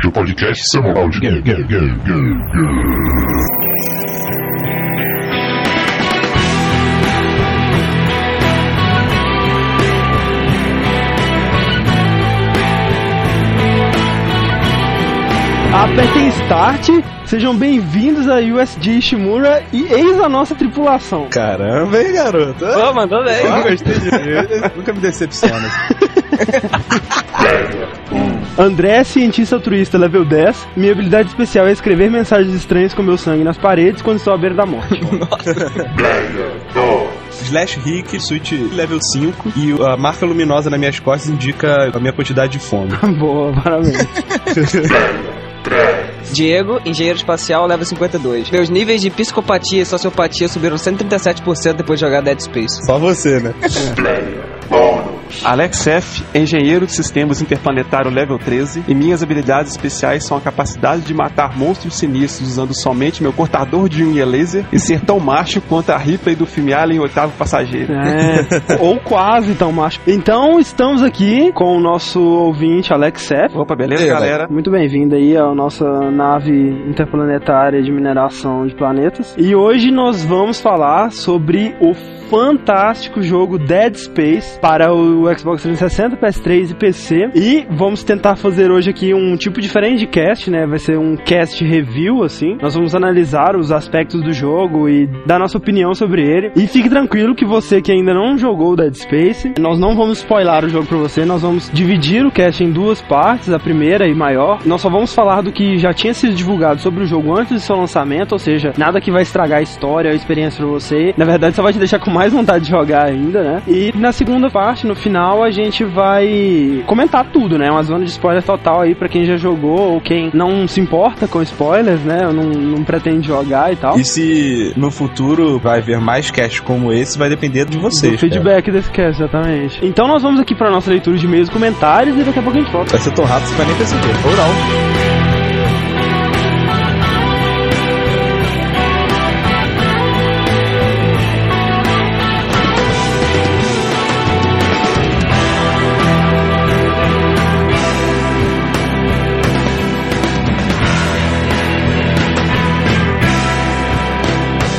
seu podcast semanal de game, game, game, game, game. Apertem Start, sejam bem-vindos a USG Ishimura e eis a nossa tripulação. Caramba, hein, garoto? Pô, mandou bem. Eu gostei de ver. Nunca me decepciona. André é cientista altruísta level 10. Minha habilidade especial é escrever mensagens estranhas com meu sangue nas paredes quando estou à beira da morte. Slash Rick, Switch level 5 e a marca luminosa nas minhas costas indica a minha quantidade de fome. Boa, parabéns. Diego, engenheiro espacial, level 52. Meus níveis de psicopatia e sociopatia subiram 137% depois de jogar Dead Space. Só você, né? Alex F, engenheiro de sistemas interplanetário level 13, e minhas habilidades especiais são a capacidade de matar monstros sinistros usando somente meu cortador de unha laser e ser tão macho quanto a Ripley do filme Alien Oitavo Passageiro. É, ou quase tão macho. Então, estamos aqui com o nosso ouvinte Alex F. Opa, beleza, aí, galera? Muito bem-vindo aí à nossa nave interplanetária de mineração de planetas. E hoje nós vamos falar sobre o fantástico jogo Dead Space para o Xbox 360, PS3 e PC. E vamos tentar fazer hoje aqui um tipo diferente de cast, né? Vai ser um cast review, assim. Nós vamos analisar os aspectos do jogo e dar nossa opinião sobre ele. E fique tranquilo que você que ainda não jogou Dead Space, nós não vamos spoiler o jogo pra você, nós vamos dividir o cast em duas partes, a primeira e maior. Nós só vamos falar do que já tinha sido divulgado sobre o jogo antes do seu lançamento, ou seja, nada que vai estragar a história, a experiência pra você. Na verdade, só vai te deixar com mais vontade de jogar ainda, né? E na segunda parte, no final, a gente vai comentar tudo, né? Uma zona de spoiler total aí pra quem já jogou ou quem não se importa com spoilers, né? Ou não, não pretende jogar e tal. E se no futuro vai haver mais cast como esse, vai depender de vocês. Do feedback desse cast, exatamente. Então nós vamos aqui pra nossa leitura de e-mails e comentários e daqui a pouco a gente volta. Vai ser tão rápido você vai nem perceber. Ou não.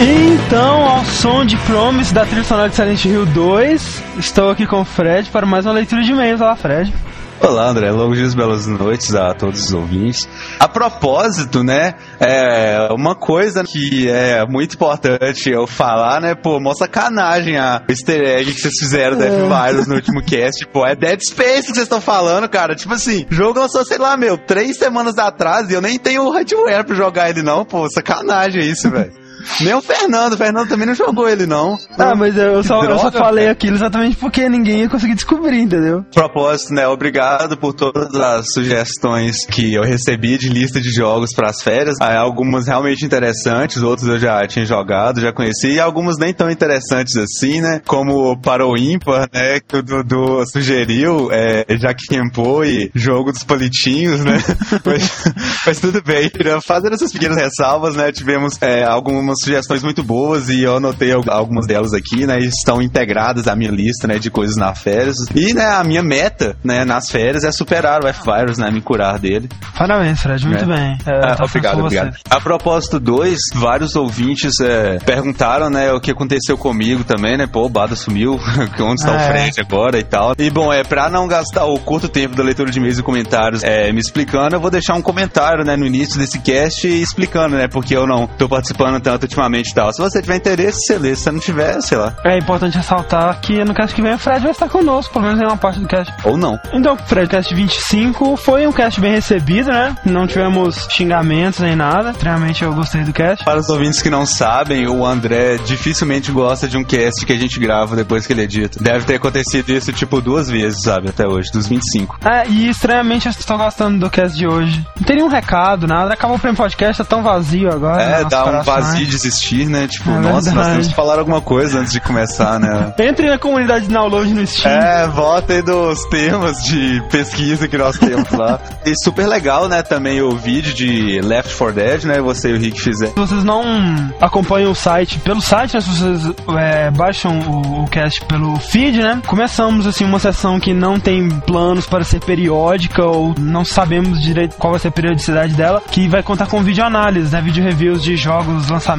Então, ao som de Promise da trilha sonora de Silent Hill 2, estou aqui com o Fred para mais uma leitura de e-mails. Olá, Fred. Olá, André. Longos dias, belas noites a todos os ouvintes. A propósito, né, é uma coisa que é muito importante eu falar, né, pô, mó sacanagem a easter egg que vocês fizeram da F-Virus no último cast, pô, é Dead Space que vocês estão falando, cara. Tipo assim, o jogo lançou, sei lá, meu, três semanas atrás e eu nem tenho o hardware pra jogar ele não, pô, sacanagem isso, velho. Nem o Fernando, o Fernando também não jogou ele não. Ah, mas eu só, eu só droga, falei velho. aquilo exatamente porque ninguém ia conseguir descobrir, entendeu? propósito, né? Obrigado por todas as sugestões que eu recebi de lista de jogos para as férias. Algumas realmente interessantes, outros eu já tinha jogado, já conheci, e algumas nem tão interessantes assim, né? Como para o ímpar, né? Que o Dudu sugeriu, é, já que quempou e jogo dos palitinhos, né? mas, mas tudo bem, fazendo essas pequenas ressalvas, né? Tivemos é, algumas sugestões muito boas e eu anotei al- algumas delas aqui, né? Estão integradas à minha lista, né? De coisas na férias. E, né? A minha meta, né? Nas férias é superar o F-Virus, né? Me curar dele. Parabéns, Fred, muito É. bem. É, Ah, tá obrigado, obrigado. você. A propósito 2, vários ouvintes é, perguntaram, né, o que aconteceu comigo também, né? Pô, o Bada sumiu, onde está Ah, o é. Fred agora e tal. E bom, é pra não gastar o curto tempo da leitura de e-mails e comentários é, me explicando, eu vou deixar um comentário, né, no início desse cast explicando, né, porque eu não tô participando tanto conta ultimamente e tal. Se você tiver interesse, você lê. Se você não tiver, sei lá. É importante ressaltar que no cast que vem o Fred vai estar conosco, pelo menos em uma parte do cast. Ou não. Então, Fredcast 25 foi um cast bem recebido, né? Não tivemos xingamentos nem nada. Extremamente eu gostei do cast. Para os ouvintes que não sabem, o André dificilmente gosta de um cast que a gente grava depois que ele edita. Deve ter acontecido isso, tipo, duas vezes, sabe? Até hoje, dos 25. É, e estranhamente eu estou gostando do cast de hoje. Não tem nenhum recado, nada. Acabou o prêmio podcast, tá tão vazio agora. É, dá um corações. vazio de existir, né? Tipo, É nossa, nós verdade. temos que falar alguma coisa antes de começar, né? Entre na comunidade de download no Steam. É, votem nos temas de pesquisa que nós temos lá. E super legal, né, também o vídeo de Left 4 Dead, né, você e o Rick fizeram. Se vocês não acompanham o site pelo site, né, se vocês é, baixam o, o cast pelo feed, né? Começamos assim uma sessão que não tem planos para ser periódica ou não sabemos direito qual vai ser a periodicidade dela, que vai contar com vídeo análise, né? Vídeo reviews de jogos, lançamentos,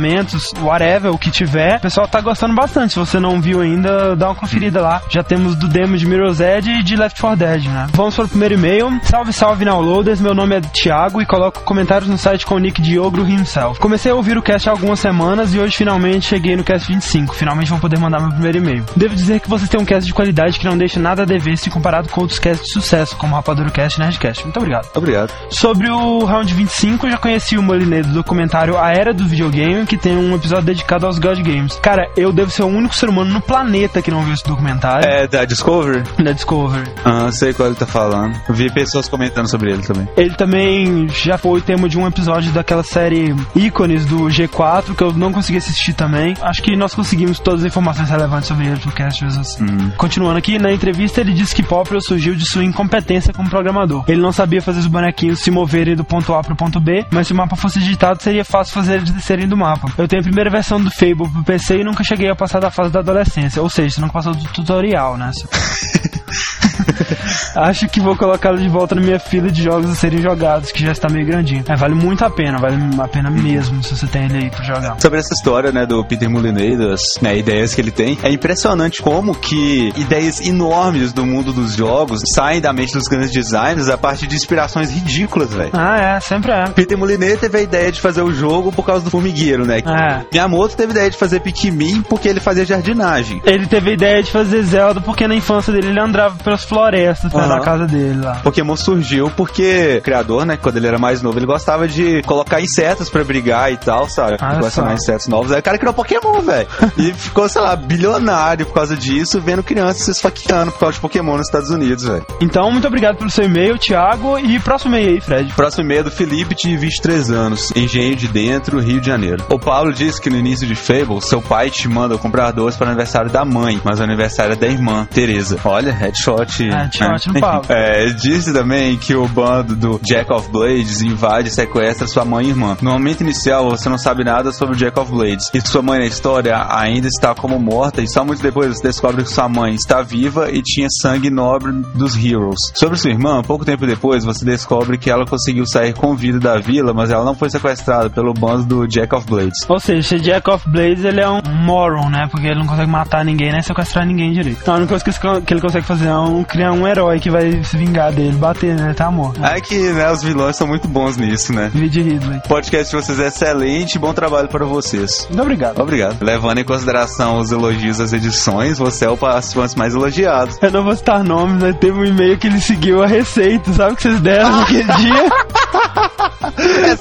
whatever, o que tiver. O pessoal tá gostando bastante. Se você não viu ainda, dá uma conferida lá. Já temos do demo de Mirror's Edge e de Left 4 Dead, né? Vamos para o primeiro e-mail. Salve, salve, downloaders. Meu nome é Thiago e coloco comentários no site com o nick Diogro himself. Comecei a ouvir o cast há algumas semanas e hoje finalmente cheguei no cast 25. Finalmente vou poder mandar meu primeiro e-mail. Devo dizer que vocês têm um cast de qualidade que não deixa nada a dever se comparado com outros casts de sucesso, como Rapadura Cast e Nerdcast. Muito obrigado. Obrigado. Sobre o Round 25, eu já conheci o Moliné do documentário A Era do Videogame, que tem um episódio dedicado aos God Games. Cara, eu devo ser o único ser humano no planeta que não viu esse documentário. É, da Discovery? Da Discovery. Ah, sei qual ele tá falando. Vi pessoas comentando sobre ele também. Ele também já foi tema de um episódio daquela série Ícones do G4, que eu não consegui assistir também. Acho que nós conseguimos todas as informações relevantes sobre ele pro cast mesmo assim. Continuando aqui, na entrevista ele disse que Popper surgiu de sua incompetência como programador. Ele não sabia fazer os bonequinhos se moverem do ponto A pro ponto B, mas se o mapa fosse digitado seria fácil fazer eles descerem do mapa. Eu tenho a primeira versão do Fable pro PC e nunca cheguei a passar da fase da adolescência, ou seja, você nunca passou do tutorial, né? Acho que vou colocá-lo de volta na minha fila de jogos a serem jogados, que já está meio grandinho. É, vale muito a pena, vale a pena mesmo se você tem ele aí pra jogar. Sobre essa história, né, do Peter Molyneux, das né, ideias que ele tem, é impressionante como que ideias enormes do mundo dos jogos saem da mente dos grandes designers a partir de inspirações ridículas, velho. Ah, é, sempre é. Peter Molyneux teve a ideia de fazer o jogo por causa do formigueiro, né? É. Miyamoto teve a ideia de fazer Pikmin porque ele fazia jardinagem. Ele teve a ideia de fazer Zelda porque na infância dele ele andava pelas florestas perto Aham. da casa dele lá. Pokémon surgiu porque o criador, né, quando ele era mais novo, ele gostava de colocar insetos pra brigar e tal, sabe? Ah, Colecionar insetos novos. Aí o cara criou Pokémon, velho. e ficou, sei lá, bilionário por causa disso, vendo crianças se esfaqueando por causa de Pokémon nos Estados Unidos, velho. Então, muito obrigado pelo seu e-mail, Thiago. E próximo e-mail aí, Fred. Próximo e-mail é do Felipe, de 23 anos, Engenho de Dentro, Rio de Janeiro. O Paulo disse que no início de Fable, seu pai te manda comprar doces para o aniversário da mãe, mas o aniversário é da irmã, Teresa. Olha, headshot. Né? no Paulo. É, ele disse também que o bando do Jack of Blades invade e sequestra sua mãe e irmã. No momento inicial, você não sabe nada sobre o Jack of Blades. E sua mãe na história ainda está como morta, e só muito depois você descobre que sua mãe está viva e tinha sangue nobre dos Heroes. Sobre sua irmã, pouco tempo depois, você descobre que ela conseguiu sair com vida da vila, mas ela não foi sequestrada pelo bando do Jack of Blades. Ou seja, esse Jack of Blades ele é um moron, né? Porque ele não consegue matar ninguém, nem sequestrar ninguém direito. Então a única coisa que ele consegue fazer é um, criar um herói que vai se vingar dele, bater, né? Tá morto. É que, né, os vilões são muito bons nisso, né? Vídeo Ridley. O podcast de vocês é excelente, bom trabalho para vocês. Muito obrigado. Obrigado. Levando em consideração os elogios às edições, você é o participante mais elogiado. Eu não vou citar nomes, mas teve um e-mail que ele seguiu a receita, sabe o que vocês deram naquele dia?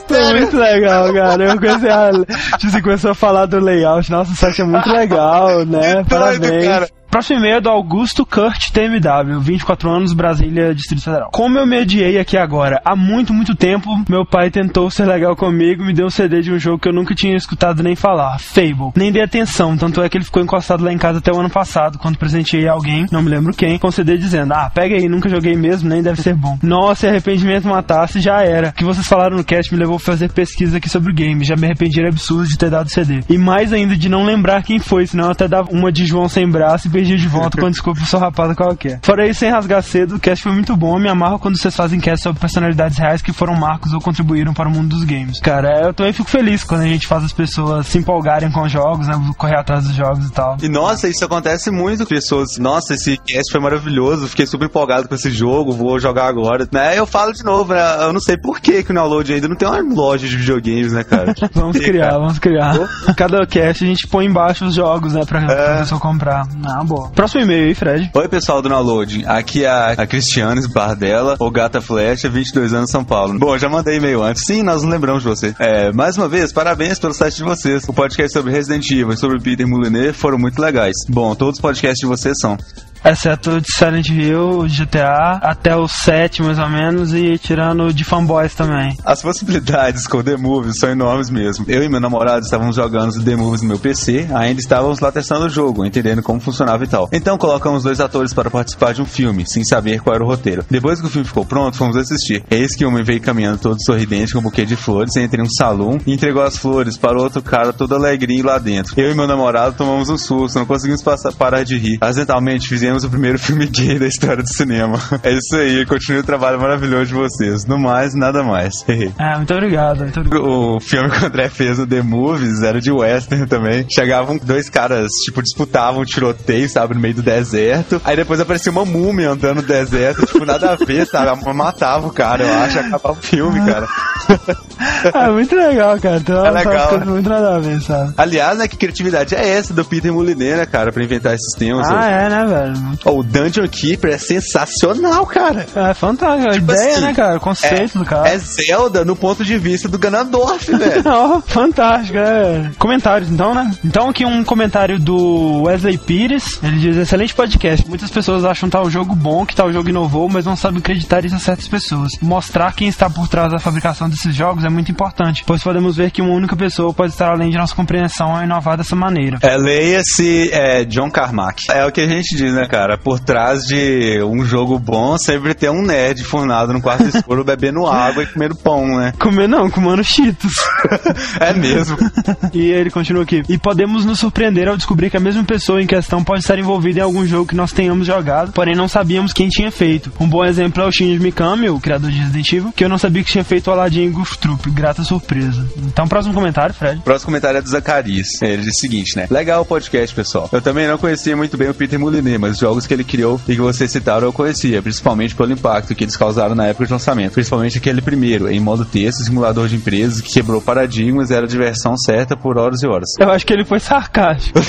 Foi muito legal, cara. Eu comecei a. Tipo, você começou a falar do layout. Nossa, o site é muito legal, né? Parabéns. cara. Próximo e-mail é do Augusto Kurt TMW, 24 anos, Brasília, Distrito Federal. Como eu mediei aqui agora, há muito, muito tempo, meu pai tentou ser legal comigo e me deu um CD de um jogo que eu nunca tinha escutado nem falar, Fable. Nem dei atenção, tanto é que ele ficou encostado lá em casa até o ano passado, quando presenteei alguém, não me lembro quem, com o CD dizendo, ah, pega aí, nunca joguei mesmo, nem deve ser bom. Nossa, arrependimento matasse, já era. O que vocês falaram no cast me levou a fazer pesquisa aqui sobre o game, já me arrependi era absurdo de ter dado CD. E mais ainda de não lembrar quem foi, senão eu até dava uma de João sem braço e beijinho de volta com desculpa sua rapada qualquer. Fora isso, sem rasgar cedo, o cast foi muito bom. Me amarro quando vocês fazem cast sobre personalidades reais que foram marcos ou contribuíram para o mundo dos games. Cara, eu também fico feliz quando a gente faz as pessoas se empolgarem com os jogos, né? Correr atrás dos jogos e tal. E nossa, isso acontece muito pessoas. Nossa, esse cast foi maravilhoso, fiquei super empolgado com esse jogo, vou jogar agora. Né? Eu falo de novo, né? Eu não sei por que, que o download ainda não tem uma loja de videogames, né, cara? vamos criar, vamos criar. Cada cast a gente põe embaixo os jogos, né? Pra, pra pessoa comprar. Ah, Próximo e-mail aí, Fred. Oi, pessoal do Download. Aqui é a, a Cristiane Bardella, ou Gata Flecha, 22 anos, São Paulo. Bom, já mandei e-mail antes. Sim, nós não lembramos de você. É, mais uma vez, parabéns pelo site de vocês. O podcast sobre Resident Evil e sobre Peter Molyneux foram muito legais. Bom, todos os podcasts de vocês são. Exceto o de Silent Hill, GTA, até o 7 mais ou menos, e tirando de fanboys também. As possibilidades com The Movies são enormes mesmo. Eu e meu namorado estávamos jogando The Movies no meu PC, ainda estávamos lá testando o jogo, entendendo como funcionava e tal. Então colocamos dois atores para participar de um filme, sem saber qual era o roteiro. Depois que o filme ficou pronto, fomos assistir. Eis que o homem veio caminhando todo sorridente com um buquê de flores, entre um salão e entregou as flores para o outro cara todo alegrinho lá dentro. Eu e meu namorado tomamos um susto, não conseguimos passar, parar de rir. Acidentalmente fizemos o primeiro filme gay da história do cinema. É isso aí, continue o trabalho maravilhoso de vocês. No mais, nada mais. É, muito obrigado, muito obrigado. O filme que o André fez no The Movies era de western também. Chegavam dois caras, tipo, disputavam tiroteio, sabe, no meio do deserto. Aí depois aparecia uma múmia andando no deserto, tipo, nada a ver, sabe? Matava o cara, eu acho, acabava o filme, cara. É muito legal, cara. Tem É umas legal, né? muito nada a ver, sabe? Aliás, né, que criatividade é essa do Peter Molyneux, né, cara, pra inventar esses temas. Ah, é, né, velho? Ó, o Dungeon Keeper é sensacional, cara. É fantástico. A Tipo ideia, assim, né, cara? O conceito do cara. É Zelda no ponto de vista do Ganondorf, velho. Ó, fantástico, é. Comentários, então, né? Então, aqui um comentário do Wesley Pires. Ele diz: excelente podcast. Muitas pessoas acham tal jogo bom, que tal jogo inovou, mas não sabem acreditar isso a certas pessoas. Mostrar quem está por trás da fabricação desses jogos é muito importante, pois podemos ver que uma única pessoa pode estar além de nossa compreensão ao inovar dessa maneira. É, leia-se é, John Carmack. É o que a gente diz, né, cara? Por trás de um jogo bom, sempre tem um nerd fornado no quarto escuro bebendo água e comendo pão, né? Comer não, comendo cheetos. É mesmo. E ele continua aqui. E podemos nos surpreender ao descobrir que a mesma pessoa em questão pode estar envolvida em algum jogo que nós tenhamos jogado, porém não sabíamos quem tinha feito. Um bom exemplo é o Shinji Mikami, o criador de Resident Evil, que eu não sabia que tinha feito o Aladdin e Goof Troop. Grata surpresa. Então, próximo comentário, Fred. Próximo comentário é do Zacarias. Ele diz o seguinte, né? Legal o podcast, pessoal. Eu também não conhecia muito bem o Peter Molyneux, mas os jogos que ele criou e que vocês citaram eu conhecia, principalmente pelo impacto que eles causaram na época de lançamento. Principalmente aquele primeiro, em modo texto, simulador de empresas, que quebrou paradigmas e era a diversão certa por horas e horas. Eu acho que ele foi sarcástico.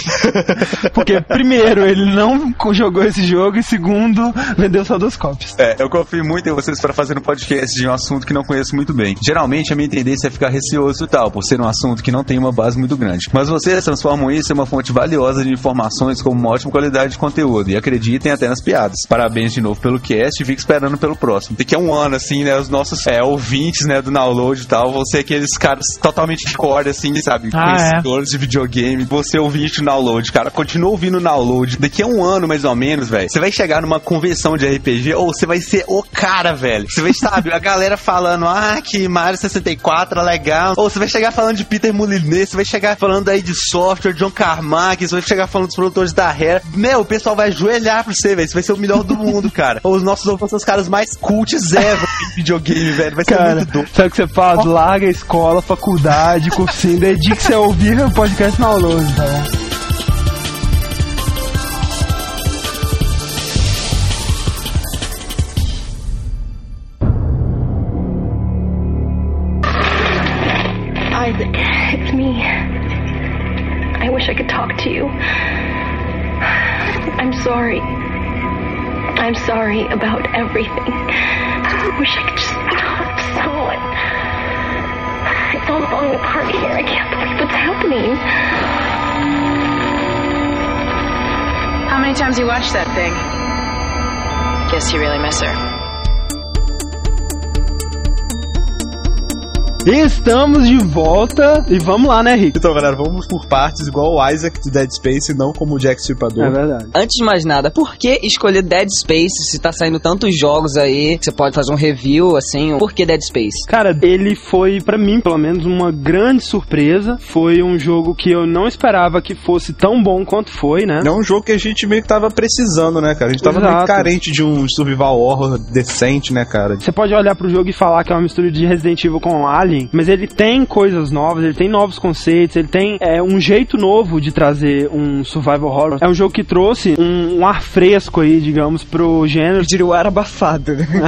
Porque, primeiro, ele não jogou esse jogo e, segundo, vendeu só duas cópias. É, eu confio muito em vocês para fazer um podcast de um assunto que não conheço muito bem. Geralmente a minha tendência é ficar receoso e tal, por ser um assunto que não tem uma base muito grande. Mas vocês transformam isso em uma fonte valiosa de informações com uma ótima qualidade de conteúdo e acreditem até nas piadas. Parabéns de novo pelo cast e fico esperando pelo próximo. Daqui a um ano, assim, né, os nossos é, ouvintes, né, do download e tal, vão ser aqueles caras totalmente core, assim, sabe? Ah, é. Conhecedores de videogame. Você ouvinte do download, cara, continua ouvindo o download. Daqui a um ano, mais ou menos, velho, você vai chegar numa convenção de RPG ou você vai ser o cara, velho. Você vai, sabe, a galera falando, ah, que Mario 64 é legal. Ou você vai chegar falando de Peter Molyneux, você vai chegar falando aí de software, John Carmack, você vai chegar falando dos produtores da Rare. Meu, o pessoal vai ajoelhar pra você, velho. Você vai ser o melhor do mundo, cara. Os nossos ouvintes são os caras mais cults ever em videogame, velho. Vai ser Cara, muito doido. sabe o que você faz? Larga a escola, faculdade, cursinho, dedique-se a ouvir o podcast download, tá bom? Sorry about everything. I wish I could just talk to someone. It's all falling apart here. I can't believe what's happening. How many times you watched that thing? Guess you really miss her. Estamos de volta e vamos lá, né, Rick? Então, galera, vamos por partes, igual o Isaac de Dead Space e não como o Jack Stripador. É verdade. Antes de mais nada, por que escolher Dead Space se tá saindo tantos jogos aí? Você pode fazer um review, assim. Por que Dead Space? Cara, ele foi, pra mim, pelo menos, uma grande surpresa. Foi um jogo que eu não esperava que fosse tão bom quanto foi, né? É um jogo que a gente meio que tava precisando, né, cara? A gente tava meio Exato. carente de um survival horror decente, né, cara? Você pode olhar pro jogo e falar que é uma mistura de Resident Evil com Alien, mas ele tem coisas novas, ele tem novos conceitos, ele tem é, um jeito novo de trazer um survival horror. É um jogo que trouxe um, um ar fresco aí, digamos, pro gênero. diria o ar abafado, né?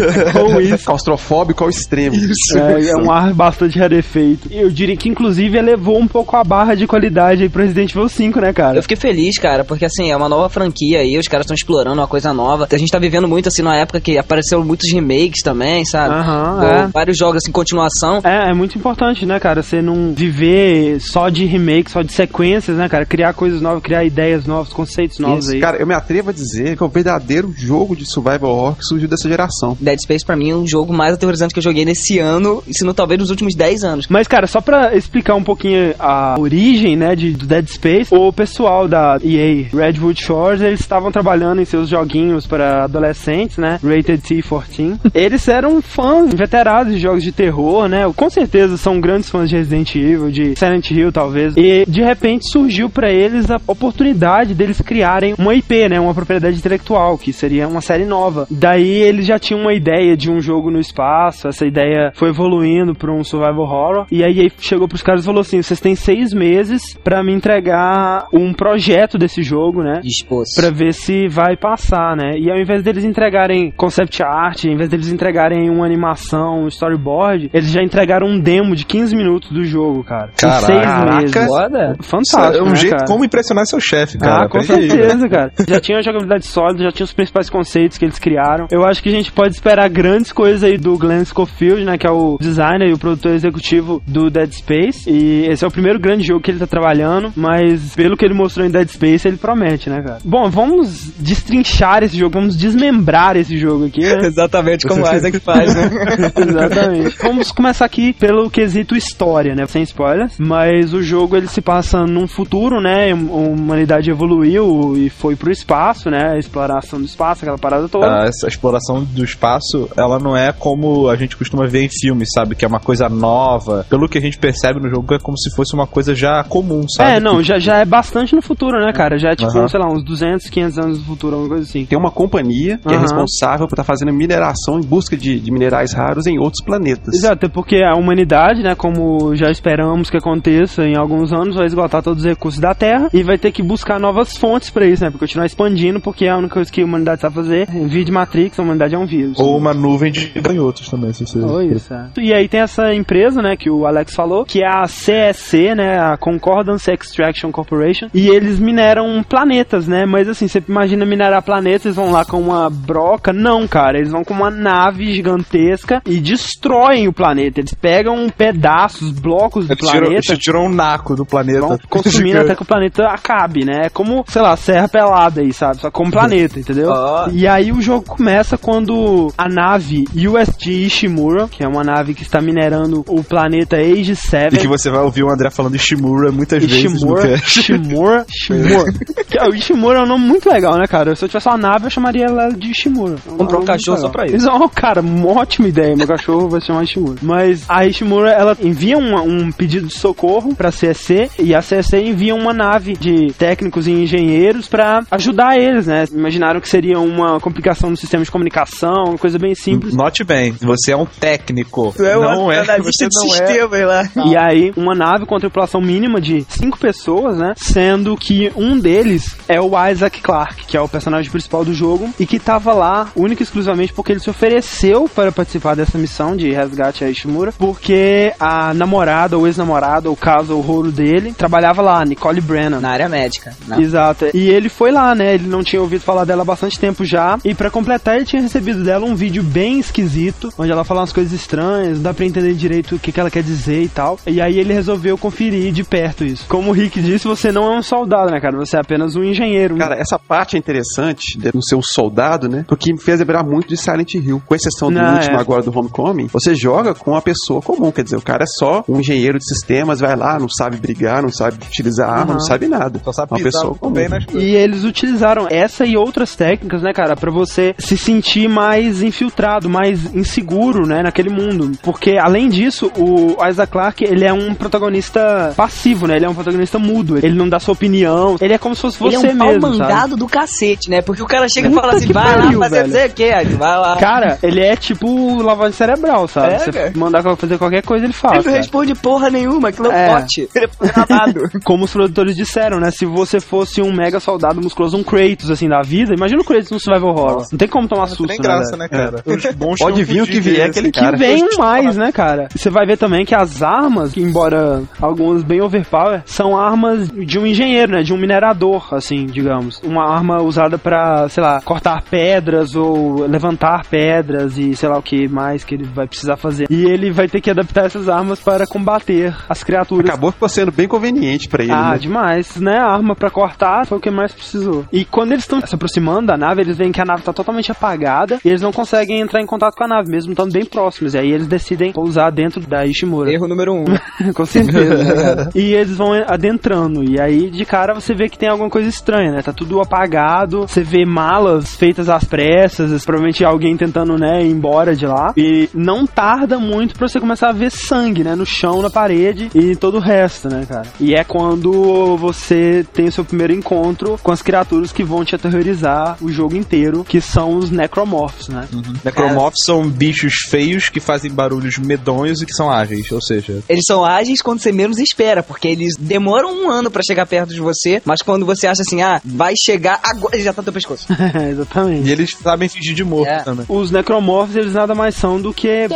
Ou isso. Claustrofóbico ao extremo. É, é um ar bastante rarefeito. Eu diria que, inclusive, elevou um pouco a barra de qualidade aí pro Resident Evil 5, né, cara? Eu fiquei feliz, cara, porque assim, é uma nova franquia aí, os caras estão explorando uma coisa nova. A gente tá vivendo muito assim numa época que apareceram muitos remakes também, sabe? Aham, é. Vários jogos assim, continuação. É, é muito importante, né, cara? Você não viver só de remake, só de sequências, né, cara? Criar coisas novas, criar ideias novas, conceitos novos Isso, aí. cara, eu me atrevo a dizer que é o verdadeiro jogo de survival horror que surgiu dessa geração. Dead Space pra mim é um jogo mais aterrorizante que eu joguei nesse ano, e se não talvez nos últimos 10 anos. Mas, cara, só pra explicar um pouquinho a origem, né, de, do Dead Space, o pessoal da EA Redwood Shores, eles estavam trabalhando em seus joguinhos para adolescentes, né, Rated T14. eles eram fãs veteranos de jogos de terror, né, com certeza são grandes fãs de Resident Evil, de Silent Hill, talvez. E, de repente, surgiu pra eles a oportunidade deles criarem uma IP, né, uma propriedade intelectual, que seria uma série nova. Daí, eles já tinham uma ideia de um jogo no espaço, essa ideia foi evoluindo pra um survival horror, e aí chegou pros caras e falou assim, vocês têm seis meses pra me entregar um projeto desse jogo, né, Disposto. Pra ver se vai passar, né? E ao invés deles entregarem concept art, ao invés deles entregarem uma animação, um storyboard, eles já entregaram um demo de 15 minutos do jogo, cara. Caraca. Em seis meses. Foda. Fantástico, é um né, jeito cara? como impressionar seu chefe, cara. Ah, com certeza, cara. Já tinha a jogabilidade sólida, já tinha os principais conceitos que eles criaram. Eu acho que a gente pode esperar grandes coisas aí do Glenn Schofield, né? Que é o designer e o produtor executivo do Dead Space. E esse é o primeiro grande jogo que ele tá trabalhando, mas pelo que ele mostrou em Dead Space, ele promete, né, cara? Bom, vamos destrinchar esse jogo, vamos desmembrar esse jogo aqui, né? Exatamente como o Isaac faz, né? Exatamente. Vamos começar aqui pelo quesito história, né? Sem spoilers. Mas o jogo ele se passa num futuro, né? A humanidade evoluiu e foi pro espaço, né? A exploração do espaço, aquela parada toda. Ah, essa exploração do espaço, ela não é como a gente costuma ver em filmes, sabe? Que é uma coisa nova. Pelo que a gente percebe no jogo, é como se fosse uma coisa já comum, sabe? É, não, já, já é bastante no futuro, né, cara? Já é tipo, sei lá, uns 200, 500 anos no futuro, alguma coisa assim. Tem uma companhia que é responsável por estar fazendo mineração em busca de, de minerais raros em outros planetas. Exato, é porque a humanidade, né, como já esperamos que aconteça em alguns anos, vai esgotar todos os recursos da Terra e vai ter que buscar novas fontes pra isso, né? Pra continuar expandindo, porque é a única coisa que a humanidade sabe fazer. Vídeo Matrix, a humanidade é um vírus. Ou uma nuvem de ganhotos também, se você... Oh, isso, é. E aí tem essa empresa, né, que o Alex falou, que é a CSC, né, a Concordance Extraction Corporation, e eles mineram planetas, né, mas assim, você imagina minerar planetas, eles vão lá com uma broca, não, cara, eles vão com uma nave gigantesca e destroem o planeta, eles pegam pedaços, blocos do Eles tiram, planeta, eles tiram um naco do planeta. vão consumindo até que o planeta acabe, né, é como, sei lá, serra pelada aí, sabe, só como planeta, entendeu? Ó. E aí o jogo começa quando a nave USG Ishimura, que é uma nave que está minerando o planeta Age 7. E que você vai ouvir o André falando Ishimura muitas vezes Ishimura, cast. Ishimura, Ishimura. Que, ó, o Ishimura é um nome muito legal, né, cara? Se eu tivesse uma nave, eu chamaria ela de Ishimura. É Comprar um cachorro só pra isso. Isso é uma, cara, uma ótima ideia. Meu cachorro vai se chamar Ishimura. Mas a Ishimura, ela envia um, um pedido de socorro pra CSC e a CSC envia uma nave de técnicos e engenheiros pra ajudar eles, né? Imaginaram que seria uma complicação no sistema de comunicação, uma coisa bem simples. Note bem, você é um técnico. Tu é um não é, analista você de é. sistema, hein, lá. E aí, uma nave com a tripulação mínima de cinco pessoas, né? Sendo que um deles é o Isaac Clarke, que é o personagem principal do jogo, e que tava lá única e exclusivamente porque ele se ofereceu para participar dessa missão de resgate a Ishimura, porque a namorada, ou ex-namorada, ou caso, o rolo dele, trabalhava lá, Nicole Brennan. Na área médica. né? Exato. E ele foi lá, né? Ele não tinha ouvido falar dela há bastante tempo já. E pra completar, ele tinha recebido dela um vídeo bem esquisito, onde ela fala umas coisas estranhas, não dá pra entender direito o que, que ela quer dizer e tal. E aí ele resolveu conferir de perto isso. Como o Rick disse, você não é um soldado, né, cara? Você é apenas um engenheiro. Cara, essa parte é interessante de no ser um soldado, né? Porque me fez lembrar muito de Silent Hill. Com exceção do Não, último é. agora do Homecoming, você joga com com uma pessoa comum. Quer dizer, o cara é só um engenheiro de sistemas, vai lá, não sabe brigar, não sabe utilizar arma, Uhum. não sabe nada. Só sabe uma pisar pessoa comum. bem nas coisas. E eles utilizaram essa e outras técnicas, né, cara, pra você se sentir mais infiltrado, mais inseguro, né, naquele mundo. Porque, além disso, o Isaac Clarke, ele é um protagonista passivo, né, ele é um protagonista mudo. Ele não dá sua opinião, ele é como se fosse você Ele é um pau mesmo, sabe? mangado do cacete, né? Porque o cara chega e fala assim, que vai pariu, lá fazer velho. não sei o que, aí vai lá. Cara, ele é tipo lavagem cerebral, sabe? É, você cara. Mandar fazer qualquer coisa, ele faz. ele não cara. responde porra nenhuma, aquilo é É. um pote. Ele é programado. Como os produtores disseram, né? Se você fosse um mega soldado musculoso, um Kratos, assim, da vida, imagina o Kratos no Survival Horror. Não tem como tomar susto, Tem né, graça, velho? né, cara? Bons Pode vir o que vier, aquele Que cara. vem mais, né, cara? E Você vai ver também que as armas, que embora algumas bem overpower, são armas de um engenheiro, né? De um minerador, assim, digamos. Uma arma usada pra, sei lá, cortar pedras ou levantar pedras e sei lá o que mais que ele vai precisar fazer. E ele vai ter que adaptar essas armas para combater as criaturas Acabou ficou sendo bem conveniente pra ele, ah, né? demais, né? A arma pra cortar foi o que mais precisou. E quando eles estão se aproximando da nave, eles veem que a nave tá totalmente apagada e eles não conseguem entrar em contato com a nave, mesmo estando bem próximos. E aí eles decidem pousar dentro da Ishimura. Erro número um. com certeza. né, e eles vão adentrando. E aí, de cara, você vê que tem alguma coisa estranha, né? Tá tudo apagado. Você vê malas feitas às pressas. Provavelmente alguém tentando, né, ir embora de lá. E não tarda muito pra você começar a ver sangue, né? No chão, na parede e todo o resto, né, cara? E é quando você tem o seu primeiro encontro com as criaturas que vão te aterrorizar o jogo inteiro, que são os necromorphs, né? Necromorphs são bichos feios que fazem barulhos medonhos e que são ágeis, ou seja, Eles são ágeis quando você menos espera, porque eles demoram um ano pra chegar perto de você, mas quando você acha assim, ah, vai chegar agora, ele já tá no teu pescoço. Exatamente. e eles sabem fingir de morto É. também. Os necromorphs, eles nada mais são do que.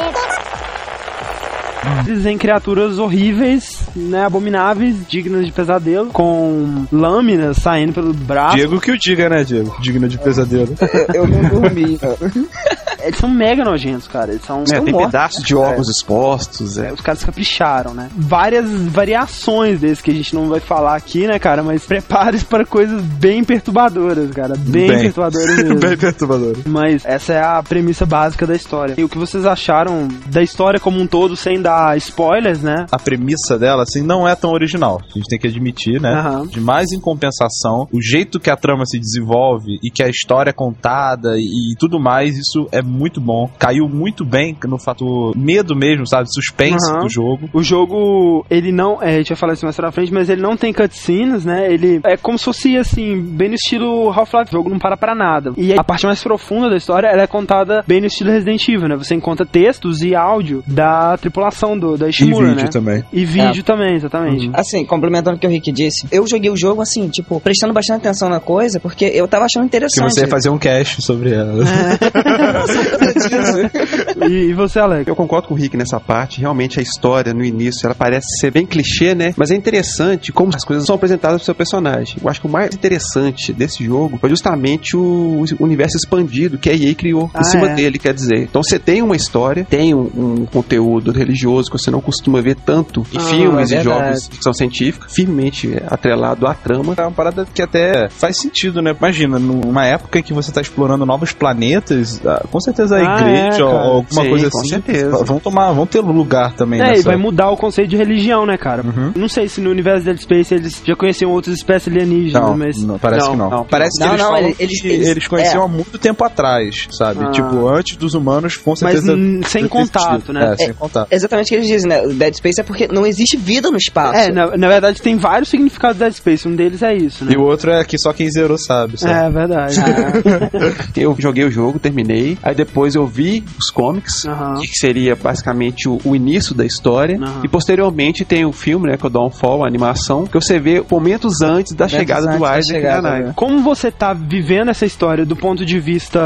Dizem criaturas horríveis, né, abomináveis, dignas de pesadelo, com lâminas saindo pelo braço. Diego que o diga, né, Diego? Digno de pesadelo. Eu não dormi. Eles são mega nojentos, cara. Eles são. É, tem mortos. pedaços de órgãos expostos. É. Os caras capricharam, né? Várias variações desse que a gente não vai falar aqui, né, cara? Mas prepare-se para coisas bem perturbadoras, cara. Bem, Bem. perturbadoras mesmo. Bem perturbador. Mas essa é a premissa básica da história. E o que vocês acharam da história como um todo, sem dar spoilers, né? A premissa dela, assim, não é tão original. A gente tem que admitir, né? Aham. De mais em compensação, o jeito que a trama se desenvolve e que a história é contada e, e tudo mais, isso é muito bom. Caiu muito bem no fator medo mesmo, sabe? Suspense Aham. do jogo. O jogo, ele não. É, a gente vai falar isso mais pra frente, mas ele não tem cutscenes, né? Ele é como se fosse, assim, bem no estilo Half-Life. O jogo não para pra nada. E a parte mais profunda da história, ela é contada bem no estilo Resident Evil, né? Você encontra textos e áudio da tripulação do, da E Ishimura, vídeo né? também. E vídeo também, exatamente. Assim, complementando o que o Rick disse, eu joguei o jogo assim, tipo, prestando bastante atenção na coisa, porque eu tava achando Que interessante. você ia fazer um cast sobre ela. E, e você, Alex? Eu concordo com o Rick nessa parte. Realmente a história no início ela parece ser bem clichê, né? Mas é interessante como as coisas são apresentadas pro seu personagem. Eu acho que o mais interessante desse jogo foi justamente o universo expandido que a EA criou Ah, em cima é. dele, quer dizer. Então você tem uma história, tem um, um conteúdo religioso que você não costuma ver tanto em Ah, filmes é e jogos de ficção científica, firmemente atrelado à trama. É uma parada que até faz sentido, né? Imagina, numa época em que você tá explorando novos planetas, ah, com certeza a Ah, igreja é, ou alguma Sim, coisa com assim certeza. vão tomar, vão ter lugar também É, e nessa. vai mudar o conceito de religião, né, cara? Uhum. Não sei se no universo de Dead Space eles já conheciam outras espécies alienígenas, Não, mas. não, parece Não, que não. não. Parece que Não, eles não, falam eles- eles- que eles- eles conheciam é. há muito tempo atrás, sabe? Ah. Tipo, antes dos humanos, com Mas certeza. n- sem contato, né? É, sem contato. Exatamente que eles dizem, né? Dead Space é porque não existe vida no espaço. É, na, na verdade tem vários significados de Dead Space, um deles é isso, né? E o outro é que só quem zerou sabe, sabe? É verdade. Eu joguei o jogo, terminei. Aí depois eu vi os comics, que seria basicamente o, o início da história. E posteriormente tem o filme, né, que é o Dawnfall, a animação, que você vê momentos antes da chegada antes do Isaac chegada, na nave. né? Como você tá vivendo essa história do ponto de vista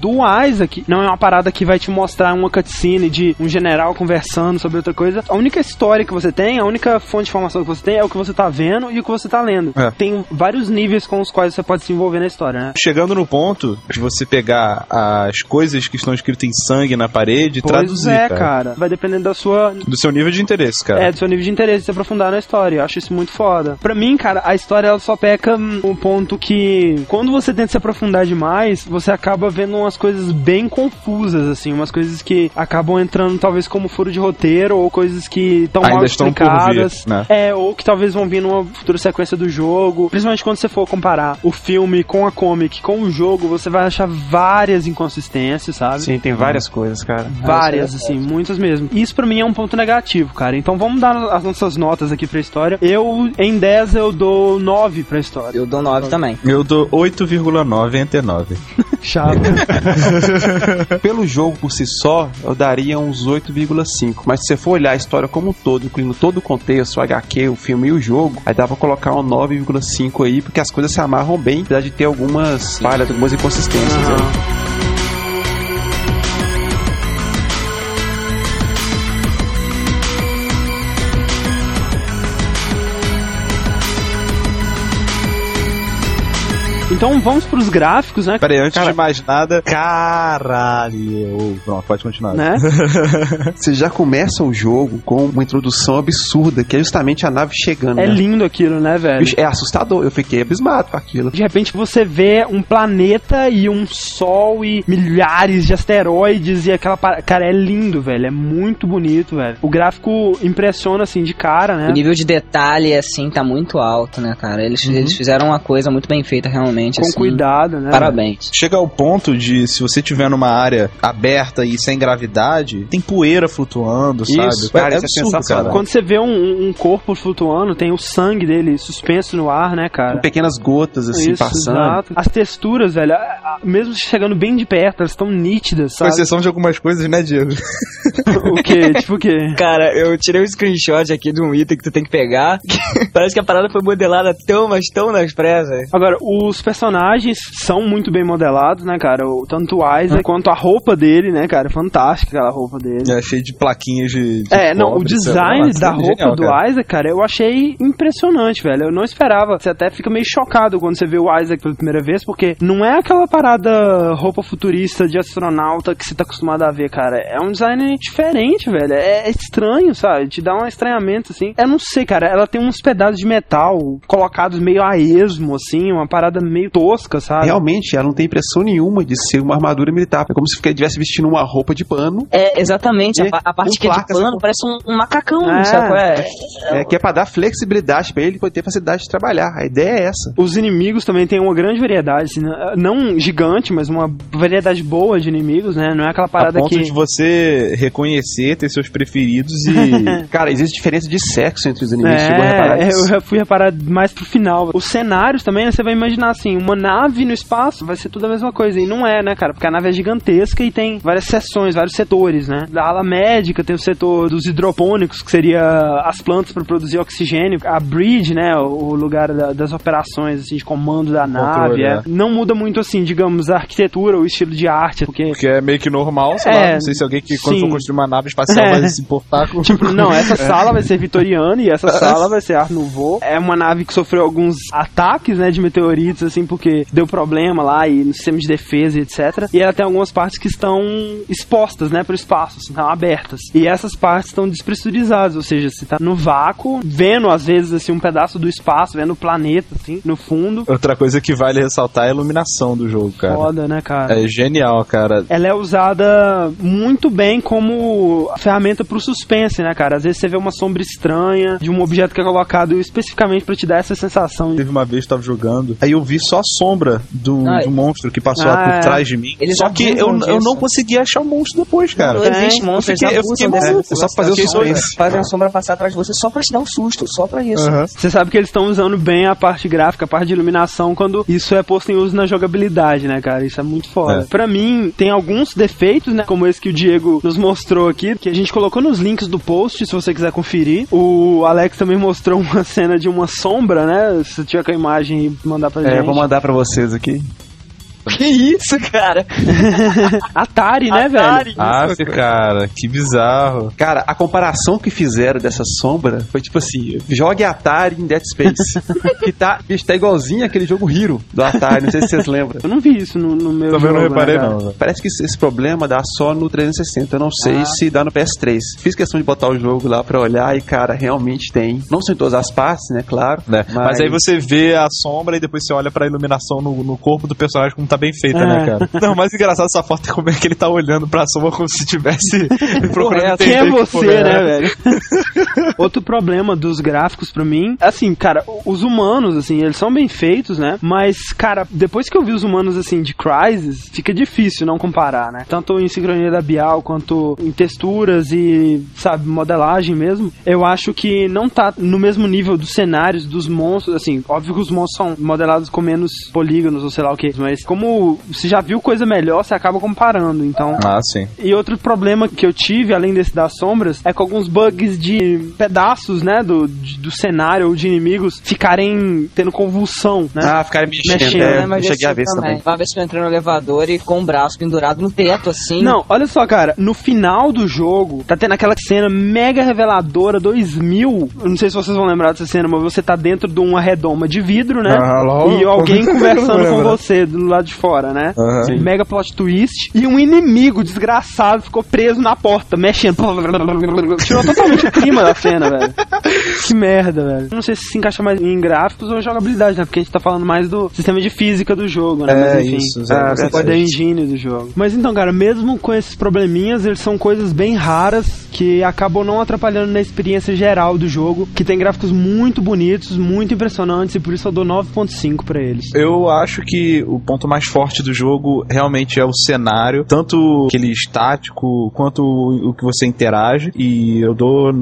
do Isaac, não é uma parada que vai te mostrar uma cutscene de um general conversando sobre outra coisa. A única história que você tem, a única fonte de informação que você tem é o que você tá vendo e o que você tá lendo. É. Tem vários níveis com os quais você pode se envolver na história, né? Chegando no ponto de você pegar as coisas que estão escritas em sangue na parede e traduzir, é, cara. cara. Vai dependendo da sua Do seu nível de interesse, cara. É, do seu nível de interesse de se aprofundar na história. Eu acho isso muito foda. Pra mim, cara, a história ela só peca um ponto que quando você tenta se aprofundar demais, você acaba vendo umas coisas bem confusas, assim, umas coisas que acabam entrando talvez como furo de roteiro ou coisas que estão Ainda mal explicadas. vir, né? É, ou que talvez vão vir numa futura sequência do jogo. Principalmente quando você for comparar o filme com a comic com o jogo, você vai achar várias inconsistências, sabe? Sim, tem várias coisas, cara. Várias, assim, muitas mesmo. Isso pra mim é um ponto negativo, cara. Então vamos dar as nossas notas aqui pra história. Eu, em 10, eu dou 9 pra história. Eu dou 9 também. Eu dou 8,9 entre 9. Chato. Pelo jogo por si só, eu daria uns 8,5. Mas se você for olhar a história como um todo, incluindo todo o contexto, o HQ, o filme e o jogo, aí dá pra colocar um 9,5 aí, porque as coisas se amarram bem, apesar de ter algumas falhas, algumas inconsistências. né? Então vamos pros gráficos, né? Peraí, antes Cara- de mais nada, caralho. Pronto, pode continuar. Né? Você já começa o jogo com uma introdução absurda, que é justamente a nave chegando. É né? lindo aquilo, né, velho? Bicho, é assustador, eu fiquei abismado com aquilo. De repente você vê um planeta e um sol e milhares de asteroides e aquela. par- Cara, é lindo, velho. É muito bonito, velho. O gráfico impressiona assim de cara, né? O nível de detalhe, assim, tá muito alto, né, cara? Eles, eles fizeram uma coisa muito bem feita, realmente. Com assim. cuidado, né? Parabéns. Chega ao ponto de, se você tiver numa área aberta e sem gravidade, tem poeira flutuando, sabe? Isso, cara, isso é absurdo, sensacional. Quando você vê um, um corpo flutuando, tem o sangue dele suspenso no ar, né, cara? Com pequenas gotas assim Isso, passando. exato. As texturas, velho, mesmo chegando bem de perto, elas estão nítidas, Com sabe? exceção de algumas coisas, né, Diego? o quê? Tipo o quê? Cara, eu tirei um screenshot aqui de um item que tu tem que pegar. Parece que a parada foi modelada tão, mas tão nas presas. Agora, os personagens são muito bem modelados, né, cara? O, tanto o Isaac quanto a roupa dele, né, cara? Fantástica aquela roupa dele. É cheio de plaquinhas de. de É, não, o design da é roupa genial, do cara. Isaac, cara, eu achei impressionante, velho. Eu não esperava. Você até fica meio chocado quando você vê o Isaac pela primeira vez, porque não é aquela parada roupa futurista de astronauta que você tá acostumado a ver, cara. É um design diferente, velho. É estranho, sabe? Te dá um estranhamento, assim. Eu não sei, cara. Ela tem uns pedaços de metal colocados meio a esmo, assim, uma parada meio tosca, sabe? Realmente, ela não tem impressão nenhuma de ser uma armadura militar. É como se estivesse vestindo uma roupa de pano, É, exatamente. A, E- a parte que é de pano parece um, um macacão, É. sabe é? é, que é pra dar flexibilidade pra ele poder ter facilidade de trabalhar. A ideia é essa. Os inimigos também têm uma grande variedade, assim, né? não gigante, mas uma variedade boa de inimigos, né? Não é aquela A parada ponto que. de você reconhecer, ter seus preferidos e. Cara, existe diferença de sexo entre os inimigos. A É, eu fui reparar mais pro final. Os cenários também, né, você vai imaginar assim, uma nave no espaço vai ser tudo a mesma coisa. E não é, né, cara? Porque a nave é gigantesca e tem várias seções, vários setores, né? Da ala médica tem o setor dos hidropônicos, que seria as plantas para produzir oxigênio. A bridge, né, o lugar da- das operações, assim, de comando da nave. é. é. Não muda muito, assim, digamos, a arquitetura, o estilo de arte, porque... Porque é meio que normal, sei É, lá. Não sei se alguém que quando sim. for construir uma nave espacial É. vai se importar com. Tipo, não, essa sala vai ser vitoriana e essa sala vai ser Art Nouveau. É uma nave que sofreu alguns ataques, né, de meteoritos, assim, porque deu problema lá e no sistema de defesa e etc. E ela tem algumas partes que estão expostas, né, pro espaço, assim, estão abertas. E essas partes estão despressurizadas, ou seja, você tá no vácuo, vendo às vezes, assim, um pedaço do espaço, vendo o planeta, assim, no fundo. Outra coisa que vale ressaltar é a iluminação do jogo, cara. Foda, né, cara? É genial, cara. ela é usada muito bem como ferramenta pro suspense, né, cara? Às vezes você vê uma sombra estranha de um objeto que é colocado especificamente pra te dar essa sensação Teve uma vez que eu tava jogando, aí eu vi só a sombra do, Ah, do monstro que passou ah, por é. trás de mim. Só que eu, eu não consegui achar o monstro depois, cara. Não existe monstro, eu fiquei, eu fiquei maluco. É só pra fazer o suspense. Fazem a sombra passar atrás de você só pra te dar um susto, só pra isso. Aham. Você sabe que eles estão usando bem a parte gráfica, a parte de iluminação, quando isso é posto em uso na jogabilidade, né, cara? Isso é muito foda. É. Pra mim, tem alguns defeitos, né, como esse que o Diego nos mostrou aqui, que a gente colocou nos links do post, se você quiser conferir. O Alex também mostrou uma cena de uma sombra, né? Se você tiver com a imagem e mandar pra gente. É, vou mandar pra vocês aqui. Que isso, cara? Atari, né, Atari. velho? Ah, cara, que bizarro. Cara, a comparação que fizeram dessa sombra foi tipo assim: jogue Atari em Dead Space. que tá, bicho, tá igualzinho aquele jogo Hero do Atari, não sei se vocês lembram. Eu não vi isso no, no meu Também jogo, não reparei, né, não. velho. Parece que esse problema dá só no 360. Eu não sei Ah. se dá no PS3. Fiz questão de botar o jogo lá pra olhar e, cara, realmente tem. Não são em todas as partes, né? Claro. né? Mas... aí você vê a sombra e depois você olha pra iluminação no, no corpo do personagem como tá bem feita, É. né, cara? Não, o mais engraçado dessa foto é como é que ele tá olhando pra sombra como se tivesse procurando Quem é que você, é. né, velho? Outro problema dos gráficos pra mim, assim, cara, os humanos, assim, eles são bem feitos, né? Mas, cara, depois que eu vi os humanos, assim, de Crysis, fica difícil não comparar, né? Tanto em sincronia labial, quanto em texturas e, sabe, modelagem mesmo. Eu acho que não tá no mesmo nível dos cenários, dos monstros, assim, óbvio que os monstros são modelados com menos polígonos ou sei lá o que, mas como você já viu coisa melhor, você acaba comparando, então... Ah, sim. E outro problema que eu tive, além desse das sombras, é com alguns bugs de pedaços, né, do, do cenário ou de inimigos ficarem tendo convulsão, né? Ah, ficaram mexendo. Mexendo, é, né, eu Mas cheguei a ver isso também. Uma vez que eu entrei no elevador e com o braço pendurado no teto, assim. Não, olha só, cara, no final do jogo, tá tendo aquela cena mega reveladora 2000. Eu não sei se vocês vão lembrar dessa cena, mas você tá dentro de uma redoma de vidro, né? Ah, lógico. e alguém conversando com você do lado de fora, né? Mega plot twist. E um inimigo desgraçado ficou preso na porta, mexendo. Tirou totalmente o clima da cena, velho. Que merda, velho. Não sei se se encaixa mais em gráficos ou em jogabilidade, né? Porque a gente tá falando mais do sistema de física do jogo, né? É, Mas enfim. isso, Ah, exatamente. Pode da engine do jogo. Mas então, cara, mesmo com esses probleminhas, eles são coisas bem raras que acabam não atrapalhando na experiência geral do jogo, que tem gráficos muito bonitos, muito impressionantes, e por isso eu dou 9.5 pra eles. Eu acho que o ponto mais forte do jogo realmente é o cenário, tanto aquele estático quanto o o que você interage, e eu dou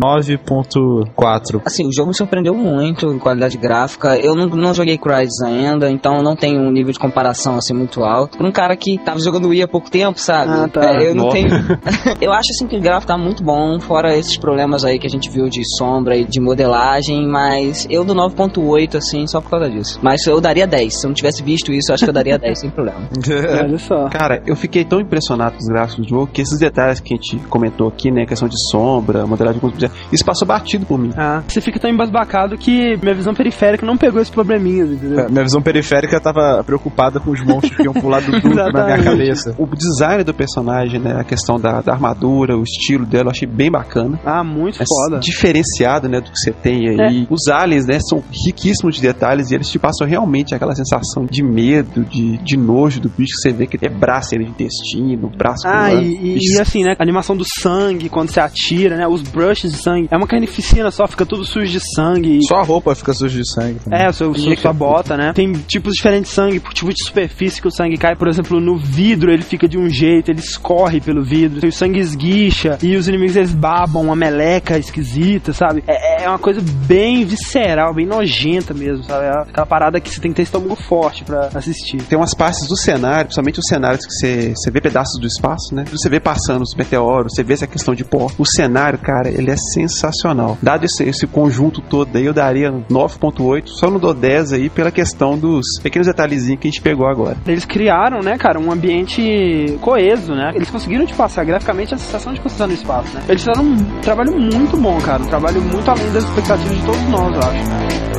9.4. Assim, o jogo me surpreendeu muito em qualidade gráfica. Eu não, não joguei Crysis ainda, então não tenho um nível de comparação assim muito alto. Pra um cara que tava jogando Wii há pouco tempo, sabe? Ah, tá. É, eu não Nossa. tenho. eu acho assim que o gráfico tá muito bom, fora esses problemas aí que a gente viu de sombra e de modelagem, mas eu dou 9.8 assim, só por causa disso. Mas eu daria 10. Se eu não tivesse visto isso, eu acho que eu daria 10 sem problema. Olha só. Cara, eu fiquei tão impressionado com os gráficos do jogo que esses detalhes que a gente comentou aqui, né? Questão de sombra, modelagem de isso passou batido por mim. Ah, você fica tão embasbacado que minha visão periférica não pegou esses probleminhas, entendeu? É, Minha visão periférica tava preocupada com os monstros que iam pular do duto na minha cabeça. O design do personagem, né? A questão da, da armadura, o estilo dela, eu achei bem bacana. Ah, muito É foda. diferenciado, né, do que você tem aí. Os aliens, né, são riquíssimos de detalhes e eles te passam realmente aquela sensação de medo, de, de nojo do bicho que você vê que é braço ele de intestino, braço Ah, e, e- e assim, né? A animação do sangue quando você atira, né? Os brushes de sangue. É uma carnificina só, fica tudo sujo de sangue. Só a roupa fica suja de sangue. também. É, o seu, sua, sua bota, né? Tem tipos diferentes de sangue, tipo de superfície que o sangue cai. Por exemplo, no vidro ele fica de um jeito, ele escorre pelo vidro. O sangue esguicha e os inimigos eles babam uma meleca esquisita, sabe? É, é uma coisa bem visceral, bem nojenta mesmo, sabe? É aquela parada que você tem que ter estômago forte pra assistir. Tem umas partes do cenário, principalmente os cenários que você, você vê pedaços do espaço, né? Você vê passando os meteoros, você vê essa questão de pó. O cenário, cara, ele é sensacional. Dado esse, esse conjunto todo aí, eu daria 9.8, só não dou 10 aí pela questão dos pequenos detalhezinhos que a gente pegou agora. Eles criaram, né, cara, um ambiente coeso, né? Eles conseguiram te passar graficamente a sensação de você no espaço, né? Eles fizeram um trabalho muito bom, cara. Um trabalho muito além das expectativas de todos nós, eu acho.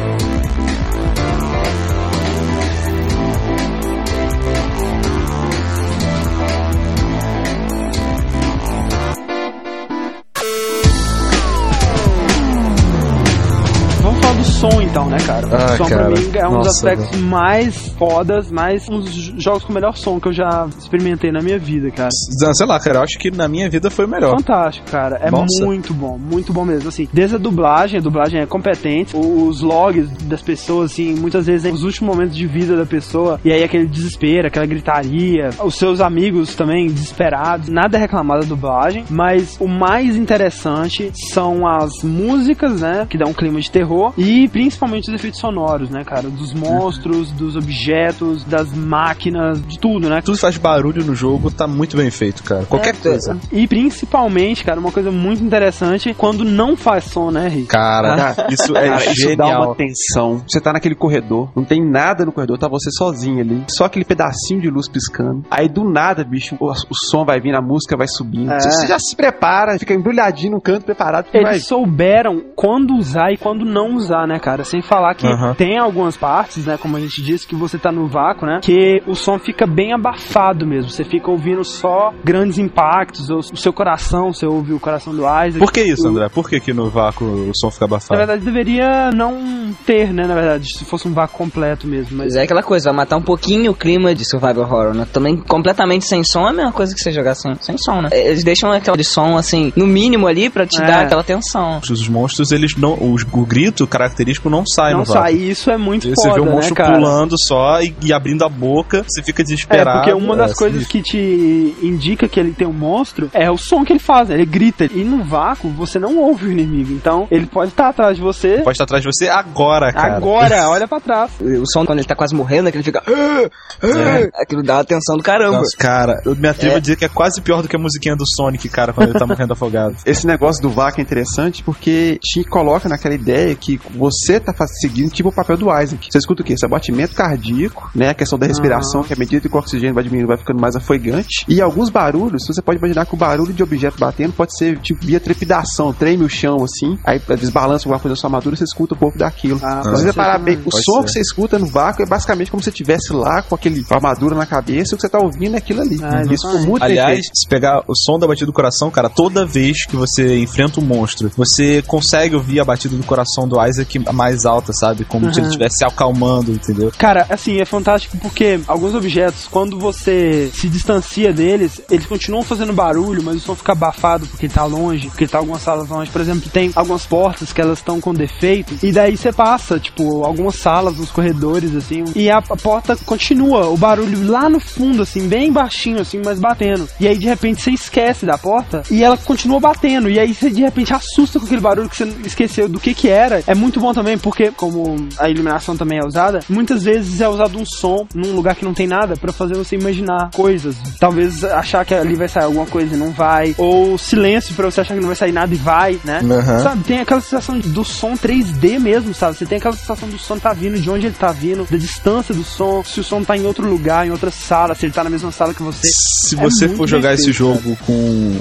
Então, né, cara? Ah, o som cara. pra mim é um dos Nossa, aspectos mais fodas, mais um dos jogos com o melhor som que eu já experimentei na minha vida, cara. Sei lá, cara, eu acho que na minha vida foi o melhor. Fantástico, cara. É Nossa. muito bom, muito bom mesmo. Assim, desde a dublagem, a dublagem é competente. Os logs das pessoas, assim, muitas vezes é os últimos momentos de vida da pessoa. E aí aquele desespero, aquela gritaria. Os seus amigos também desesperados. Nada é reclamar da dublagem. Mas o mais interessante são as músicas, né? Que dão um clima de terror. E principalmente os efeitos sonoros, né, cara? Dos monstros, dos objetos, das máquinas, de tudo, né? Tudo que faz barulho no jogo tá muito bem feito, cara. Qualquer É, coisa. E principalmente, cara, uma coisa muito interessante quando não faz som, né, Rick? Cara, isso é Cara, isso dá uma tensão. Você tá naquele corredor, não tem nada no corredor, tá você sozinho ali. Só aquele pedacinho de luz piscando. Aí do nada, bicho, o, o som vai vir, a música vai subindo. É. Você, já se prepara, fica embrulhadinho no canto, preparado que vai. Eles souberam quando usar e quando não usar, né, cara? Sem falar que Aham. tem algumas partes, né, como a gente disse, que você tá no vácuo, né, que o som fica bem abafado mesmo. Você fica ouvindo só grandes impactos, ou o seu coração, você ouve o coração do Isaac. Por que isso, André? Por que, que no vácuo o som fica Na abafado? verdade, deveria não ter, né, na verdade, se fosse um vácuo completo mesmo. Mas Mas é aquela coisa, vai matar um pouquinho o clima de survival horror, né? Também completamente sem som é a mesma coisa que você jogar sem, sem som, né? Eles deixam aquela de som, assim, no mínimo ali pra te É. dar aquela tensão. Os monstros, eles não. os- o grito característico não sai não no vácuo. sai, e isso é muito Você foda, vê o né, monstro cara? pulando só e, e abrindo a boca, você fica É, desesperado. porque uma das É, coisas que te indica que ele tem um monstro é o som que ele faz, né? ele grita. E no vácuo você não ouve o inimigo, então ele pode estar atrás de você Pode estar atrás de você agora, cara. agora, olha pra trás. O som quando ele tá quase morrendo, é que ele fica. "Ah, ah", Aquilo dá uma tensão do caramba. Nossa, cara, eu me atrevo É. a dizer que é quase pior do que a musiquinha do Sonic, cara, quando ele tá morrendo afogado. Esse negócio do vácuo é interessante porque te coloca naquela ideia que você tá faz- seguindo tipo o papel do Isaac. Você escuta o quê? Seu batimento cardíaco, né? A questão da respiração, que à medida que o oxigênio vai diminuindo, vai ficando mais afogante. E alguns barulhos, você pode imaginar que o barulho de objeto batendo pode ser tipo via trepidação, treme o chão assim, aí desbalança alguma coisa na sua armadura, você escuta um pouco daquilo. Ah, você reparar bem, o Pode som ser. que você escuta no vácuo é basicamente como se você estivesse lá com aquele com armadura na cabeça e o que você tá ouvindo é aquilo ali. Ah, Isso ficou muito Aliás, se pegar o som da batida do coração, cara, toda vez que você enfrenta um monstro, você consegue ouvir a batida do coração do Isaac mais alta, sabe? Como se ele estivesse se acalmando, entendeu? Cara, assim, é fantástico porque alguns objetos, quando você se distancia deles, eles continuam fazendo barulho, mas o som fica abafado porque ele tá longe, porque ele tá algumas salas longe. Por exemplo, tem algumas portas que elas estão com defeito, e daí você passa, tipo, algumas salas, uns corredores, assim, e a, a porta continua, o barulho lá no fundo, assim, bem baixinho, assim, mas batendo. E aí, de repente, você esquece da porta e ela continua batendo, e aí você, de repente, assusta com aquele barulho que você esqueceu do que que era. É muito bom também, porque, como a iluminação também é usada, muitas vezes é usado um som num lugar que não tem nada pra fazer você imaginar coisas. Talvez achar que ali vai sair alguma coisa e não vai, ou silêncio pra você achar que não vai sair nada e vai, né? Aham. Sabe, tem aquela sensação do som 3D mesmo, sabe? Você tem aquela sensação do som tá vindo, de onde ele tá vindo, da distância do som, se o som tá em outro lugar, em outra sala, se ele tá na mesma sala que você. Se É você for jogar esse jogo com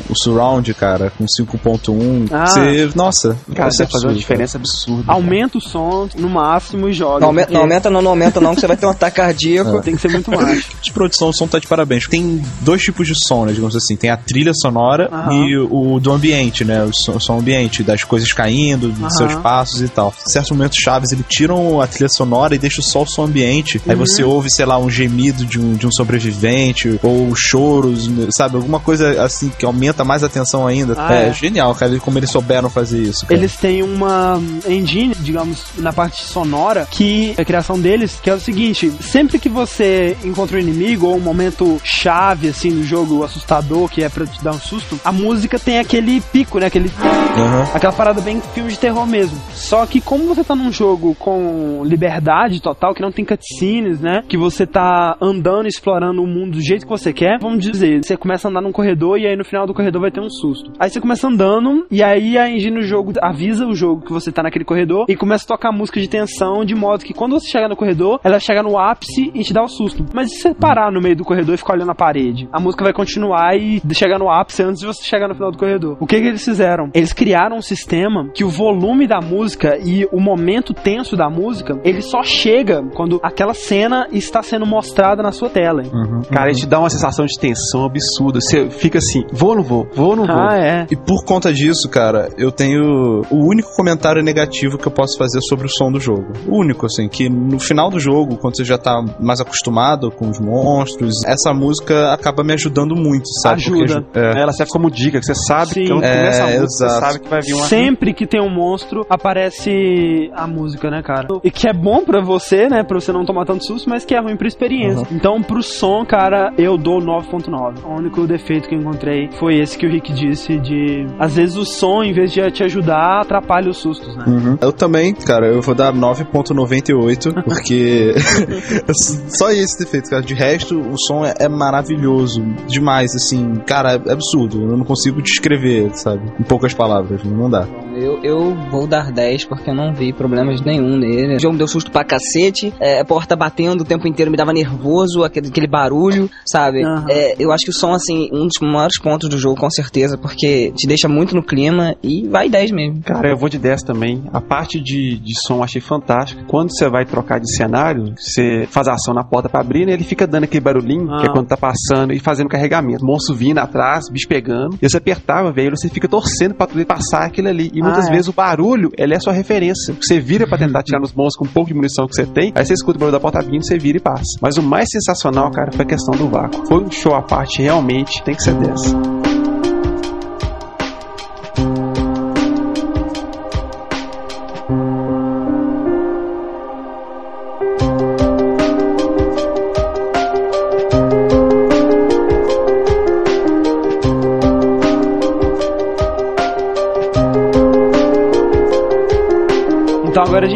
o Surround, cara, com 5.1, Ah. você. Nossa, Cara, vai ser deve fazer uma diferença absurda. cara. Aumenta o som no máximo e joga. Não, aumenta, porque não aumenta, não, não aumenta, não, que você vai ter um ataque cardíaco. Tem que ser muito mais. de produção, o som tá de parabéns. Tem dois tipos de som, né? Digamos assim. Tem a trilha sonora Aham. e o do ambiente, né? O som, o som ambiente, das coisas caindo, dos Aham. seus passos e tal. Em certos momentos chaves, eles tiram a trilha sonora e deixam só o som ambiente. Aí Uhum. você ouve, sei lá, um gemido de um, de um sobrevivente, ou choros, sabe? Alguma coisa assim que aumenta mais a tensão ainda. Ah, é, é. genial, cara, como eles souberam fazer isso. Cara. Eles têm uma engine, digamos, na parte sonora, que é a criação deles, que é o seguinte: sempre que você encontra um inimigo ou um momento chave assim no jogo assustador, que é pra te dar um susto, a música tem aquele pico, né? Aquele Aham. Aquela parada bem filme de terror mesmo. Só que como você tá num jogo com liberdade total, que não tem cutscenes, né? Que você tá andando explorando o mundo do jeito que você quer, vamos dizer, você começa a andar num corredor e aí no final do corredor vai ter um susto. Aí você começa andando e aí a engine do jogo avisa o jogo que você tá naquele corredor e começa a tocar música de tensão de modo que quando você chegar no corredor, ela chega no ápice e te dá o susto. Mas se você parar no meio do corredor e ficar olhando a parede, a música vai continuar e chegar no ápice antes de você chegar no final do corredor. O que que eles fizeram? Eles criaram um sistema que o volume da música e o momento tenso da música, ele só chega quando aquela cena está sendo mostrada na sua tela. Cara, a gente dá uma sensação de tensão absurda. Você fica assim, vou ou não vou? Vou ou não vou? Ah, é. E por conta disso, cara, eu tenho o único comentário negativo que eu posso fazer sobre o som do jogo. O único, assim, que no final do jogo, quando você já tá mais acostumado com os monstros, essa música acaba me ajudando muito, sabe? Ajuda. Porque, é, Ela serve como dica, que você sabe Sim. que quando É, começa a música, você exato. sabe que vai vir uma... Sempre que tem um monstro, aparece a música, né, cara? E que é bom pra você, né, pra você não tomar tanto susto, mas que é ruim pra experiência. Então, pro som, cara, eu dou 9.9. O único defeito que eu encontrei foi esse que o Rick disse de... Às vezes o som, em vez de te ajudar, atrapalha os sustos, né? Uhum. Eu também, cara, eu vou dar 9.98, porque só esse defeito, cara. De resto, o som é, é maravilhoso demais, assim, cara, é absurdo. Eu não consigo descrever, sabe? Em poucas palavras, não dá. Eu, eu vou dar 10 porque eu não vi problemas nenhum nele. O jogo me deu susto pra cacete, é, a porta batendo o tempo inteiro me dava nervoso, aquele, aquele barulho, sabe? Aham. É, eu acho que o som, assim, um dos maiores pontos do jogo, com certeza, porque te deixa muito no clima e vai 10 mesmo. Cara, eu vou de 10 também. A parte de, de som achei fantástica. Quando você vai trocar de cenário, você faz a ação na porta pra abrir, né? Ele fica dando aquele barulhinho, que é Ah. quando tá passando e fazendo carregamento. Monstro vindo atrás, bicho pegando. E você apertava, velho, você fica torcendo pra poder passar aquilo ali. E Ah, muitas é. vezes o barulho, ele é a sua referência. Você vira pra tentar tirar nos monstros com um pouco de munição que você tem, aí você escuta o barulho da porta vindo, você vira e passa. Mas o mais sensacional, cara, foi a questão do vácuo. Foi um show à parte, realmente, tem que ser 10.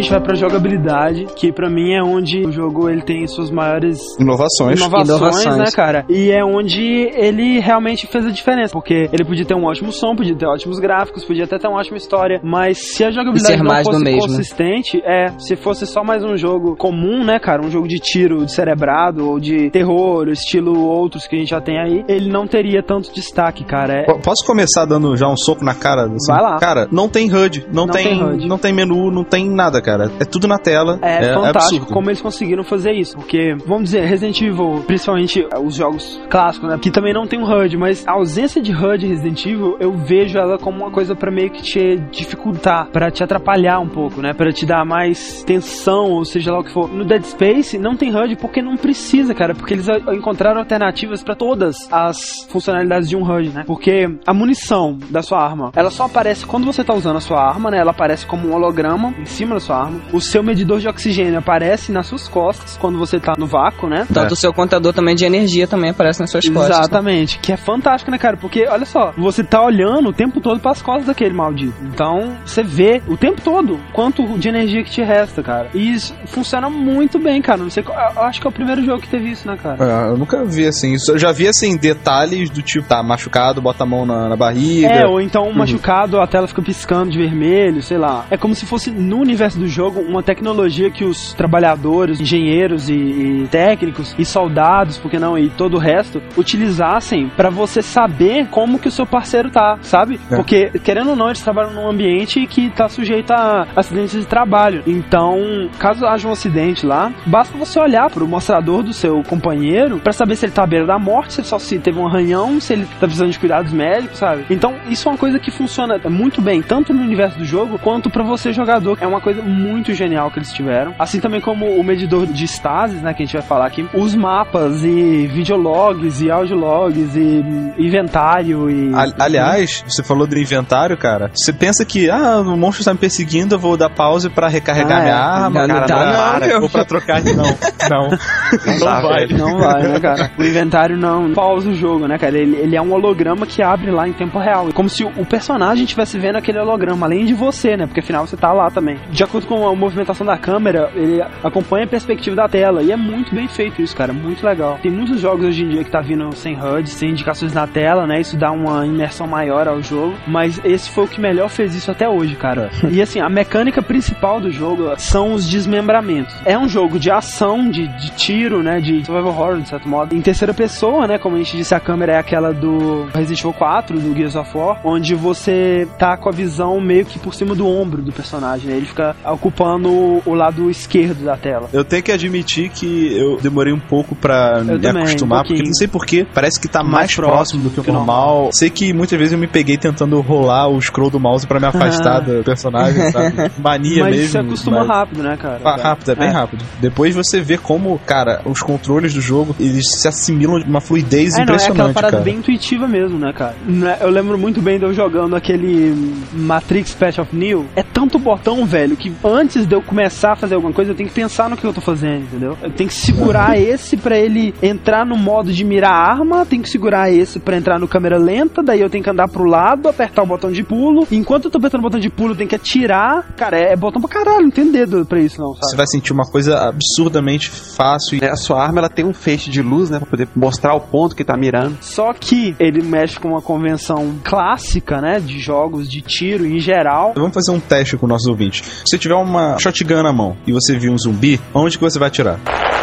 Gente vai pra jogabilidade, que pra mim é onde o jogo ele tem suas maiores Inovações. inovações, Inovações. né, cara? E é onde ele realmente fez a diferença, porque ele podia ter um ótimo som, podia ter ótimos gráficos, podia até ter uma ótima história, mas se a jogabilidade ser não fosse consistente, é, se fosse só mais um jogo comum, né, cara, um jogo de tiro, de cerebrado ou de terror, estilo outros que a gente já tem aí, ele não teria tanto destaque, cara. É, Posso começar dando já um soco na cara? assim? Vai lá. Cara, não tem HUD, não, Não tem, tem HUD. não tem menu, não tem nada, cara. É tudo na tela. É, É, fantástico absurdo. como eles conseguiram fazer isso. Porque, vamos dizer, Resident Evil, principalmente eh, os jogos clássicos, né? Que também não tem um HUD, mas a ausência de HUD em Resident Evil, eu vejo ela como uma coisa pra meio que te dificultar, pra te atrapalhar um pouco, né? Pra te dar mais tensão, ou seja lá o que for. No Dead Space não tem HUD porque não precisa, cara, porque eles encontraram alternativas pra todas as funcionalidades de um HUD, né? Porque a munição da sua arma, ela só aparece quando você tá usando a sua arma, né? Ela aparece como um holograma em cima da sua O seu medidor de oxigênio aparece nas suas costas quando você tá no vácuo, né? Tanto o seu contador também de energia também aparece nas suas costas. Exatamente, que é fantástico, né, cara? Porque, olha só, você tá olhando o tempo todo pras costas daquele maldito. Então, você vê o tempo todo quanto de energia que te resta, cara. E isso funciona muito bem, cara. Não sei, eu acho que é o primeiro jogo que teve isso, né, cara? É, eu nunca vi assim. isso. Eu já vi assim detalhes do tipo, tá machucado, bota a mão na, na barriga. É, ou então machucado, a tela fica piscando de vermelho, sei lá. É como se fosse no universo do jogo uma tecnologia que os trabalhadores, engenheiros e, e técnicos e soldados, porque não, e todo o resto, utilizassem pra você saber como que o seu parceiro tá, sabe? É. Porque, querendo ou não, eles trabalham num ambiente que tá sujeito a acidentes de trabalho. Então, caso haja um acidente lá, basta você olhar pro mostrador do seu companheiro pra saber se ele tá à beira da morte, se ele só se teve um arranhão, se ele tá precisando de cuidados médicos, sabe? Então, isso é uma coisa que funciona muito bem, tanto no universo do jogo, quanto pra você jogador. É uma coisa muito genial que eles tiveram. Assim também como o medidor de stasis, né, que a gente vai falar aqui, os mapas e videologs e audiologs e inventário e... Aliás, você falou do inventário, cara. Você pensa que, ah, o monstro está me perseguindo, eu vou dar pause pra recarregar Ah, minha é. arma, Não, cara, não dá, para, não, meu. vou pra trocar de não. Não. Não, dá, vai. Não vai, né, cara? O inventário não pausa o jogo, né, cara? Ele, ele é um holograma que abre lá em tempo real. Como se o, o personagem estivesse vendo aquele holograma, além de você, né? Porque afinal você tá lá também. De acordo com a movimentação da câmera, ele acompanha a perspectiva da tela. E é muito bem feito isso, cara. Muito legal. Tem muitos jogos hoje em dia que tá vindo sem HUD, sem indicações na tela, né? Isso dá uma imersão maior ao jogo. Mas esse foi o que melhor fez isso até hoje, cara. e assim, a mecânica principal do jogo são os desmembramentos. É um jogo de ação, de, de tiro, né? De survival horror, de certo modo. Em terceira pessoa, né? Como a gente disse, a câmera é aquela do Resident Evil 4, do Gears of War, onde você tá com a visão meio que por cima do ombro do personagem, né? Ele fica ocupando o, lado esquerdo da tela. Eu tenho que admitir que eu demorei um pouco pra me também, acostumar, um porque não sei porquê, parece que tá mais, Mais próximo, do que o que normal. Sei que muitas vezes eu me peguei tentando rolar o scroll do mouse pra me afastar do personagem, sabe? Mania Mas mesmo. você acostuma mas- rápido, né, cara? Ah, rápido, é bem rápido. Depois você vê como, cara, os controles do jogo, eles se assimilam de uma fluidez É, não, é impressionante, aquela parada cara. bem intuitiva mesmo, né, cara? Né, Eu lembro muito bem de eu jogando aquele Matrix Patch of Neo. É tanto botão, velho. que antes de eu começar a fazer alguma coisa, eu tenho que pensar no que eu tô fazendo, entendeu? Eu tenho que segurar esse pra ele entrar no modo de mirar a arma, tenho que segurar esse pra entrar no câmera lenta, daí eu tenho que andar pro lado, apertar o botão de pulo. Enquanto eu tô apertando o botão de pulo, eu tenho que atirar. Cara, é, é botão pra caralho, não tem dedo pra isso, não, Você sabe? vai sentir uma coisa absurdamente fácil e É, A sua arma ela tem um feixe de luz, né? Pra poder mostrar o ponto que tá mirando. Só que ele mexe com uma convenção clássica, né? De jogos de tiro em geral. Vamos fazer um teste com nossos ouvintes. Se você tiver uma shotgun na mão e você viu um zumbi, onde que você vai atirar?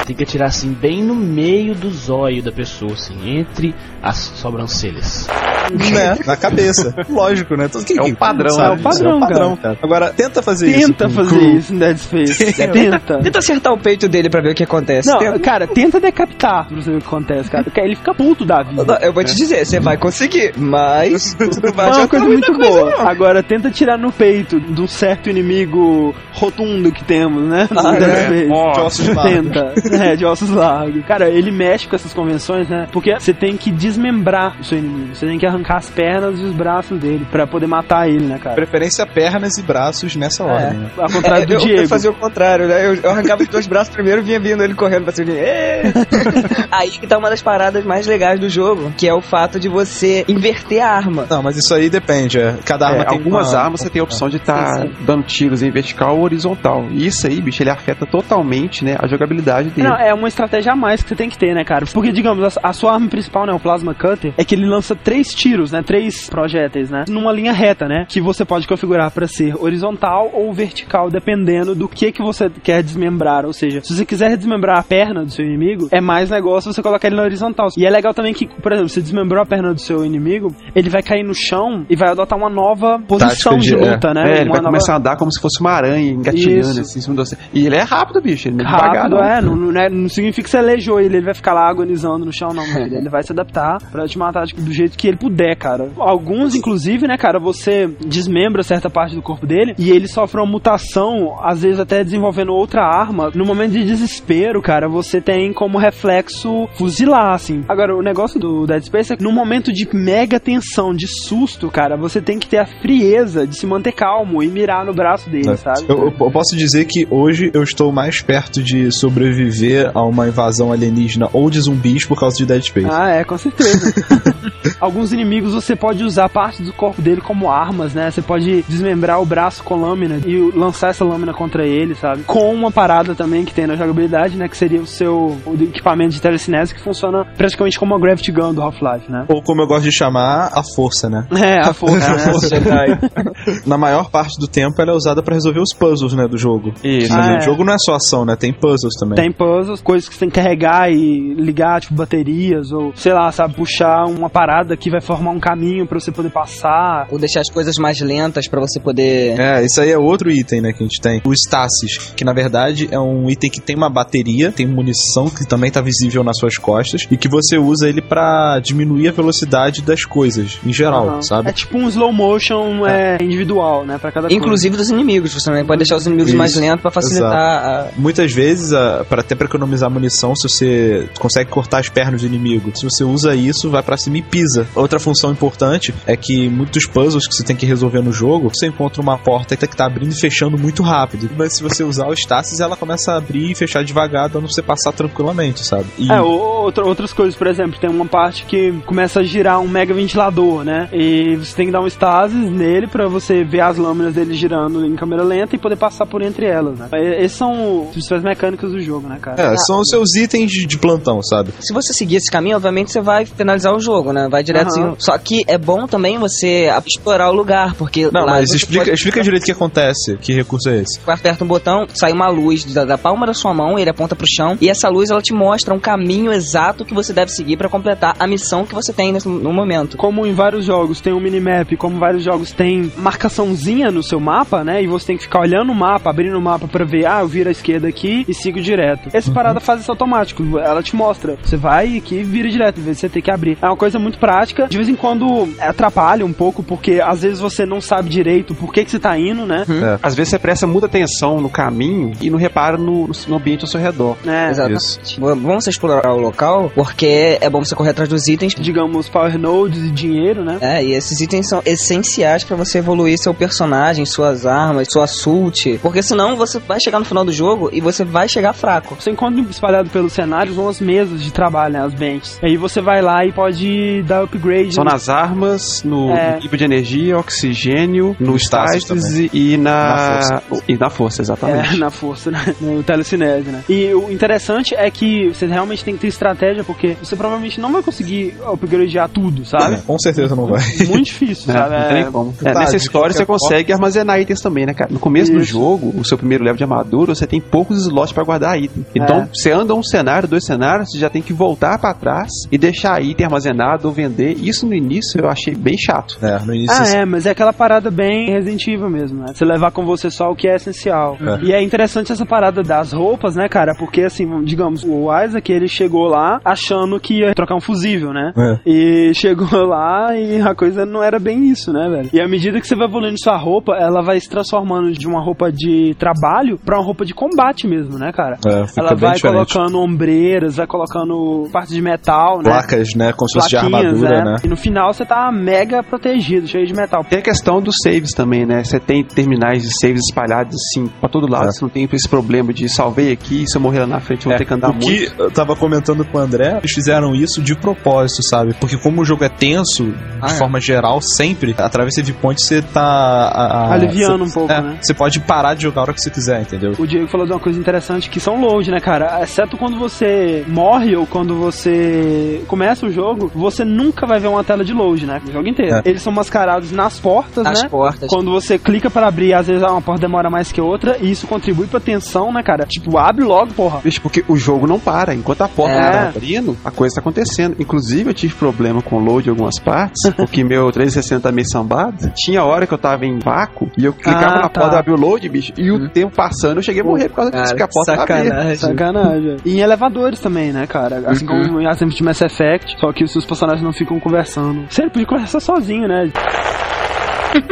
Tem que atirar assim, bem no meio do zóio da pessoa, assim, entre as sobrancelhas. né? Na cabeça. Lógico, né? Todo- quem- É o padrão, sabe é o disso? padrão, cara. Agora, tenta fazer isso. Tenta fazer isso em Dead Space. tenta. Tenta acertar o peito dele pra ver o que acontece. Não, Cara, tenta decapitar pra você ver o que acontece, cara. Porque Ele fica puto da vida. Eu vou te dizer, você vai conseguir, mas não vai É uma coisa muito coisa, boa. não. Agora, tenta tirar no peito um certo inimigo rotundo que temos, né? Ah, é. Ó, De ossos largos. Tenta. É, de ossos largos. Cara, ele mexe com essas convenções, né? Porque você tem que desmembrar o seu inimigo. Você tem que arrancar as pernas e os braços dele pra poder matar ele, né, cara? Preferência pernas e braços nessa ordem, né? Ao contrário do É, eu, Diego. eu fazia o contrário, né? Eu, eu arrancava os dois braços primeiro e vinha vindo ele correndo pra cima. "Ê!" Aí que tá uma das paradas mais legais do jogo, que é o fato de você inverter a arma. Não, mas isso aí depende. é. Cada arma É, tem algumas uma- armas você tem a opção de estar Sim, dando tiros em vertical ou horizontal. E isso aí, bicho, ele afeta totalmente, né, a jogabilidade dele. Não, é uma estratégia a mais que você tem que ter, né, cara? Porque, digamos, a, a sua arma principal, né, o Plasma Cutter, é que ele lança três tiros, né, três projéteis, né, numa linha reta, né, que você pode configurar pra ser horizontal ou vertical, dependendo do que que você quer desmembrar. Ou seja, se você quiser desmembrar a perna do seu inimigo, é mais negócio você colocar ele na horizontal. E é legal também que, por exemplo, você desmembrou a perna do seu inimigo, ele vai cair no chão e vai adotar uma nova posição de de- luta, né? É, ele uma vai nova... começar a andar como se fosse uma aranha engatilhando Isso. assim em cima de você. E ele é rápido, bicho. Ele é devagar, Rápido, não. é, não, não, é- não significa que você aleijou ele, ele vai ficar lá agonizando no chão, não. Ele, ele vai se adaptar pra te matar tipo, do jeito que ele puder, cara. Alguns, inclusive, né, cara, você desmembra certa parte do corpo dele e ele sofre uma mutação, às vezes até desenvolvendo outra arma. No momento de desespero, cara, você tem como reflexo fuzilar, assim. Agora, o negócio do Dead Space é que no momento de mega tensão, de susto, cara, você tem que ter a frieza de se manter calmo e mirar no braço dele, sabe? Eu, eu- eu posso dizer que hoje eu estou mais perto de sobreviver a uma invasão alienígena ou de zumbis por causa de Dead Space. Ah, é, com certeza. Alguns inimigos você pode usar parte do corpo dele como armas, né? Você pode desmembrar o braço com lâmina e lançar essa lâmina contra ele, sabe? Com uma parada também que tem na jogabilidade, né? Que seria o seu equipamento de telecinese que funciona praticamente como uma Gravity Gun do Half-Life, né? Ou como eu gosto de chamar, a força, né? É, a força, né? Na maior parte do tempo ela é usada pra resolver os puzzles, né, do jogo. Isso. Ah, é. o jogo não é só ação, né? Tem puzzles também. Tem puzzles, coisas que você tem que carregar e ligar, tipo baterias, ou sei lá, sabe, puxar uma parada que vai formar um caminho pra você poder passar. Ou deixar as coisas mais lentas pra você poder. É, isso aí é outro item, né, que a gente tem. O Stasis, que na verdade é um item que tem uma bateria, tem munição que também tá visível nas suas costas, e que você usa ele pra diminuir a velocidade das coisas, em geral, Aham. sabe? É tipo um slow motion é, individual, né? Pra cada coisa. Inclusive dos inimigos, você também pode deixar os inimigos Isso, mais lentos pra facilitar a. Muitas vezes, a- pra até pra economizar munição, se você consegue cortar as pernas do inimigo, se você usa isso, vai pra cima e pisa. Outra função importante é que muitos puzzles que você tem que resolver no jogo, você encontra uma porta que tá abrindo e fechando muito rápido. Mas se você usar o Stasis, ela começa a abrir e fechar devagar, dando pra você passar tranquilamente, sabe? E É, ou- outra- outras coisas, por exemplo, tem uma parte que começa a girar um mega ventilador, né? E você tem que dar um stasis nele pra você ver as lâminas dele girando em câmera lenta e poder passar por entre elas, né? Esses são os principais mecânicas do jogo, né, cara? é, são os seus itens de, de plantão, sabe? Se você seguir esse caminho, obviamente você vai finalizar o jogo, né? Vai direto assim. Só que é bom também você explorar o lugar, porque. Não, lá mas explica, pode- explica direito o que acontece. Que recurso é esse? Você aperta um botão, sai uma luz da, da palma da sua mão, ele aponta pro chão, e essa luz ela te mostra um caminho exato que você deve seguir pra completar a missão que você tem nesse, no momento. Como em vários jogos tem um minimap, como vários jogos tem marcaçãozinha no seu mapa, né? E você tem que ficar olhando o mapa, abrindo o mapa pra ver, ah, eu viro à esquerda aqui e sigo direto. essa parada faz isso automático. Ela te mostra. Você vai aqui vira direto, em vez de você ter que abrir. É uma coisa muito prática. De vez em quando atrapalha um pouco, porque às vezes você não sabe direito por que, que você tá indo, né? É. Às vezes você presta muita atenção no caminho e não repara no, no ambiente ao seu redor. É, Exatamente. Vamos explorar o local, porque é bom você correr atrás dos itens. digamos, power nodes e dinheiro, né? É, e esses itens são essenciais pra você evoluir seu personagem, suas armas, sua sult. Porque senão você vai chegar no final do jogo e você vai chegar fraco. Você encontra espalhado pelos cenários vão as mesas de trabalho, né? As benches. Aí você vai lá e pode dar upgrade. São né? nas armas, no É. nível de energia, oxigênio, no status status e, e na, Na força. e na força, exatamente. É, na força, né? No telecinese, né? E o interessante é que você realmente tem que ter estratégia, porque você provavelmente não vai conseguir upgradear tudo, sabe? É, com certeza não vai. Muito difícil, É, sabe? não tem nem como. É, Tá, nessa história você consegue armazenar itens também, né, cara? No começo do Isso. jogo, o seu primeiro level de armadura, você tem poucos slots pra guardar item. Então, É. você anda um cenário, dois cenários, você já tem que voltar pra trás e deixar item armazenado ou vender. Isso no início eu achei bem chato. É, no início Ah, é, mas é aquela parada bem Resident Evil mesmo, né? Você levar com você só o que é essencial. É. E é interessante essa parada das roupas, né, cara? Porque, assim, digamos, o Isaac, ele chegou lá achando que ia trocar um fusível, né? É. E chegou lá e a coisa não era bem isso, né, velho? E à medida que você vai evoluindo sua roupa, ela vai se transformando de uma roupa de trabalho pra uma roupa de combate mesmo, né, cara? É, fica ela bem vai diferente. colocando ombreiras, vai colocando partes de metal, né? Placas, né? Como se fosse de armadura, é. né? E no final você tá mega protegido, cheio de metal. Tem a questão dos saves também, né? Você tem terminais de saves espalhados assim pra todo lado. É. Você não tem esse problema de salvei aqui, se eu morrer lá na frente eu vou ter que andar o que muito. eu tava comentando com o André, eles fizeram isso de propósito, sabe? Porque como o jogo é tenso, de Ah, é. forma geral, sempre, através do save point você tá... a- a- Aliviando você- um pouco, é, né? Você pode parar de jogar a hora que você quiser, entendeu? O Diego falou de uma coisa interessante que são load, né, cara? Exceto quando você morre ou quando você começa o jogo, você nunca vai ver uma tela de load, né? O jogo inteiro. É. Eles são mascarados nas portas, Nas né? portas. Quando você clica para abrir, às vezes uma porta demora mais que outra, e isso contribui pra tensão, né, cara? Tipo, abre logo, porra. Porque o jogo não para. Enquanto a porta É. não tá abrindo, a coisa tá acontecendo. Inclusive, eu tive problema com o load em algumas partes, porque meu 360 tá meio sambado. Tinha hora que eu tava em vácuo e eu clicava Ah, na tá. porta, abrir o load, bicho, e o tempo passando, eu cheguei a morrer por causa disso, que a porta tá sacanagem. Sacanagem. E em elevadores também, né, cara? Assim como em exemplo de Mass Effect, só que os seus personagens não ficam conversando. Você podia conversar sozinho, né?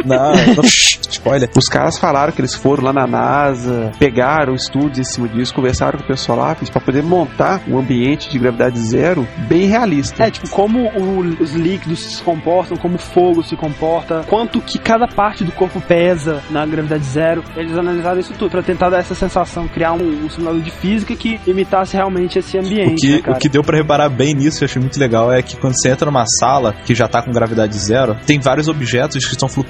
Não, não spoiler. Os caras falaram que eles foram lá na NASA, pegaram estudos em cima disso, conversaram com o pessoal lá, pra poder montar um ambiente de gravidade zero bem realista. É, tipo, como o- os líquidos se comportam, como o fogo se comporta, quanto que cada parte do corpo pesa na gravidade zero. Eles analisaram isso tudo pra tentar dar essa sensação, criar um, um simulador de física que imitasse realmente esse O ambiente, que, né, cara? o que deu pra reparar bem nisso, eu achei muito legal, é que quando você entra numa sala que já tá com gravidade zero, tem vários objetos que estão flutuando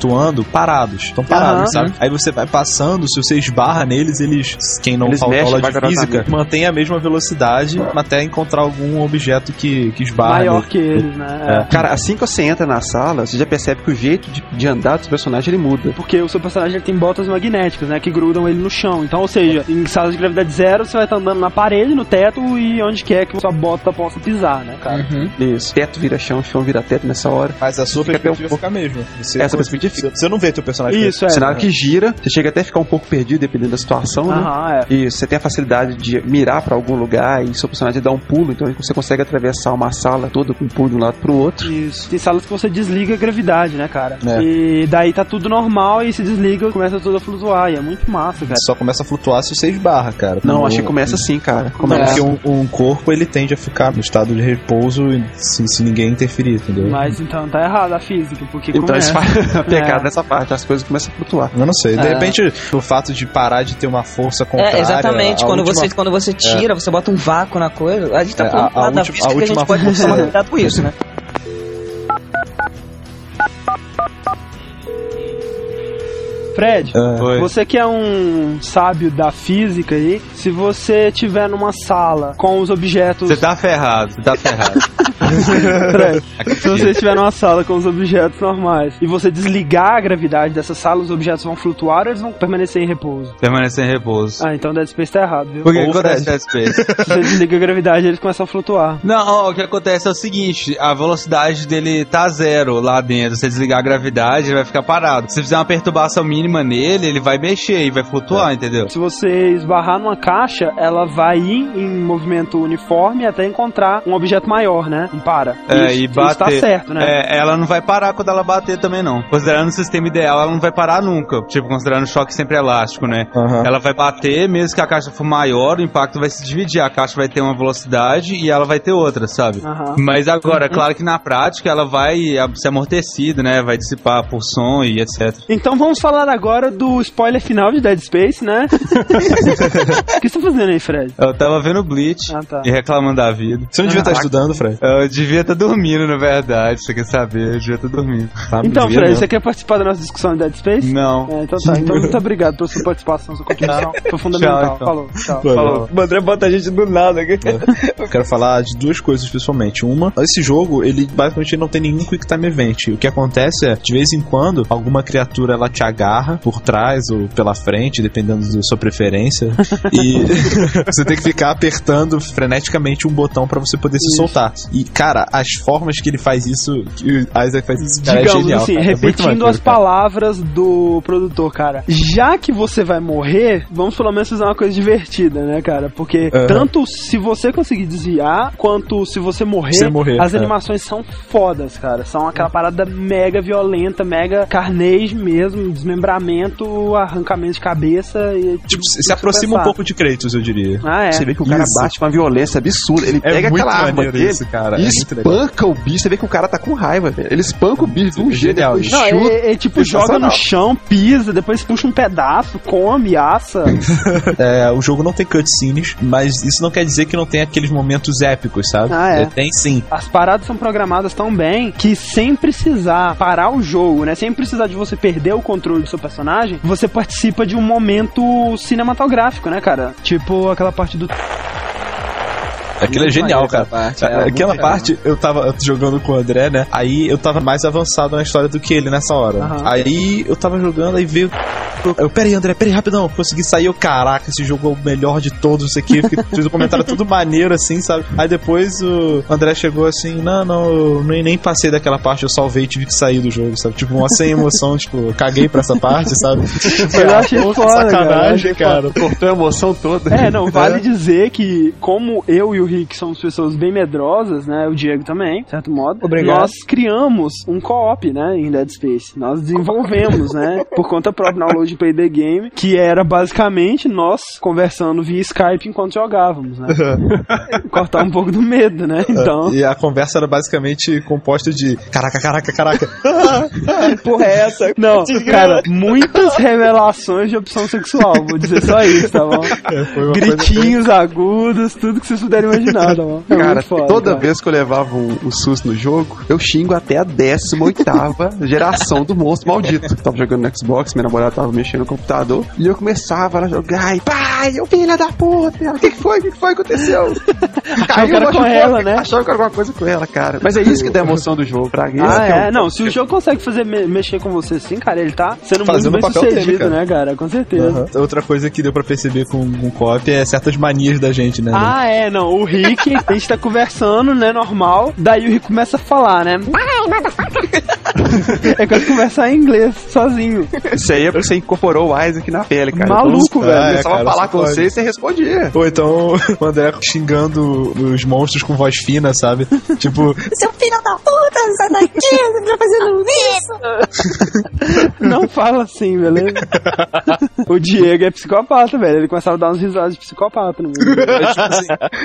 parados. Estão parados, Aham. sabe? Aí você vai passando, se você esbarra neles, eles, quem não Eles aula de física, mantém a mesma velocidade até encontrar algum objeto que, que esbarra Maior nele. que eles, né? É. Cara, assim que você entra na sala, você já percebe que o jeito de, de andar dos personagens ele muda. Porque o seu personagem ele tem botas magnéticas, né? Que grudam ele no chão. Então, ou seja, em salas de gravidade zero, você vai estar andando na parede, no teto e onde quer que sua bota possa pisar, né, cara? Isso. Teto vira chão, chão vira teto nessa hora. Mas a sua Fica perspectiva bem um fica a mesma. Você, Essa perspectiva fica. você não vê teu personagem. Isso, é. cenário que gira, você chega até a ficar um pouco perdido dependendo da situação, né? Aham, é. E você tem a facilidade de mirar pra algum lugar e seu personagem dá um pulo, então você consegue atravessar uma sala toda com um pulo de um lado pro outro. Isso. Tem salas que você desliga a gravidade, né, cara? É. E daí tá tudo normal e se desliga começa tudo a flutuar. E é muito massa, cara. Só começa a flutuar se você esbarra, cara. Não, acho que começa assim, cara. Começa. porque um, um corpo ele tende a ficar no estado de repouso se, se ninguém interferir, entendeu? Mas então tá errado a física, porque Então começa. isso faz pecado É. nessa parte, as coisas começam a flutuar. Eu não sei. De É. repente, o fato de parar de ter uma força contrária. É, exatamente. Quando, última- você, quando você tira, você bota um vácuo na coisa. A gente tá É, falando a- a última- física a que a gente pode tomar cuidado com isso, né? Fred, É. Você que é um sábio da física aí, se você tiver numa sala com os objetos. Você tá ferrado, você tá ferrado. Fred, se você estiver numa sala com os objetos normais e você desligar a gravidade dessa sala, os objetos vão flutuar ou eles vão permanecer em repouso? Permanecer em repouso. Ah, então Dead Space tá errado, viu? Por que acontece Dead Space? Se você desliga a gravidade, eles começam a flutuar. Não, ó, o que acontece é o seguinte, a velocidade dele tá zero lá dentro. Se você desligar a gravidade, ele vai ficar parado. Se fizer uma perturbação mínima nele, ele vai mexer e vai flutuar, entendeu? Se você esbarrar numa caixa, ela vai ir em movimento uniforme até encontrar um objeto maior, né? Um para. É, isso, e isso bater. tá certo, né? É, ela não vai parar quando ela bater também, não. Considerando o sistema ideal, ela não vai parar nunca. Tipo, considerando o choque sempre elástico, né? Aham. Ela vai bater, mesmo que a caixa for maior, o impacto vai se dividir. A caixa vai ter uma velocidade e ela vai ter outra, sabe? Aham. Mas agora, é claro que na prática ela vai ser amortecida, né? Vai dissipar por som e etc. Então vamos falar agora do spoiler final de Dead Space, né? o que você tá fazendo aí, Fred? Eu tava vendo Bleach Ah, tá. e reclamando da vida. Você não devia estar estudando, Fred? Eu devia estar dormindo, na verdade. Você quer saber? Eu devia estar dormindo. Tá, Então, Fred, mesmo. você quer participar da nossa discussão de Dead Space? Não. É, então tá. Então muito obrigado pela sua participação, sua contribuição. Foi fundamental. Tchau, então. Falou. Tchau. Falou. O André bota a gente do nada aqui. Eu quero falar de duas coisas pessoalmente. Uma, esse jogo, ele basicamente não tem nenhum Quick Time Event. O que acontece é, de vez em quando, alguma criatura ela te agarra por trás ou pela frente, dependendo da sua preferência. e você tem que ficar apertando freneticamente um botão pra você poder se Isso. soltar. E, cara, as formas que ele faz isso, que o Isaac faz isso, cara, é Digamos genial, assim, cara. É repetindo maneiro, as cara. palavras do produtor, cara. Já que você vai morrer, vamos pelo menos fazer uma coisa divertida, né, cara? Porque Aham. tanto se você conseguir desviar, quanto se você morrer, morrer, as é. animações são fodas, cara. São aquela parada mega violenta, mega carnage mesmo, desmembramento, arrancamento de cabeça e. Tipo, se se aproxima um pouco de Kratos, eu diria. Ah, é. Você vê que o cara Isso. bate com uma violência absurda. Ele É pega aquela arma dele isso, cara. e É espanca o bicho. Você vê que o cara tá com raiva, velho. Ele espanca o bicho de um jeito, genial depois. Não, chuta. é, é, tipo, joga no chão, pisa, depois puxa um pedaço, come, assa. É, o jogo não tem cutscenes, mas isso não quer dizer que não tem aqueles momentos épicos, sabe? Ah, é. tem sim. As paradas são programadas tão bem que sem precisar parar o jogo, né? Sem precisar de você perder o controle do seu personagem, você participa de um momento cinematográfico, né, cara? Tipo aquela parte do. Aquilo é Muito genial, maneiro cara. parte, é, Aquela muito parte, eu tava jogando com o André, né? Aí eu tava mais avançado na história do que ele nessa hora. Aham. Aí eu tava jogando, aí veio. Eu, peraí, André, peraí, rapidão. Consegui sair, eu, caraca, esse jogo é o melhor de todos, isso aqui. Fiz um comentário tudo maneiro, assim, sabe? Aí depois o André chegou assim: não, não, eu nem, passei daquela parte, eu salvei e tive que sair do jogo, sabe? Tipo, uma sem emoção, tipo, caguei pra essa parte, sabe? Eu achei foda, cara, sacanagem, achei cara. Cortou a emoção toda. É, não, vale dizer que, como eu e o Rick somos pessoas bem medrosas, né? O Diego também, de certo modo. Obrigado. Nós criamos um co-op, né? Em Dead Space. Nós desenvolvemos, né? Por conta própria, download Play the Game, que era basicamente nós conversando via Skype enquanto jogávamos, né? Cortar um pouco do medo, né? Então, E a conversa era basicamente composta de caraca, caraca, caraca. porra é essa? Não, cara, muitas revelações de opção sexual, vou dizer só isso, tá bom? Coisa Gritinhos agudos, tudo que vocês puderem imaginar, tá bom? É Cara, foda, toda cara. vez que eu levava um, um susto no jogo, eu xingo até a 18 geração do monstro maldito. Tava jogando no Xbox, minha namorada tava mexendo no computador, e eu começava a jogar, e pai, eu filha da puta, o que, foi? O que, foi que aconteceu? Achava que era machucou, com ela, né? Achava que era alguma coisa com ela, cara. Mas é isso que dá emoção do jogo, pra mim. Ah, esse que é? o- Não, se o jogo consegue fazer me- mexer com você assim, cara, ele tá sendo Fazendo muito o bem papel dele, sucedido, cara. né, cara? Com certeza. Aham. Outra coisa que deu pra perceber com, com o co-op é certas manias da gente, né? Ah, é, não. O Rick, a gente tá conversando, né, normal. Daí o Rick começa a falar, né? é quando conversar em inglês, sozinho. Isso aí é porque você incorporou o Isaac na pele, cara. Maluco, Então, velho. Eu começava cara, a falar com pode. você e você respondia. Ou então o André xingando os monstros com voz fina, sabe? tipo, Seu filho da puta, sai daqui, você tá fazendo isso. Não fala assim, beleza? o Diego é psicopata, velho. Ele começava a dar uns risadas de psicopata no mundo.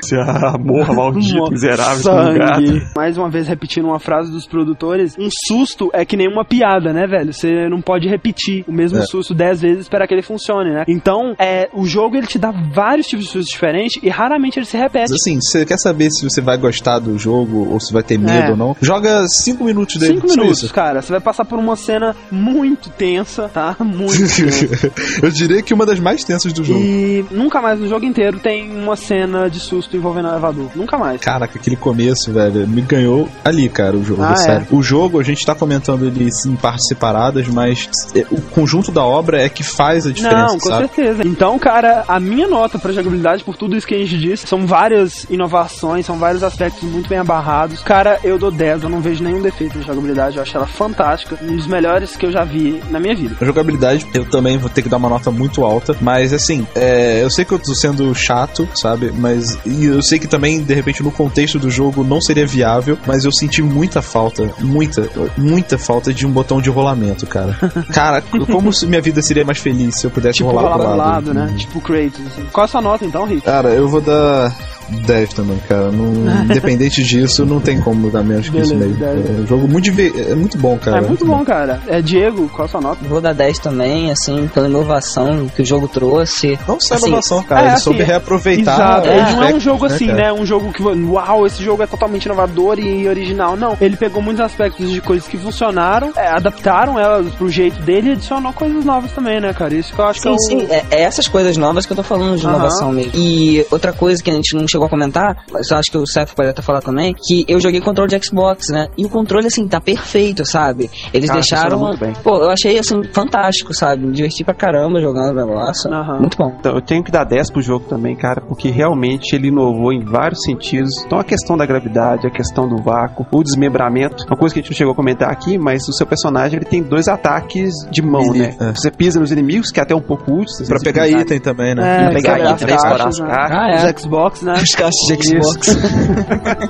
Esse amor maldito, miserável, esse lugar. Sangue. Mais uma vez repetindo uma frase dos produtores, um susto é que nem uma piada, né, velho? Você não pode repetir o mesmo É. susto dez vezes esperar que ele funcione, né? Então, é, o jogo ele te dá vários tipos de sustos diferentes e raramente ele se repete. mas assim, você quer saber se você vai gostar do jogo ou se vai ter medo É. ou não? Joga 5 minutos dele. Cinco só minutos, isso. cara. Você vai passar por uma cena muito tensa, tá? Muito tensa. Eu diria que uma das mais tensas do jogo. E nunca mais no jogo inteiro tem uma cena de susto envolvendo o elevador. Nunca mais. Caraca, aquele começo, velho, me ganhou ali, cara, o jogo, Ah, é sério. O jogo, a gente tá comentando ele em partes separadas, mas é, o conjunto da obra sobra é que faz a diferença, Não, com sabe? certeza. Então, cara, a minha nota pra jogabilidade, por tudo isso que a gente disse, são várias inovações, são vários aspectos muito bem abarrados. Cara, eu dou 10, eu não vejo nenhum defeito na jogabilidade, eu acho ela fantástica, um dos melhores que eu já vi na minha vida. A jogabilidade, eu também vou ter que dar uma nota muito alta, mas assim, é, eu sei que eu tô sendo chato, sabe? Mas e eu sei que também, de repente, no contexto do jogo não seria viável, mas eu senti muita falta, muita, muita falta de um botão de rolamento, cara. Cara, como se minha vida seria mais feliz se eu pudesse Tipo, rolar pro lado. lado, né? Tipo Kratos, assim. Qual a sua nota então, Rick? Cara, eu vou dar 10 também, cara. Não, independente disso, não tem como dar menos que isso. 10. É um jogo muito, é muito bom, cara. é muito bom, cara. É Diego, qual a sua nota? Vou dar 10 também, assim, pela inovação que o jogo trouxe. Não só Assim, inovação, cara. é, ele assim, soube reaproveitar. Exato, ele não é um jogo né, assim, cara? né? Um jogo que, uau, esse jogo é totalmente inovador e original. Não, ele pegou muitos aspectos de coisas que funcionaram, é, adaptaram elas pro jeito dele e adicionou coisas novas também, né, cara? Isso que eu acho que é Sim, o... sim, é, é essas coisas novas que eu tô falando de Aham. inovação mesmo. E outra coisa que a gente não chegou a comentar, acho que o Seth pode até falar também, que eu joguei controle de Xbox, né? E o controle, assim, tá perfeito, sabe? Eles Ah, deixaram. funciona muito bem. Pô, eu achei, assim, fantástico, sabe? Me diverti pra caramba jogando o negócio. Aham. Muito bom. Então, eu tenho que dar 10 pro jogo também, cara, porque realmente ele inovou em vários sentidos. Então, a questão da gravidade, a questão do vácuo, o desmembramento, uma coisa que a gente não chegou a comentar aqui, mas o seu personagem ele tem dois ataques de mão, Ele- né? é. Você pisa nos inimigos, que é até um pouco útil. Pra pegar item também, É, né? pegar item, caixas, as né? caixas. Ah, é. Os Xbox, né? Os caixas de Xbox.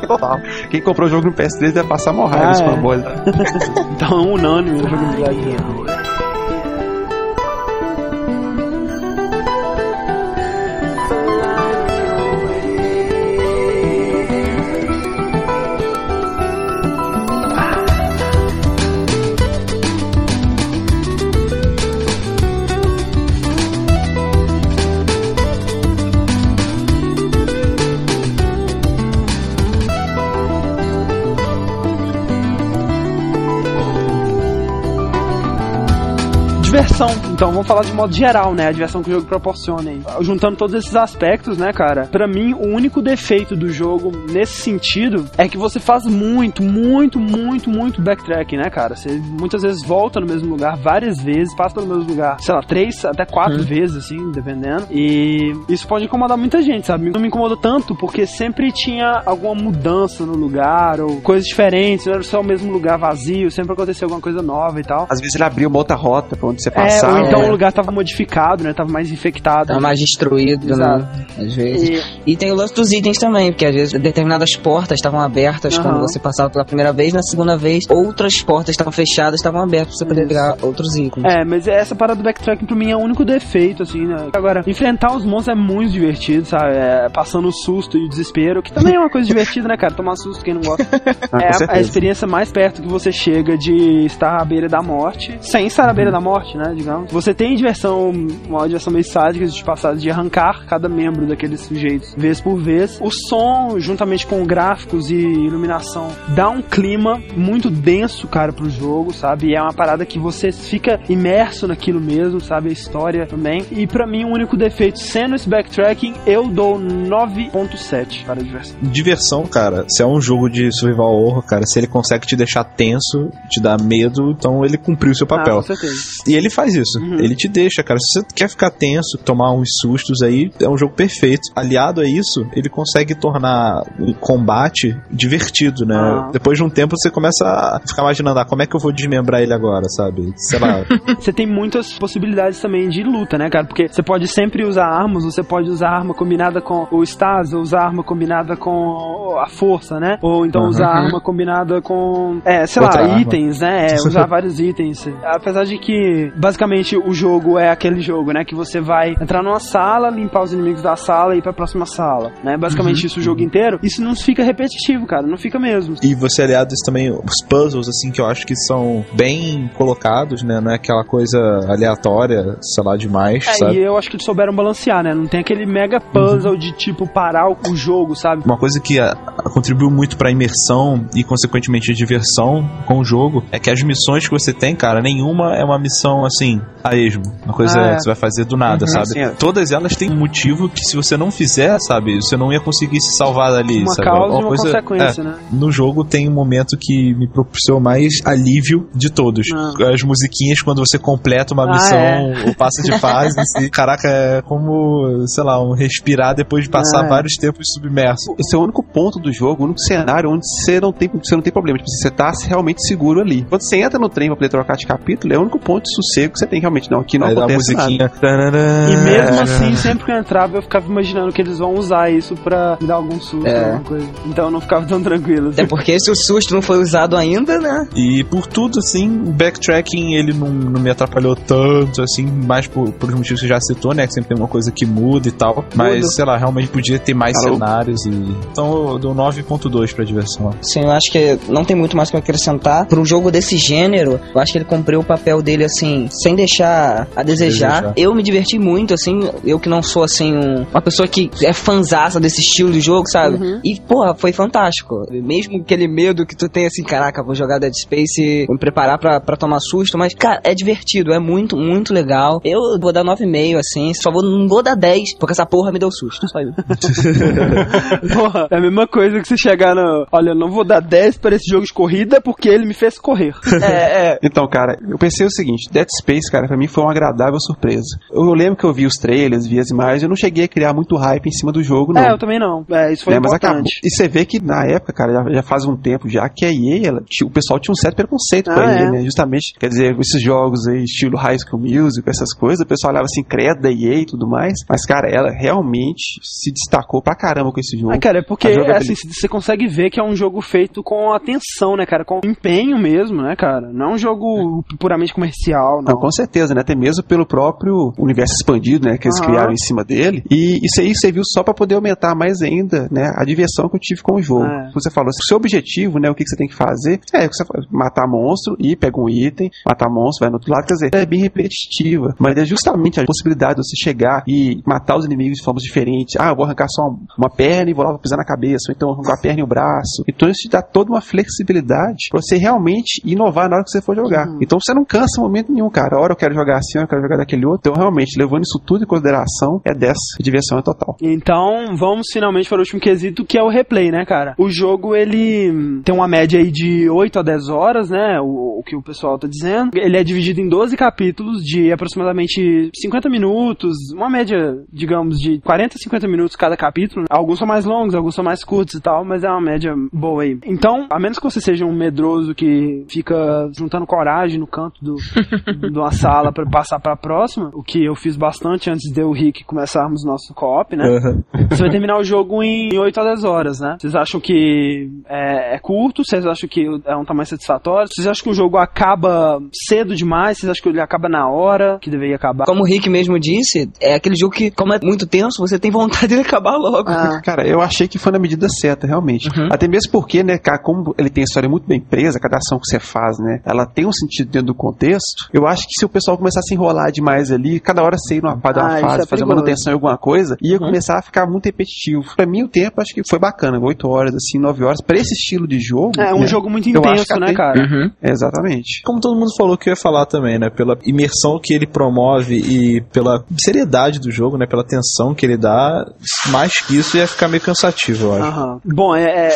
Total. Quem comprou o jogo no PS3 deve passar mó raiva Ah, os é. fanboys. Então é unânime a jogabilidade. Então, vamos falar de modo geral, né? A diversão que o jogo proporciona aí. Juntando todos esses aspectos, né, cara? Pra mim, o único defeito do jogo nesse sentido é que você faz muito, muito, muito, muito backtrack, né, cara? Você muitas vezes volta no mesmo lugar várias vezes, passa pelo mesmo lugar, sei lá, três até quatro vezes, assim, dependendo. E isso pode incomodar muita gente, sabe? Não me incomodou tanto porque sempre tinha alguma mudança no lugar ou coisas diferentes, não era só o mesmo lugar vazio, sempre acontecia alguma coisa nova e tal. Às vezes ele abria uma outra rota pra onde você É, passar. ou então é. o lugar tava modificado, né? Tava mais infectado. Tá mais destruído, Exato. né? Às vezes. E- E tem o lance dos itens também, porque às vezes determinadas portas estavam abertas Aham. quando você passava pela primeira vez, na segunda vez outras portas estavam fechadas, estavam abertas pra você poder pegar outros itens. É, mas essa parada do backtracking pra mim é o único defeito, assim, né? Agora, enfrentar os monstros é muito divertido, sabe? É, passando o susto e o desespero, que também é uma coisa divertida, né, cara? Tomar susto, quem não gosta. Ah, é a- a, experiência mais perto que você chega de estar à beira da morte, sem estar à beira da morte, né, digamos. Você tem diversão, uma diversão meio sádica de passar, de arrancar cada membro daqueles sujeitos, vez por vez. O som, juntamente com gráficos e iluminação, dá um clima muito denso, cara, pro jogo, sabe? E é uma parada que você fica imerso naquilo mesmo, sabe? A história também. E pra mim, o único defeito, sendo esse backtracking, eu dou 9.7 para a diversão. Diversão, cara, se é um jogo de survival horror, cara, se ele consegue te deixar tenso, te dar medo, então ele cumpriu o seu Ah, papel. com certeza. E ele faz isso. Uhum. Ele te deixa, cara. Se você quer ficar tenso, tomar uns sustos aí, é um jogo perfeito. Aliado a isso, ele consegue tornar o combate divertido, né? Ah. Depois de um tempo você começa a ficar imaginando, ah, como é que eu vou desmembrar ele agora, sabe? Sei lá. Você tem muitas possibilidades também de luta, né, cara? Porque você pode sempre usar armas, você pode usar arma combinada com o Staz, ou usar arma combinada com a força, né? Ou então Uhum. usar arma combinada com, é, sei Outra lá, arma. itens, né? É, usar vários itens. Apesar de que, basicamente, o jogo é aquele jogo, né? Que você vai entrar numa sala, limpar os inimigos da sala e ir pra próxima sala, né? Basicamente Uhum. isso o jogo inteiro. Isso não fica repetitivo, cara. Não fica mesmo. E você aliado isso também, os puzzles, assim, que eu acho que são bem colocados, né? Não é aquela coisa aleatória, sei lá, demais, É, sabe? e eu acho que eles souberam balancear, né? Não tem aquele mega puzzle de tipo parar o, o jogo, sabe? Uma coisa que ah, contribuiu muito pra imersão e, consequentemente, a diversão com o jogo é que as missões que você tem, cara, nenhuma é uma missão assim a esmo. Uma coisa Ah, é. que você vai fazer do nada, Uhum. sabe? Sim, é. Todas elas têm um motivo que se você não fizer, sabe, você não ia conseguir se salvar dali, Uma sabe? causa e Uma uma coisa- consequência, é, né? No jogo tem um momento que me propiciou mais alívio de todos. Ah. As musiquinhas quando você completa uma Ah, missão é. ou passa de fase. assim, caraca, é como, sei lá, um respirar depois de passar Ah, é. vários tempos submerso. Esse é o único ponto do jogo, o único cenário onde você não tem, você não tem problema. Tipo, você tá realmente seguro ali. Quando você entra no trem pra poder trocar de capítulo, é o único ponto de sossego que você tem realmente. Não, aqui não Aí acontece musiquinha. nada. tarará, E mesmo assim, sempre que eu entrava, eu ficava imaginando que eles vão usar isso pra me dar algum susto, É. alguma coisa. Então eu não ficava tão tranquilo. assim. Até porque se o susto não foi usado ainda, né? E por tudo, assim, o backtracking ele não, não me atrapalhou tanto, assim, mais por, por os motivos que você já citou, né? Que sempre tem uma coisa que muda e tal. Mas, sei lá, realmente podia ter mais Alô? cenários e. Então eu dou 9.2 pra diversão. Sim, eu acho que não tem muito mais pra acrescentar. Pra um jogo desse gênero, eu acho que ele cumpriu o papel dele, assim, sem deixar a desejar. Desejar. Eu me diverti muito, assim, eu que não sou, assim, um- uma pessoa que é fanzaça desse estilo de jogo, sabe? Uhum. E, porra, foi fantástico. Mesmo aquele medo que tu tem, assim, caraca, vou jogar Dead Space e me preparar pra, pra tomar susto, mas, cara, é divertido, é muito, muito legal. Eu vou dar 9,5, assim, só vou, não vou dar 10, porque essa porra me deu susto, só isso. Porra, é a mesma coisa que você chegar no. Olha, eu não vou dar 10 para esse jogo de corrida porque ele me fez correr. é, é. Então, cara, eu pensei o seguinte: Dead Space, cara, pra mim foi uma agradável surpresa. Eu lembro que eu vi os trailers, vi as imagens, eu não cheguei a criar muito hype em cima do jogo, não. É, eu também não. É, isso foi Né, mas acabou. importante. E você vê que na época, cara, já, já faz um tempo já que a EA, ela, o pessoal tinha um certo preconceito com Ah, a EA, é. né? Justamente, quer dizer, esses jogos aí, estilo High School Music, essas coisas, o pessoal olhava assim, credo da EA e tudo mais. Mas, cara, ela realmente se destacou pra caramba com esse jogo. Ah, cara, é porque assim, você consegue ver que é um jogo feito com atenção, né, cara? Com empenho mesmo, né, cara? Não é um jogo puramente comercial, não. Não, com certeza, né? Até mesmo pelo próprio universo expandido, né? Que eles Aham. criaram em cima dele. E isso aí serviu só pra poder aumentar mais ainda, né? A diversão que eu tive com o jogo. É. Você falou, o seu objetivo, né? O que, que você tem que fazer? É, você matar monstro e pega um item, matar monstro, vai no outro lado. Quer dizer, é bem repetitiva. Mas é justamente a possibilidade de você chegar e matar os inimigos de formas diferentes. Ah, eu vou arrancar só uma, perna e vou lá vou pisar na cabeça. Ou então arrancar a perna e o braço. Então isso te dá toda uma flexibilidade pra você realmente inovar na hora que você for jogar. Uhum. Então você não cansa em momento nenhum, cara. A hora eu quero jogar assim, eu quero jogar daquele outro. Então realmente, levando isso tudo em consideração, é dessa. A diversão é total. Então, vamos finalmente para o último quesito, que é o replay, né, cara? O jogo, ele tem uma média aí de 8 a 10 horas, né? O, o que o pessoal tá dizendo. Ele é dividido em 12 capítulos de aproximadamente 50 minutos, uma média, digamos, de 40 a 50 minutos cada capítulo. Alguns são mais longos, alguns são mais curtos e tal, mas é uma média boa aí. Então, a menos que você seja um medroso que fica juntando coragem no canto do, de uma sala para passar para a próxima, o que eu fiz bastante antes de eu e o Rick começarmos nosso co-op, né? Você vai terminar o jogo em 8 a 10 horas, né? Vocês acham que é, é curto? Vocês acham que é um tamanho satisfatório? Vocês acham que o jogo acaba cedo demais? Vocês acham que ele acaba na hora que deveria acabar? Como o Rick mesmo disse, é aquele jogo que, como é muito tenso, você tem vontade de acabar logo. Ah, Cara, eu achei que foi na medida certa, realmente. Uhum. Até mesmo porque, né, cara, como ele tem a história muito bem presa, cada ação que você faz, né, ela tem um sentido dentro do contexto. Eu acho que se o pessoal começar a se enrolar demais ali, cada hora você ir numa, dar uma Ah, fase, é fazer manutenção em alguma coisa, ia Uhum. começar a ficar muito repetitivo. Pra mim, o tempo acho que foi bacana, 8 horas, assim, 9 horas. Pra esse estilo de jogo. é um né, jogo muito intenso, né, cara? Uhum. Exatamente. Como todo mundo falou que eu ia falar também, né? Pela imersão que ele promove e pela seriedade do jogo, né? Pela tensão que ele dá, mais que isso ia ficar meio cansativo, eu acho. Aham. Bom, é, é-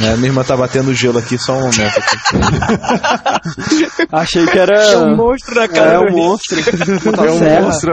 Né? Minha irmã tá batendo gelo aqui, só um momento. Aqui. achei que era. É um monstro na É cara. um monstro. É um Motosserra. monstro.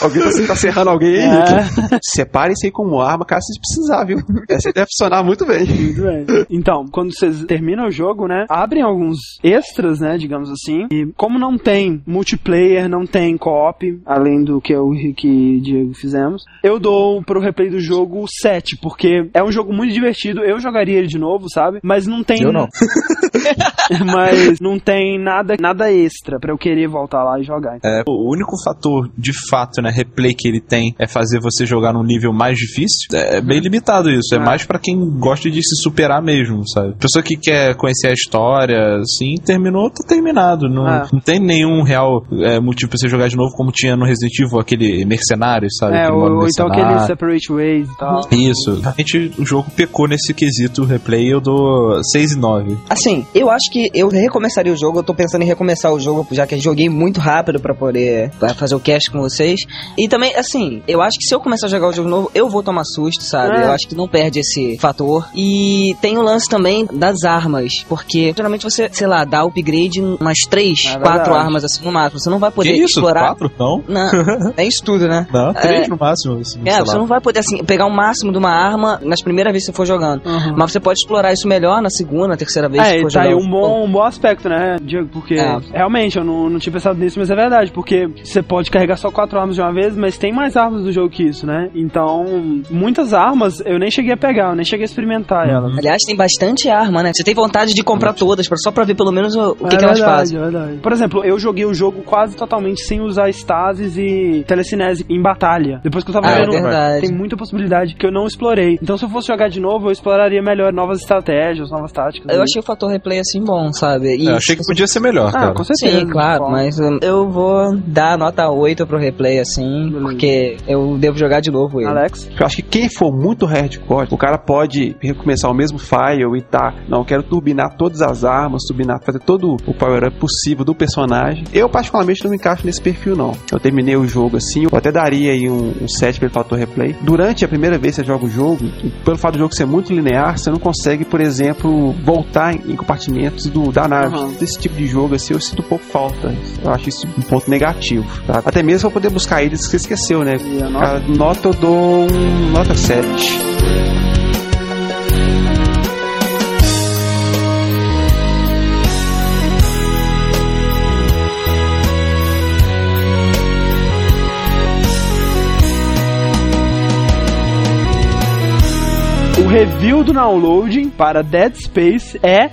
Alguém tá, tá serrando alguém aí? É. Separe isso aí como arma, caso você precisar, viu? Essa aí deve funcionar muito bem. Muito bem. Então, quando vocês terminam o jogo, né, abrem alguns extras, né, digamos assim. E como não tem multiplayer, não tem co-op, além do que eu e que e Diego fizemos, eu dou pro replay do jogo 7, porque é um jogo muito divertido. Eu jogaria ele de novo, sabe? Mas não tem Eu não. mas não tem nada nada extra pra eu querer voltar lá e jogar. É, o único fator de fato, né, replay que ele tem é fazer você jogar num nível mais difícil. É bem limitado isso. É É. mais pra quem gosta de se superar mesmo, sabe? Pessoa que quer conhecer a história, assim, terminou, tá terminado. Não, É. não tem nenhum real é, motivo pra você jogar de novo, como tinha no Resident Evil, aquele mercenário, sabe? É, ou, ou então aquele Separate Ways e tal. Isso. Realmente o jogo pecou nesse quesito replay eu dou 6 e 9. Assim, eu acho que eu recomeçaria o jogo. Eu tô pensando em recomeçar o jogo, já que joguei muito rápido pra poder pra fazer o cast com vocês. E também, assim, eu acho que se eu começar a jogar o jogo novo, eu vou tomar susto, sabe? É. Eu acho que não perde esse fator. E tem o lance também das armas, porque geralmente você, sei lá, dá upgrade em umas 3, É 4 verdade. armas assim no máximo. Você não vai poder que isso? explorar. 4? Não. Não, é isso tudo, né? Não, 3 É. no máximo. Assim, É, sei você lá. não vai poder, assim, pegar o máximo de uma arma nas primeiras vezes que você for jogando. Uhum. Mas você pode explorar isso melhor na segunda, terceira vez É, que tá aí um bom, um bom aspecto, né, Diego? Porque É. realmente eu não, não tinha pensado nisso, mas é verdade. Porque você pode carregar só quatro armas de uma vez, mas tem mais armas do jogo que isso, né? Então, muitas armas eu nem cheguei a pegar, eu nem cheguei a experimentar Uhum. elas. Aliás, tem bastante arma, né? Você tem vontade de comprar todas, só pra ver pelo menos o, o que, é que elas verdade, fazem. é verdade. Por exemplo, eu joguei o jogo quase totalmente sem usar stasis e telecinese em batalha. Depois que eu tava Ah, é vendo, verdade. tem muita possibilidade que eu não explorei. Então, se eu fosse jogar de novo, eu exploraria melhor novas estratégias, novas táticas. Eu né? achei o fator replay assim bom, sabe? E Eu achei que podia ser melhor, Ah, cara. com certeza. Sim, claro, Bom. mas hum, eu vou dar nota 8 pro replay assim, porque eu devo jogar de novo ele. Alex? Eu acho que quem for muito hardcore, o cara pode recomeçar o mesmo file e tá, não, eu quero turbinar todas as armas, turbinar, fazer todo o power-up possível do personagem. Eu, particularmente, não me encaixo nesse perfil, não. Eu terminei o jogo assim, eu até daria aí um, um 7 pelo fator replay. Durante a primeira vez que você joga o jogo, pelo fato do jogo ser muito linear, você não consegue, por exemplo, voltar em compartimentos do, da nave. Uhum. Desse tipo de jogo, assim, eu sinto um pouco falta. Eu acho isso um ponto negativo, tá? Até mesmo pra poder buscar itens que você esqueceu, né? E a nota? Cara, nota eu dou um nota 7. Review do downloading para Dead Space é.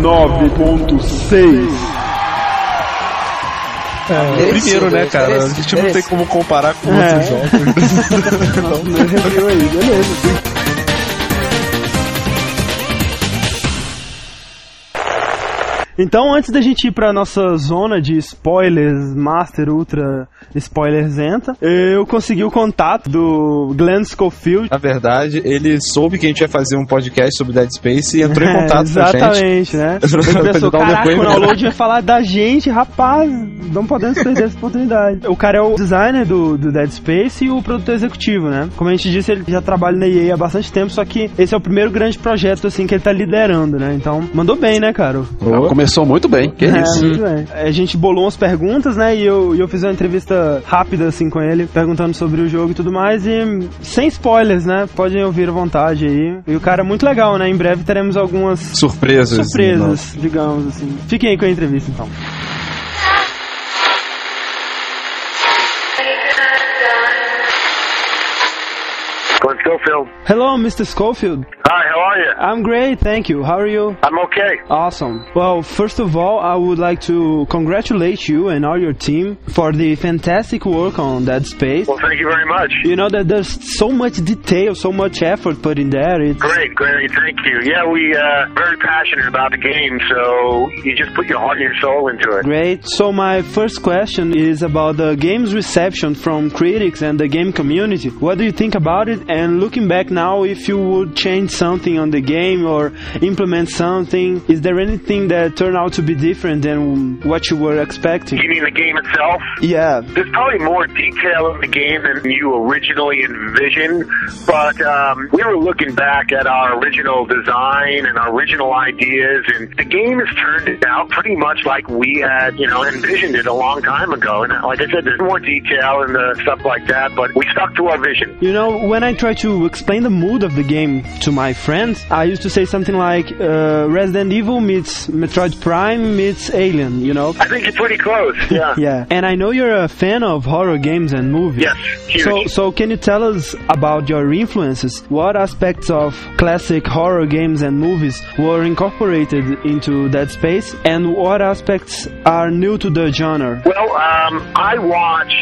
Nove ponto seis. É, primeiro, né, cara? A gente não tem como comparar com É. outros jogos. No review aí, beleza. Então, antes da gente ir pra nossa zona de spoilers, Master, Ultra, Spoilerzenta, eu consegui o contato do Glenn Schofield. Na verdade, ele soube que a gente ia fazer um podcast sobre Dead Space e entrou em contato com a gente. Exatamente, né? Pra Ele pensou, dar um caraca, o depoimento." download vai falar da gente, rapaz, não podemos perder essa oportunidade. O cara é o designer do, do Dead Space e o produtor executivo, né? Como a gente disse, ele já trabalha na EA há bastante tempo, só que esse é o primeiro grande projeto, assim, que ele tá liderando, né? Então, mandou bem, né, cara? Começou muito bem, que É, isso. muito bem. A gente bolou umas perguntas, né? E eu, e eu fiz uma entrevista rápida, assim, com ele, perguntando sobre o jogo e tudo mais. E sem spoilers, né? Podem ouvir à vontade aí. E o cara é muito legal, né? Em breve teremos algumas Surpresas. surpresas, digamos assim. Fiquem aí com a entrevista, então. Glenn Schofield. Hello, Mr. Schofield. Hi, how are you? I'm great, thank you. How are you? I'm okay. Awesome. Well, first of all, I would like to congratulate you and all your team for the fantastic work on Dead Space. Well, thank you very much. You know that there's so much detail, so much effort put in there. It's Great, great, thank you. Yeah, we uh very passionate about the game, so you just put your heart and your soul into it. great. So my first question is about the game's reception from critics and the game community. What do you think about it? And looking back now, if you would change something on the game or implement something, is there anything that turned out to be different than what you were expecting? You mean the game itself? Yeah. There's probably more detail in the game than you originally envisioned, but um, we were looking back at our original design and our original ideas, and the game has turned out pretty much like we had, you know, envisioned it a long time ago. And like I said, there's more detail and the stuff like that, but we stuck to our vision. You know, when I try to explain the mood of the game to my friends, I used to say something like uh, Resident Evil meets Metroid Prime meets Alien, you know? I think you're pretty close. Yeah. Yeah. And I know you're a fan of horror games and movies. Yes, huge. So, so can you tell us about your influences? What aspects of classic horror games and movies were incorporated into that Space, and what aspects are new to the genre? Well, um, I watch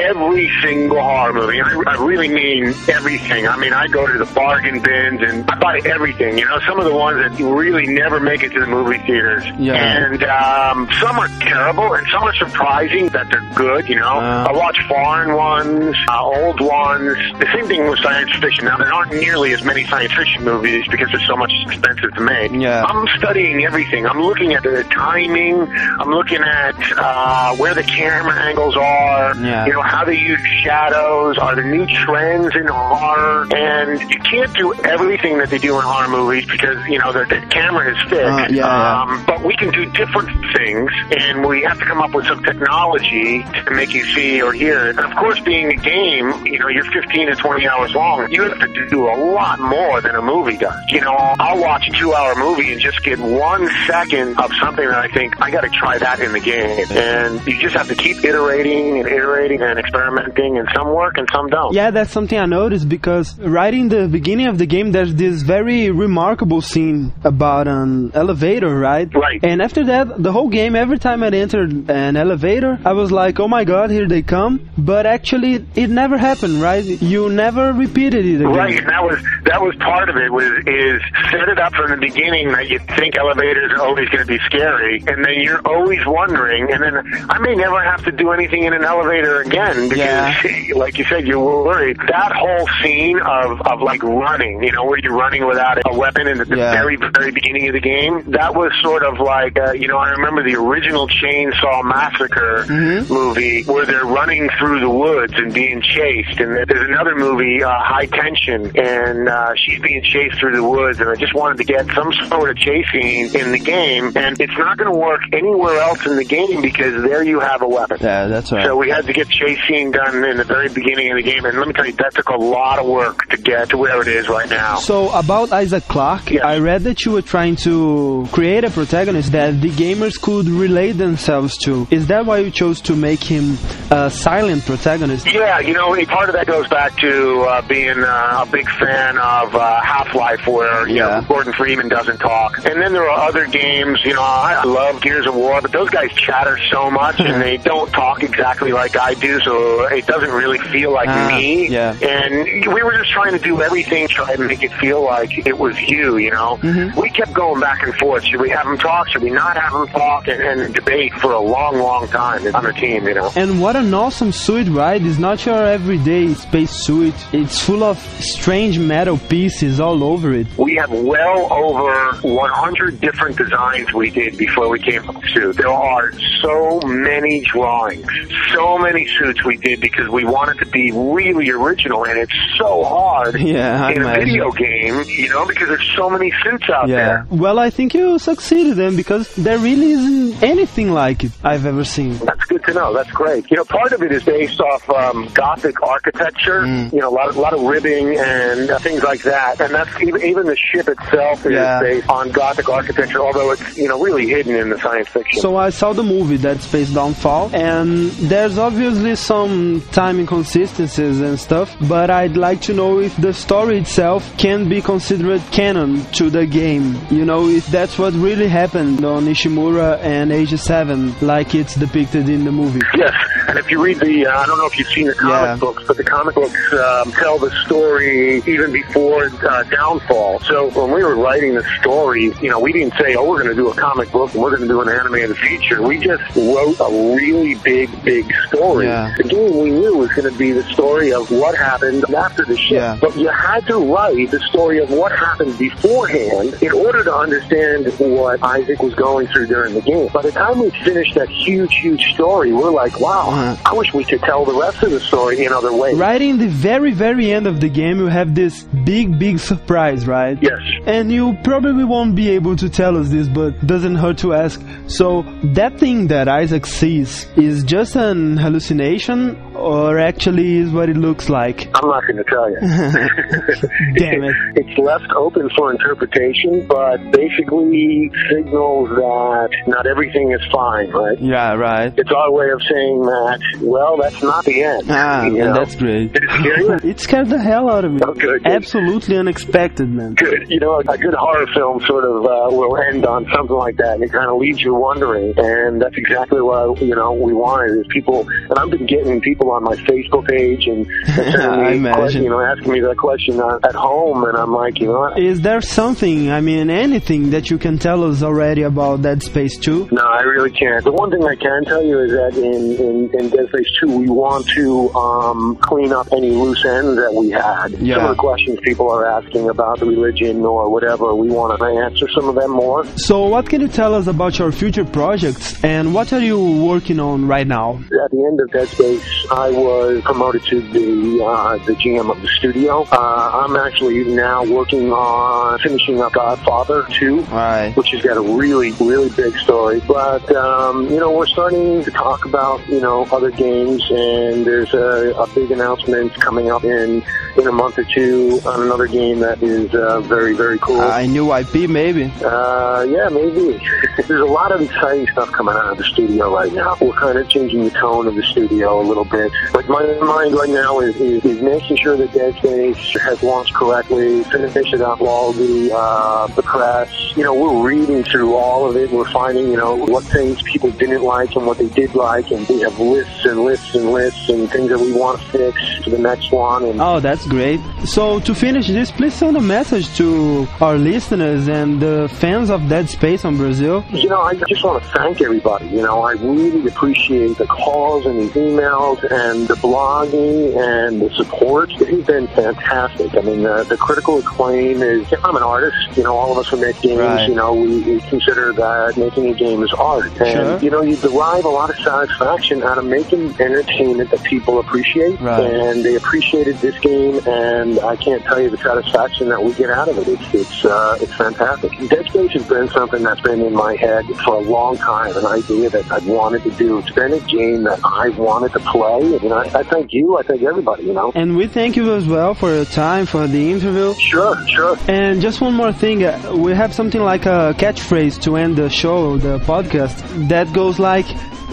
every single horror movie. I, I really mean everything. I mean, I go to the bargain bins and I buy everything. You know, some of the ones that really never make it to the movie theaters. Yeah. And um, some are terrible, and some are surprising that they're good. You know, I watch foreign ones, uh, old ones. The same thing with science fiction. Now there aren't nearly as many science fiction movies because they're so much expensive to make. Yeah. I'm studying everything. I'm looking at the timing. I'm looking at uh, where the camera angles are. Yeah. You know how they use shadows. Are there new trends in horror? And you can't do everything that they do in horror movies because you know the, the camera is fixed. Uh, yeah, yeah. Um, but we can do different things, and we have to come up with some technology to make you see or hear it. And of course, being a game, you know, you're 15 to 20 hours long. You have to do a lot more than a movie does. You know, I'll watch a two-hour movie and just get one second of something that I think I got to try that in the game. And you just have to keep iterating and iterating and experimenting, and some work and some don't. Yeah, that's something I noticed because right in the beginning of the game, there's this very remarkable scene about an elevator, right? Right. And after that, the whole game, every time I entered an elevator, I was like, oh my god, here they come. But actually, it never happened, right? You never repeated it again. Right, and that was that was part of it. Was is set it up from the beginning that you think elevators are always going to be scary, and then you're always wondering. And then I may never have to do anything in an elevator again because, like you said, you're worried. That whole scene of of like running, you know, where you're running without a weapon in the, Yeah. very very beginning of the game. That was sort of like uh, you know I remember the original Chainsaw Massacre movie where they're running through the woods and being chased. And there's another movie, uh, High Tension, and uh, she's being chased through the woods. And I just wanted to get some sort of chase scene in the game, and it's not going to work anywhere else in the game because there you have a weapon. Yeah, that's right. So we had to get chase scene done in the very beginning of the game, and let me tell you, that took a lot of work to get to where it is right now. So about Isaac Clarke, I read that you were trying to create a protagonist that the gamers could relate themselves to. Is that why you chose to make him a silent protagonist? Yeah, you know, part of that goes back to uh, being uh, a big fan of uh, Half-Life, where you know Gordon Freeman doesn't talk. And then there are other games. You know, I I love Gears of War, but those guys chatter so much, and they don't talk exactly like I do, so it doesn't really feel like Ah, me. yeah. And we were just trying to do everything, try to make it feel like it was you. You know, Mm-hmm. we kept going back and forth. Should we have him talk? Should we not have him talk? And, and debate for a long, long time on the team. You know. And what an awesome suit, right? It's not your everyday space suit. It's full of strange metal pieces all over it. We have well over 100 different designs we did before we came up suit. There are so many drawings, so many suits we did because we wanted to be really original, and it's so hard Yeah, in a video game, you know, because there's so many suits out there. Well, I think you succeeded then because there really isn't anything like it I've ever seen. That's good to know. That's great. You know, part of it is based off um, Gothic architecture. Mm. You know, a lot, of, lot of ribbing and uh, things like that. And that's even, even the ship itself is Yeah. based on Gothic architecture, although it's you know really hidden in the science fiction. So I saw the movie Dead Space Downfall, and there's obviously some time inconsistencies and stuff, but I'd like to know if the story itself can be considered canon to the game. You know, if that's what really happened on Ishimura and Asia 7, like it's depicted in the movie. Yes, and if you read the, uh, I don't know if you've seen the comic books, but the comic books um, tell the story even before uh, Downfall. So when we were writing the story, you know, we didn't say, oh, we're going to do a comic book and we're going to do an animated feature. We just wrote a really big, big story. Yeah. The game we knew was going to be the story of what happened after the ship. But you had to write the story of what happened beforehand in order to understand what Isaac was going through during the game. By the time we finished that huge, huge story, we're like, wow, uh-huh. I wish we could tell the rest of the story in other ways. Right in the very, very end of the game, you have this big, big surprise, right? Yes. And you probably won't be able to tell us this, but doesn't hurt to ask. So, that thing that Isaac sees is just an hallucination, or actually is what it looks like? I'm not going to tell you. Damn it. It's left open for interpretation, but basically signals that not everything is fine, right? Yeah, right. It's our way of saying that, well, that's not the end. Ah, you know? that's great. Did it scare you? It scared the hell out of me. Oh, good, good. Absolutely unexpected, man. Good. You know, a good horror film sort of uh, will end on something like that, and it kind of leaves you wondering. And that's exactly what you know we wanted is people. And I've been getting people on my Facebook page and, and sending me. Question, you know, asking me that question uh, at home, and I'm like, you know? Is there something, I mean, anything that you can tell us already about Dead Space 2? No, I really can't. The one thing I can tell you is that in, in, in Dead Space 2, we want to um, clean up any loose ends that we had. Yeah. Some of the questions people are asking about the religion or whatever, we want to answer some of them more. So, what can you tell us about your future projects and what are you working on right now? At the end of Dead Space, I was promoted to the uh, the GM of the studio. Uh, I'm actually now working on finishing up Godfather 2, Right. which has got a really, really big story. But, um, you know, we're starting to talk about, you know, other games, and there's a, a big announcement coming up in, in a month or two on another game that is uh, very, very cool. A new IP, maybe? Uh, yeah, maybe. There's a lot of exciting stuff coming out of the studio right now. We're kind of changing the tone of the studio a little bit. But my mind right now is, is, is making sure that Dead Space has launched correctly, finishing up all the, uh, the press. You know, we're reading through all of it. We're finding, you know, what things people didn't like and what they did like. And we have lists and lists and lists and things that we want to fix for the next one. And Oh, that's great. So, to finish this, please send a message to our listeners and the fans of Dead Space on Brazil. You know, I just want to thank everybody. You know, I really appreciate the calls and the emails and the blogging and the support. It has been fantastic. I mean, the, the critical acclaim is, I'm an artist. You know, all of us who make games, Right. you know, we, we consider that making a game is art. And, Sure. you know, you derive a lot of satisfaction out of making entertainment that people appreciate. Right. And they appreciated this game, and I can't tell you the satisfaction that we get out of it. It's, it's, uh, it's fantastic. Dead Space has been something that's been in my head for a long time, an idea that I've wanted to do. It's been a game that I've wanted to play, and I, I thank you, I thank everybody, you know. And we thank you as well for your time, for the interview. Sure, sure. And just one more thing, uh, we have something like a catchphrase to end the show, the podcast, that goes like,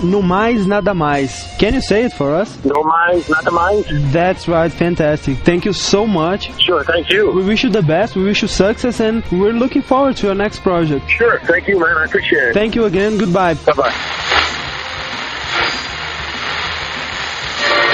no mais, nada mais. Can you say it for us? No mais, nada mais. That's right, fantastic. Thank you so much. Sure, thank you. We wish you the best, we wish you success, and we're looking forward to your next project. Sure, thank you, man. I appreciate it. Thank you again, goodbye. Bye-bye.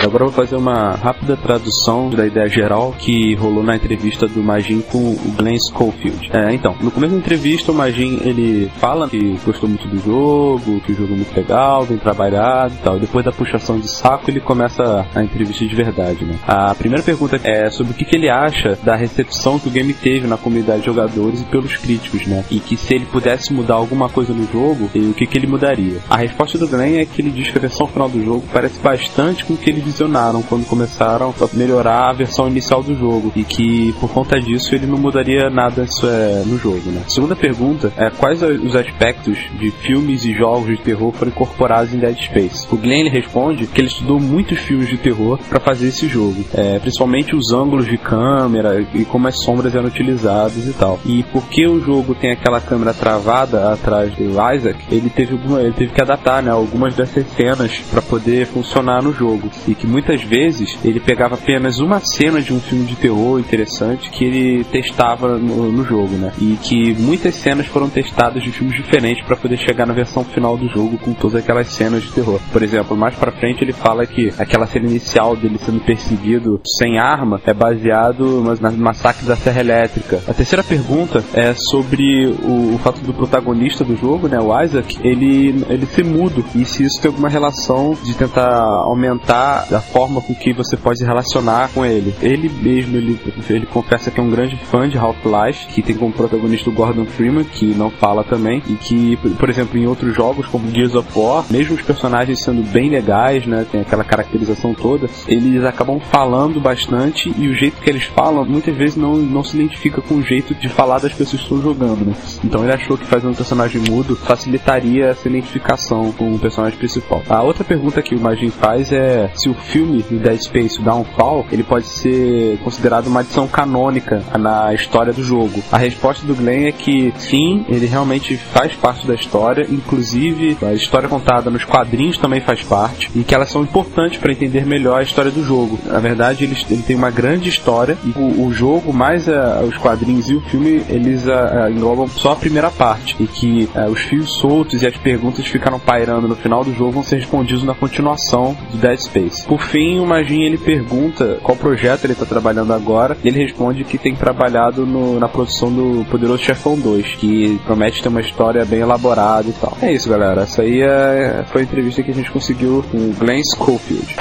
Agora eu vou fazer uma rápida tradução da ideia geral que rolou na entrevista do Magin com o Glenn Schofield. É, então, no começo da entrevista o Magin ele fala que gostou muito do jogo, que o jogo é muito legal, bem trabalhado e tal. Depois da puxação de saco ele começa a entrevista de verdade, né? A primeira pergunta é sobre o que, que ele acha da recepção que o game teve na comunidade de jogadores e pelos críticos, né? E que se ele pudesse mudar alguma coisa no jogo, o que, que ele mudaria. A resposta do Glenn é que ele diz que a versão final do jogo parece bastante com o que eles visionaram quando começaram a melhorar a versão inicial do jogo e que por conta disso ele não mudaria nada isso é, no jogo, né? Segunda pergunta é quais os aspectos de filmes e jogos de terror foram incorporados em Dead Space. O Glenn responde que ele estudou muitos filmes de terror para fazer esse jogo, é, principalmente os ângulos de câmera e como as sombras eram utilizadas e tal. E porque o jogo tem aquela câmera travada atrás do Isaac, ele teve, ele teve que adaptar né, algumas dessas cenas para poder funcionar no jogo. E que muitas vezes ele pegava apenas uma cena de um filme de terror interessante que ele testava no, no jogo, né? E que muitas cenas foram testadas de filmes diferentes para poder chegar na versão final do jogo com todas aquelas cenas de terror. Por exemplo, mais pra frente ele fala que aquela cena inicial dele sendo perseguido sem arma é baseado no massacre da Serra Elétrica. A terceira pergunta é sobre o, o fato do protagonista do jogo, né, o Isaac, ele, ele ser mudo e se isso tem alguma relação de tentar aumentar a forma com que você pode relacionar com ele. Ele mesmo, ele, ele confessa que é um grande fã de Half-Life, que tem como protagonista o Gordon Freeman, que não fala também, e que, por exemplo, em outros jogos como Gears of War, mesmo os personagens sendo bem legais, né, tem aquela caracterização toda, eles acabam falando bastante e o jeito que eles falam muitas vezes não, não se identifica com o jeito de falar das pessoas que estão jogando, né? Então ele achou que fazer um personagem mudo facilitaria essa identificação com o personagem principal. A outra pergunta que o Magin faz é se o filme Dead Space Downfall ele pode ser considerado uma adição canônica na história do jogo. A resposta do Glenn é que sim, ele realmente faz parte da história, inclusive a história contada nos quadrinhos também faz parte e que elas são importantes para entender melhor a história do jogo. Na verdade, ele, tem uma grande história e o, o jogo mais os quadrinhos e o filme eles uh, englobam só a primeira parte e que uh, os fios soltos e as perguntas que ficaram pairando no final do jogo vão ser respondidos na continuação do Dead Space. Por fim, o Magin ele pergunta qual projeto ele tá trabalhando agora. E ele responde que tem trabalhado no- na produção do Poderoso Chefão 2, que promete ter uma história bem elaborada e tal. É isso, galera. Essa aí é, foi a entrevista que a gente conseguiu com o Glenn Schofield.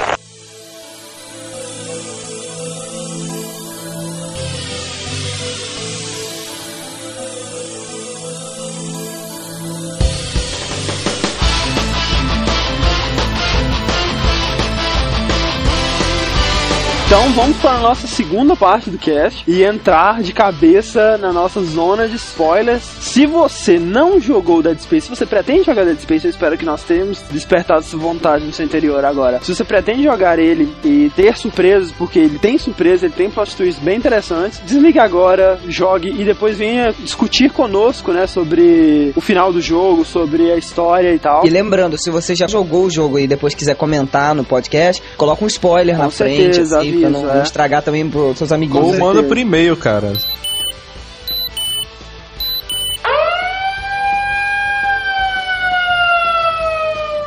Vamos para a nossa segunda parte do cast e entrar de cabeça na nossa zona de spoilers. Se você não jogou Dead Space, se você pretende jogar Dead Space, eu espero que nós tenhamos despertado essa vontade no seu interior agora. Se você pretende jogar ele e ter surpresas, porque ele tem surpresa, ele tem plot twists bem interessantes, desligue agora, jogue e depois venha discutir conosco, né, sobre o final do jogo, sobre a história e tal. E lembrando, se você já jogou o jogo e depois quiser comentar no podcast, coloca um spoiler Com na certeza, frente, assim, pra aviso, não, é. estragar também pros seus amiguinhos. Ou manda por e-mail, cara.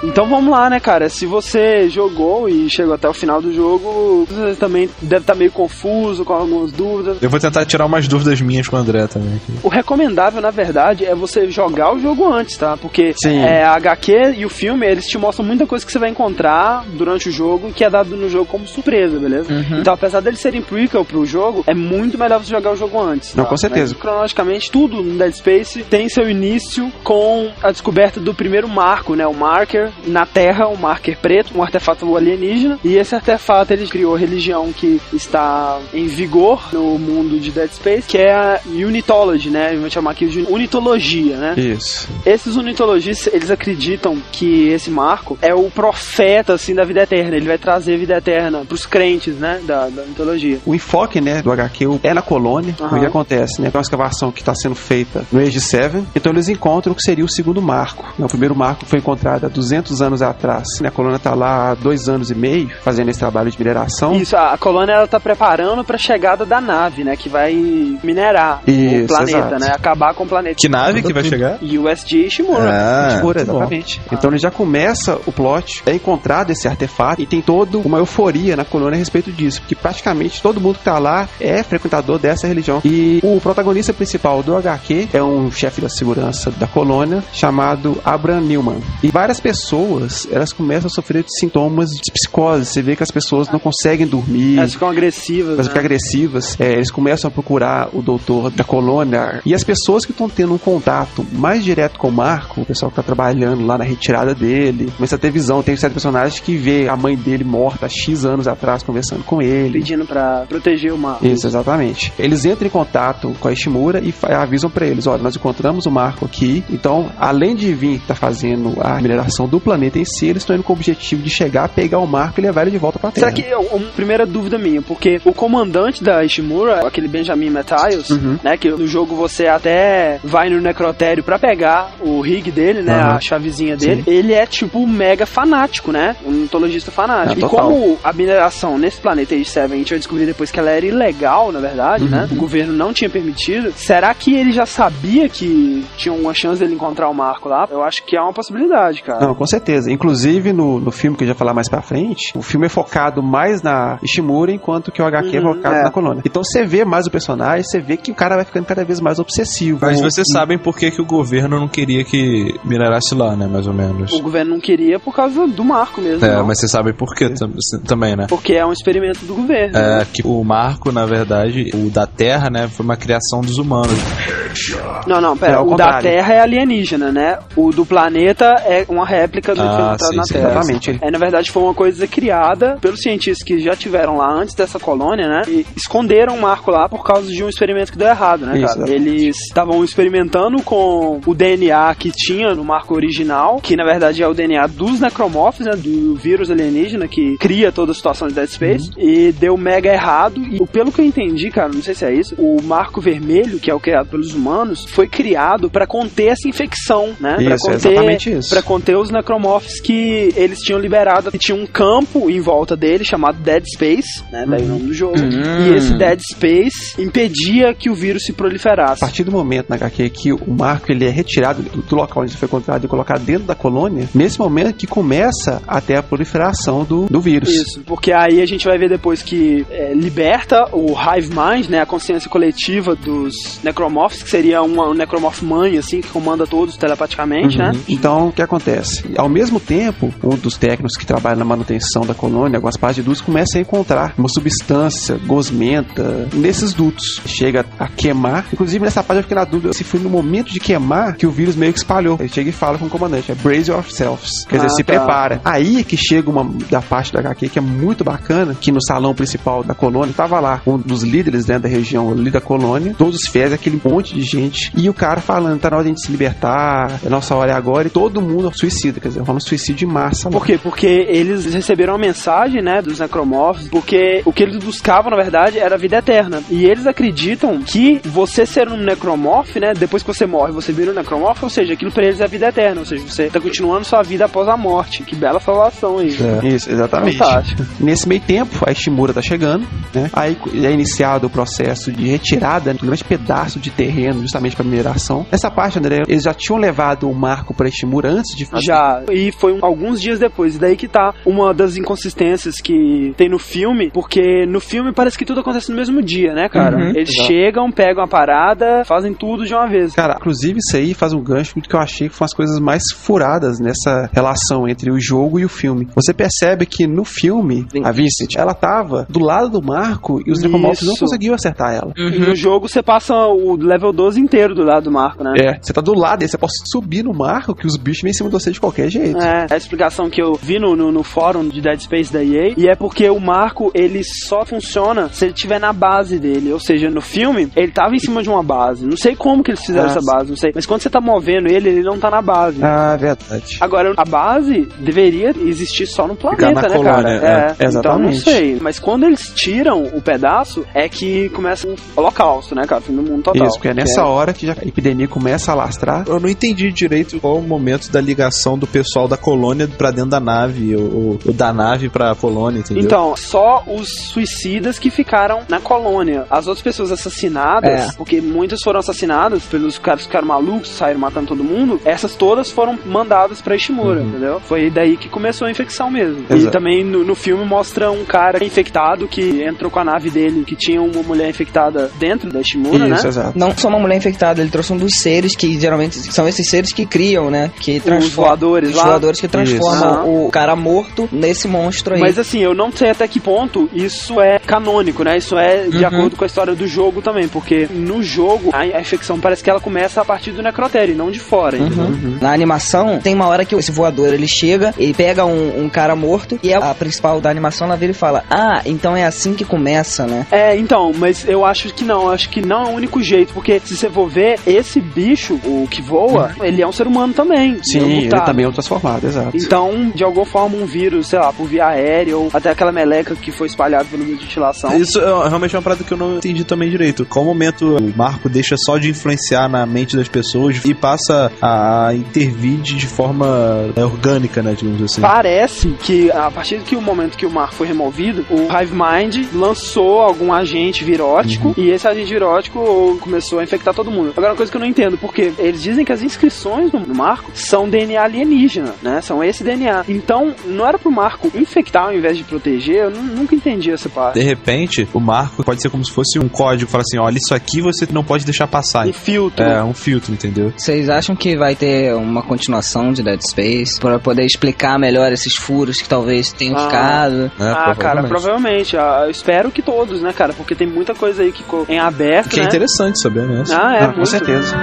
Então vamos lá, né, cara? Se você jogou e chegou até o final do jogo, você também deve estar meio confuso, com algumas dúvidas. Eu vou tentar tirar umas dúvidas minhas com o André também. aqui. O recomendável, na verdade, é você jogar o jogo antes, tá? Porque Sim. é, a HQ e o filme, eles te mostram muita coisa que você vai encontrar durante o jogo que é dado no jogo como surpresa, beleza? Uhum. Então, apesar deles serem prequel pro jogo, é muito melhor você jogar o jogo antes. Não, tá? com certeza. Mas, cronologicamente, tudo no Dead Space tem seu início com a descoberta do primeiro marco, né? O marker na Terra, um marker preto, um artefato alienígena. E esse artefato ele criou a religião que está em vigor no mundo de Dead Space, que é a Unitology, né? Vamos chamar aqui de Unitologia, né? Isso. Esses unitologistas, eles acreditam que esse marco é o profeta, assim, da vida eterna. Ele vai trazer vida eterna pros crentes, né, da, da mitologia. O enfoque, né, do HQ é na colônia. Aham. O que acontece, né? Tem uma escavação que está sendo feita no Age 7. Então eles encontram o que seria o segundo marco. né? O primeiro marco foi encontrado há 200 anos atrás. né? A colônia está lá há dois anos e meio fazendo esse trabalho de mineração. Isso, a, a colônia, ela tá preparando pra chegada da nave, né, que vai minerar o Isso, planeta, exato. né, acabar com o planeta. Que nave que vai chegar? USG Ishimura. Ah, Shimura, tá bom. exatamente. Então ele já começa o plot, é encontrado esse artefato e tem toda uma euforia na colônia a respeito disso, porque praticamente todo mundo que tá lá é frequentador dessa religião. E o protagonista principal do HQ é um chefe da segurança da colônia chamado Abraham Newman. E várias pessoas, elas começam a sofrer de sintomas de psicose. Você vê que as pessoas não conseguem dormir. Elas ficam agressivas, Elas né? ficam agressivas, é, eles começam a procurar o doutor da colônia. E as pessoas que estão tendo um contato mais direto com o Marco, o pessoal que tá trabalhando lá na retirada dele, começa a ter visão. Tem certos personagens que vê a mãe dele morta há X anos atrás conversando com ele. Pedindo pra proteger o Marco. Isso, exatamente. Eles entram em contato com a Ishimura e avisam pra eles: olha, nós encontramos o Marco aqui. Então, além de vir estar fazendo a mineração do planeta em si, eles estão indo com o objetivo de chegar, pegar o Marco e levar ele de volta pra Terra. Será que é uma primeira dúvida minha, porque o comandante da Ishimura, aquele Benjamin Mathias, Uhum. né, que no jogo você até vai no necrotério pra pegar o rig dele, né, Aham. a chavezinha dele, ele é tipo mega fanático, né, um mitologista fanático. É, e como a mineração nesse planeta Age 7, a gente vai descobrir depois que ela era ilegal, na verdade, Uhum. né, o governo não tinha permitido, será que ele já sabia que tinha uma chance dele encontrar o Marco lá? Eu acho que é uma possibilidade, cara. Não, com certeza. Inclusive, no, no filme que eu já falar mais pra frente, o filme é focado mais na Ishimura, enquanto que o HQ é Uhum, focado é. na colônia. Então você vê mais o personagem, você vê que o cara vai ficando cada vez mais obsessivo. Mas vocês sabem por que, que o governo não queria que minerasse lá, né? Mais ou menos. O governo não queria por causa do Marco mesmo. É, não. mas vocês sabem por que tam- também, né? Porque é um experimento do governo. É que o Marco, na verdade, o da Terra, né, foi uma criação dos humanos. Não, não, É, pera. ao o da contrário. Terra é alienígena, né? O do planeta é uma réplica do que Ah, na sim, Terra. exatamente. É, na verdade, foi uma coisa criada pelos cientistas que já tiveram lá antes dessa colônia, né? E esconderam o Marco lá por causa de um experimento que deu errado, né, Isso, cara? Eles estavam experimentando com o DNA que tinha no Marco original, que na verdade é o DNA dos necromorphs, né? Do vírus alienígena que cria toda a situação de Dead Space. Uhum. E deu mega errado. E pelo que eu entendi, cara, não sei se é isso, o Marco Vermelho, que é o criado pelos humanos, foi criado pra conter essa infecção, né? Pra Isso, é exatamente isso. Pra conter os necromorphs que eles tinham liberado, que tinha um campo em volta dele chamado Dead Space, né, daí o nome do jogo. Hum. E esse Dead Space impedia que o vírus se A proliferasse. partir do momento na HQ que o Marco ele é retirado do, do local onde ele foi encontrado e colocado dentro da colônia, nesse momento que começa até a proliferação do, do vírus. Isso, porque aí a gente vai ver depois que é, liberta o Hive Mind, né, a consciência coletiva dos necromorphs, que seria uma, um necromorph mãe, assim, que comanda todos telepaticamente, né? Então, o que acontece? Ao mesmo tempo, um dos técnicos que trabalha na manutenção da colônia, algumas partes de dutos, começa a encontrar uma substância gosmenta nesses dutos. Chega a queimar. Inclusive, nessa parte eu fiquei na dúvida se foi no momento de queimar que o vírus meio que espalhou. Ele chega e fala com o comandante, é brace yourselves. Quer dizer, Ah, se tá. prepara. Aí que chega uma da parte da HQ que é muito bacana, que no salão principal da colônia tava lá um dos líderes né, da região ali da colônia, todos os fiéis, aquele monte de gente, e o cara falando, tá na hora de a gente se libertar, é nossa hora é agora, e todo mundo suicida, quer dizer, rola um suicídio em massa. lá. Por quê? Porque eles receberam uma mensagem, né, dos necromorphs, porque o que eles buscavam, na verdade, era a vida eterna. E eles acreditam que você ser um necromorph, né, depois que você morre, você vira um necromorph, ou seja, aquilo pra eles é a vida eterna, ou seja, você tá continuando sua vida após a morte. Que bela salvação aí. Isso, exatamente. Fantástico. Nesse meio tempo, a Ishimura tá chegando, né? Aí é iniciado o processo de retirada de um grande pedaço de terreno, justamente para mineração. Nessa parte, André, eles já tinham levado o marco para Ishimura antes de fazer. Já, e foi um- alguns dias depois. E daí que tá uma das inconsistências que tem no filme, porque no filme parece que tudo acontece no mesmo dia, né, cara? Uhum, Eles exato. chegam, pegam a parada, fazem tudo de uma vez. Cara, inclusive isso aí faz um gancho que eu achei que foram as coisas mais furadas nessa relação entre o jogo e o filme. Você percebe que no filme, a Vincent, ela tava do lado do Marco e os necromorphs não conseguiam acertar ela. E no jogo você passa o level 12 inteiro do lado do Marco, né? É, você tá do lado, aí você pode subir no Marco que os bichos vêm em cima de você de qualquer jeito. É, a explicação que eu vi no, no, no fórum de Dead Space da EA, e é porque o Marco, ele só funciona se ele estiver na base dele, ou seja, no filme, ele tava em cima de uma base, não sei como que eles fizeram Ah, essa base, não sei, mas quando você tá movendo ele, ele não tá na base. Ah, verdade. Agora, a base deveria existir só no planeta, na né, colônia, cara? é, Então, exatamente. não sei. Mas quando eles tiram o pedaço, é que começa o holocausto, né, cara? Fim do mundo total. Isso, porque é nessa hora que já a epidemia começa a alastrar. Eu não entendi direito qual o momento da ligação do pessoal da colônia pra dentro da nave, ou, ou da nave pra colônia, entendeu? Então, só os suicidas que ficaram na colônia. As outras pessoas assassinadas, É. porque muitas foram assassinadas pelos caras que ficaram malucos, saíram matando todo mundo, essas todas foram mandadas pra Ishimura, entendeu? Foi daí que começou a infecção mesmo. E Exato. também no, no filme mostra um cara infectado que entrou com a nave dele, que tinha uma mulher infectada dentro da Ishimura, né? Isso, exato. Não só uma mulher infectada, ele trouxe um dos seres que geralmente são esses seres que criam, né? Que transformam. Os lá. voadores que transformam Isso. o cara morto nesse monstro aí. Mas assim, eu não sei até que ponto isso é canônico, né? Isso é de Uhum. acordo com a história do jogo também, porque no jogo a, infecção parece que ela começa a partir do necrotério, e não de fora, entendeu? Uhum. Na animação, tem uma hora que esse voador ele chega, ele pega um, um cara morto e a, a principal da animação ela vira e fala: Ah, então é assim que começa, né? É, então, mas eu acho que não, eu acho que não é o único jeito, porque se você for ver, esse bicho, o que voa, ele é um ser humano também. Sim, é um ele mutado. também é um transformado, exato. Então, de alguma forma, um vírus, sei lá, por via aérea, ou até aquela meleca que foi espalhada pelo meio de ventilação. Isso é realmente uma parada que eu não entendi também direito. Qual momento o Marco deixa só de influenciar na mente das pessoas e passa a intervir de forma é, orgânica, né, digamos assim. Parece que a partir do que o momento que o Marco foi removido, o Hive Mind lançou algum agente virótico Uhum. e esse agente virótico começou a infectar todo mundo. Agora, uma coisa que eu não entendo, porque eles dizem que as inscrições no no Marco são DNA alienígena, né? São esse DNA. Então, não era pro Marco infectar ao invés de proteger? Eu nu- nunca entendi essa parte. De repente, o Marco pode ser como se fosse um código, fala assim, olha, isso aqui você não pode deixar passar. Um filtro. É, um filtro, entendeu? Vocês acham que vai ter uma continuação de Dead Space para poder explicar melhor esses furos que talvez tenham Ah. ficado? ah, cara, provavelmente. Ah, eu espero que todos, né, cara? Porque tem muita coisa aí que ficou em aberto, Que é né? interessante saber, né? Ah, é, Ah, com certeza.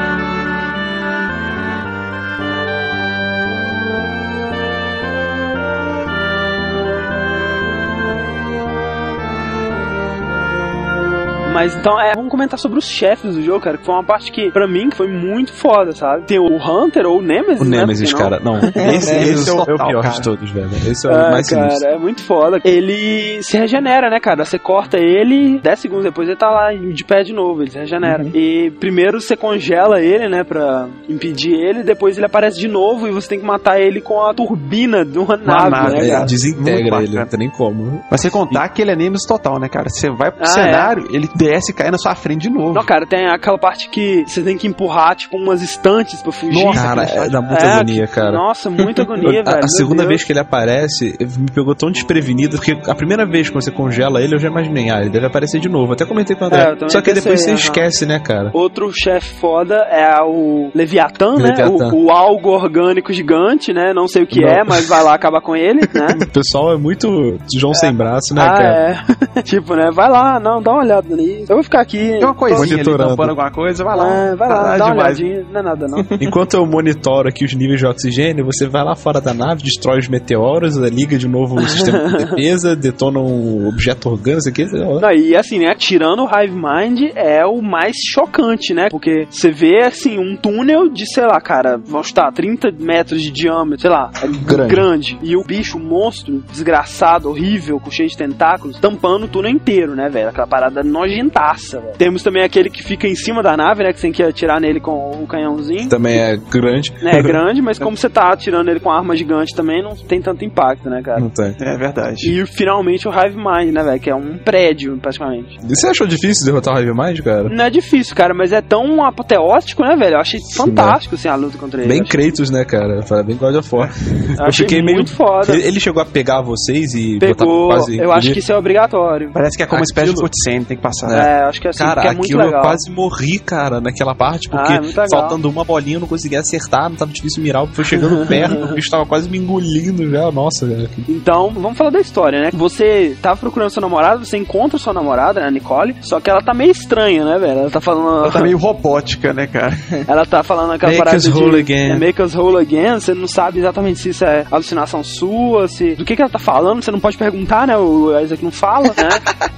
Mas então, é, vamos comentar sobre os chefes do jogo, cara, que foi uma parte que, pra mim, foi muito foda, sabe? Tem o Hunter ou o Nemesis, O né? Nemesis, Porque cara, não. Esse, Nemesis esse é, o, é o total, pior cara. de todos, velho. Esse é o É, mais cara, sinistro. é muito foda. Ele se regenera, né, cara? Você corta ele, 10 segundos depois ele tá lá de pé de novo, ele se regenera. Uhum. E primeiro você congela ele, né, pra impedir ele, depois ele aparece de novo e você tem que matar ele com a turbina de uma nave, nave, né, é. cara? Desintegra Muito ele, bacana. não tem nem como. Mas você contar que ele é Nemesis total, né, cara? Você vai pro Ah, cenário, ele desce e cai na sua frente de novo. Não, cara, tem aquela parte que você tem que empurrar, tipo, umas estantes pra fugir. Nossa, Cara, é, dá muita É, agonia, que- cara. Nossa, muita agonia, A- velho. A, meu segunda Deus. vez que ele aparece, me pegou tão desprevenido, porque a primeira vez que você congela ele, eu já imaginei, ah, ele deve aparecer de novo. Até comentei com o É, André. também Só que depois você esquece, né, cara? Outro chefe foda é o Leviatã, né? Leviatã. O, o algo orgânico gigante, né? Não sei o que Não. é, mas vai lá acabar com ele, né? O pessoal é muito João sem braço, né, ah, cara? é. tipo, né? Vai lá, não, dá uma olhada nisso. Eu vou ficar aqui. Tem uma coisinha ali Monitorando. tampando alguma coisa, vai lá. É, vai lá, Nada dá uma demais. olhadinha. Não é nada, não. Enquanto eu monitoro aqui os níveis de oxigênio, você vai lá fora da nave, destrói os meteoros, liga de novo o sistema de defesa, detona um objeto orgânico, isso aqui. Não, e assim, né? Tirando o Hive Mind é o mais chocante, né? Porque você vê, assim, um túnel de, sei lá, cara, vamos estar 30 metros de diâmetro, sei lá, é Grande. E o bicho, o monstro, desgraçado, horrível, com cheio de tentáculos, tampando o túnel inteiro, né, velho? Aquela parada velho. Temos também aquele que fica em cima da nave, né? Que você tem que atirar nele com o canhãozinho. Também é grande. né, É grande, mas como você tá atirando ele com a arma gigante também, não tem tanto impacto, né, cara? Não tem. É verdade. E finalmente o Hive Mind, né, velho? Que é um prédio, praticamente. E você achou difícil derrotar o Heavy Mind, cara? Não é difícil, cara, mas é tão apoteótico, né, velho? Eu achei fantástico, assim, a luta contra ele. Bem Eu achei- Kratos, né, cara? Bem God of War. eu achei muito foda. Ele, chegou a pegar vocês e Pegou, botar quase. eu acho que isso é obrigatório. Parece que é como uma espécie de Aquilo- cutscene, tem que passar. É, acho que é assim, Cara, é muito legal. eu quase morri, cara, naquela parte, porque Ah, é faltando uma bolinha eu não conseguia acertar, não tava difícil mirar, foi chegando perto, o bicho tava quase me engolindo já, nossa, velho. Então, vamos falar da história, né? Você tava procurando sua namorada, você encontra sua namorada, né, a Nicole, só que ela tá meio estranha, né, velho? Ela tá falando. Ela tá meio robótica, né, cara? Ela tá falando aquela Make parada us de whole again. é, make us whole again. Você não sabe exatamente se isso é alucinação sua, se do que que ela tá falando. Você não pode perguntar, né? O Isaac não fala, né?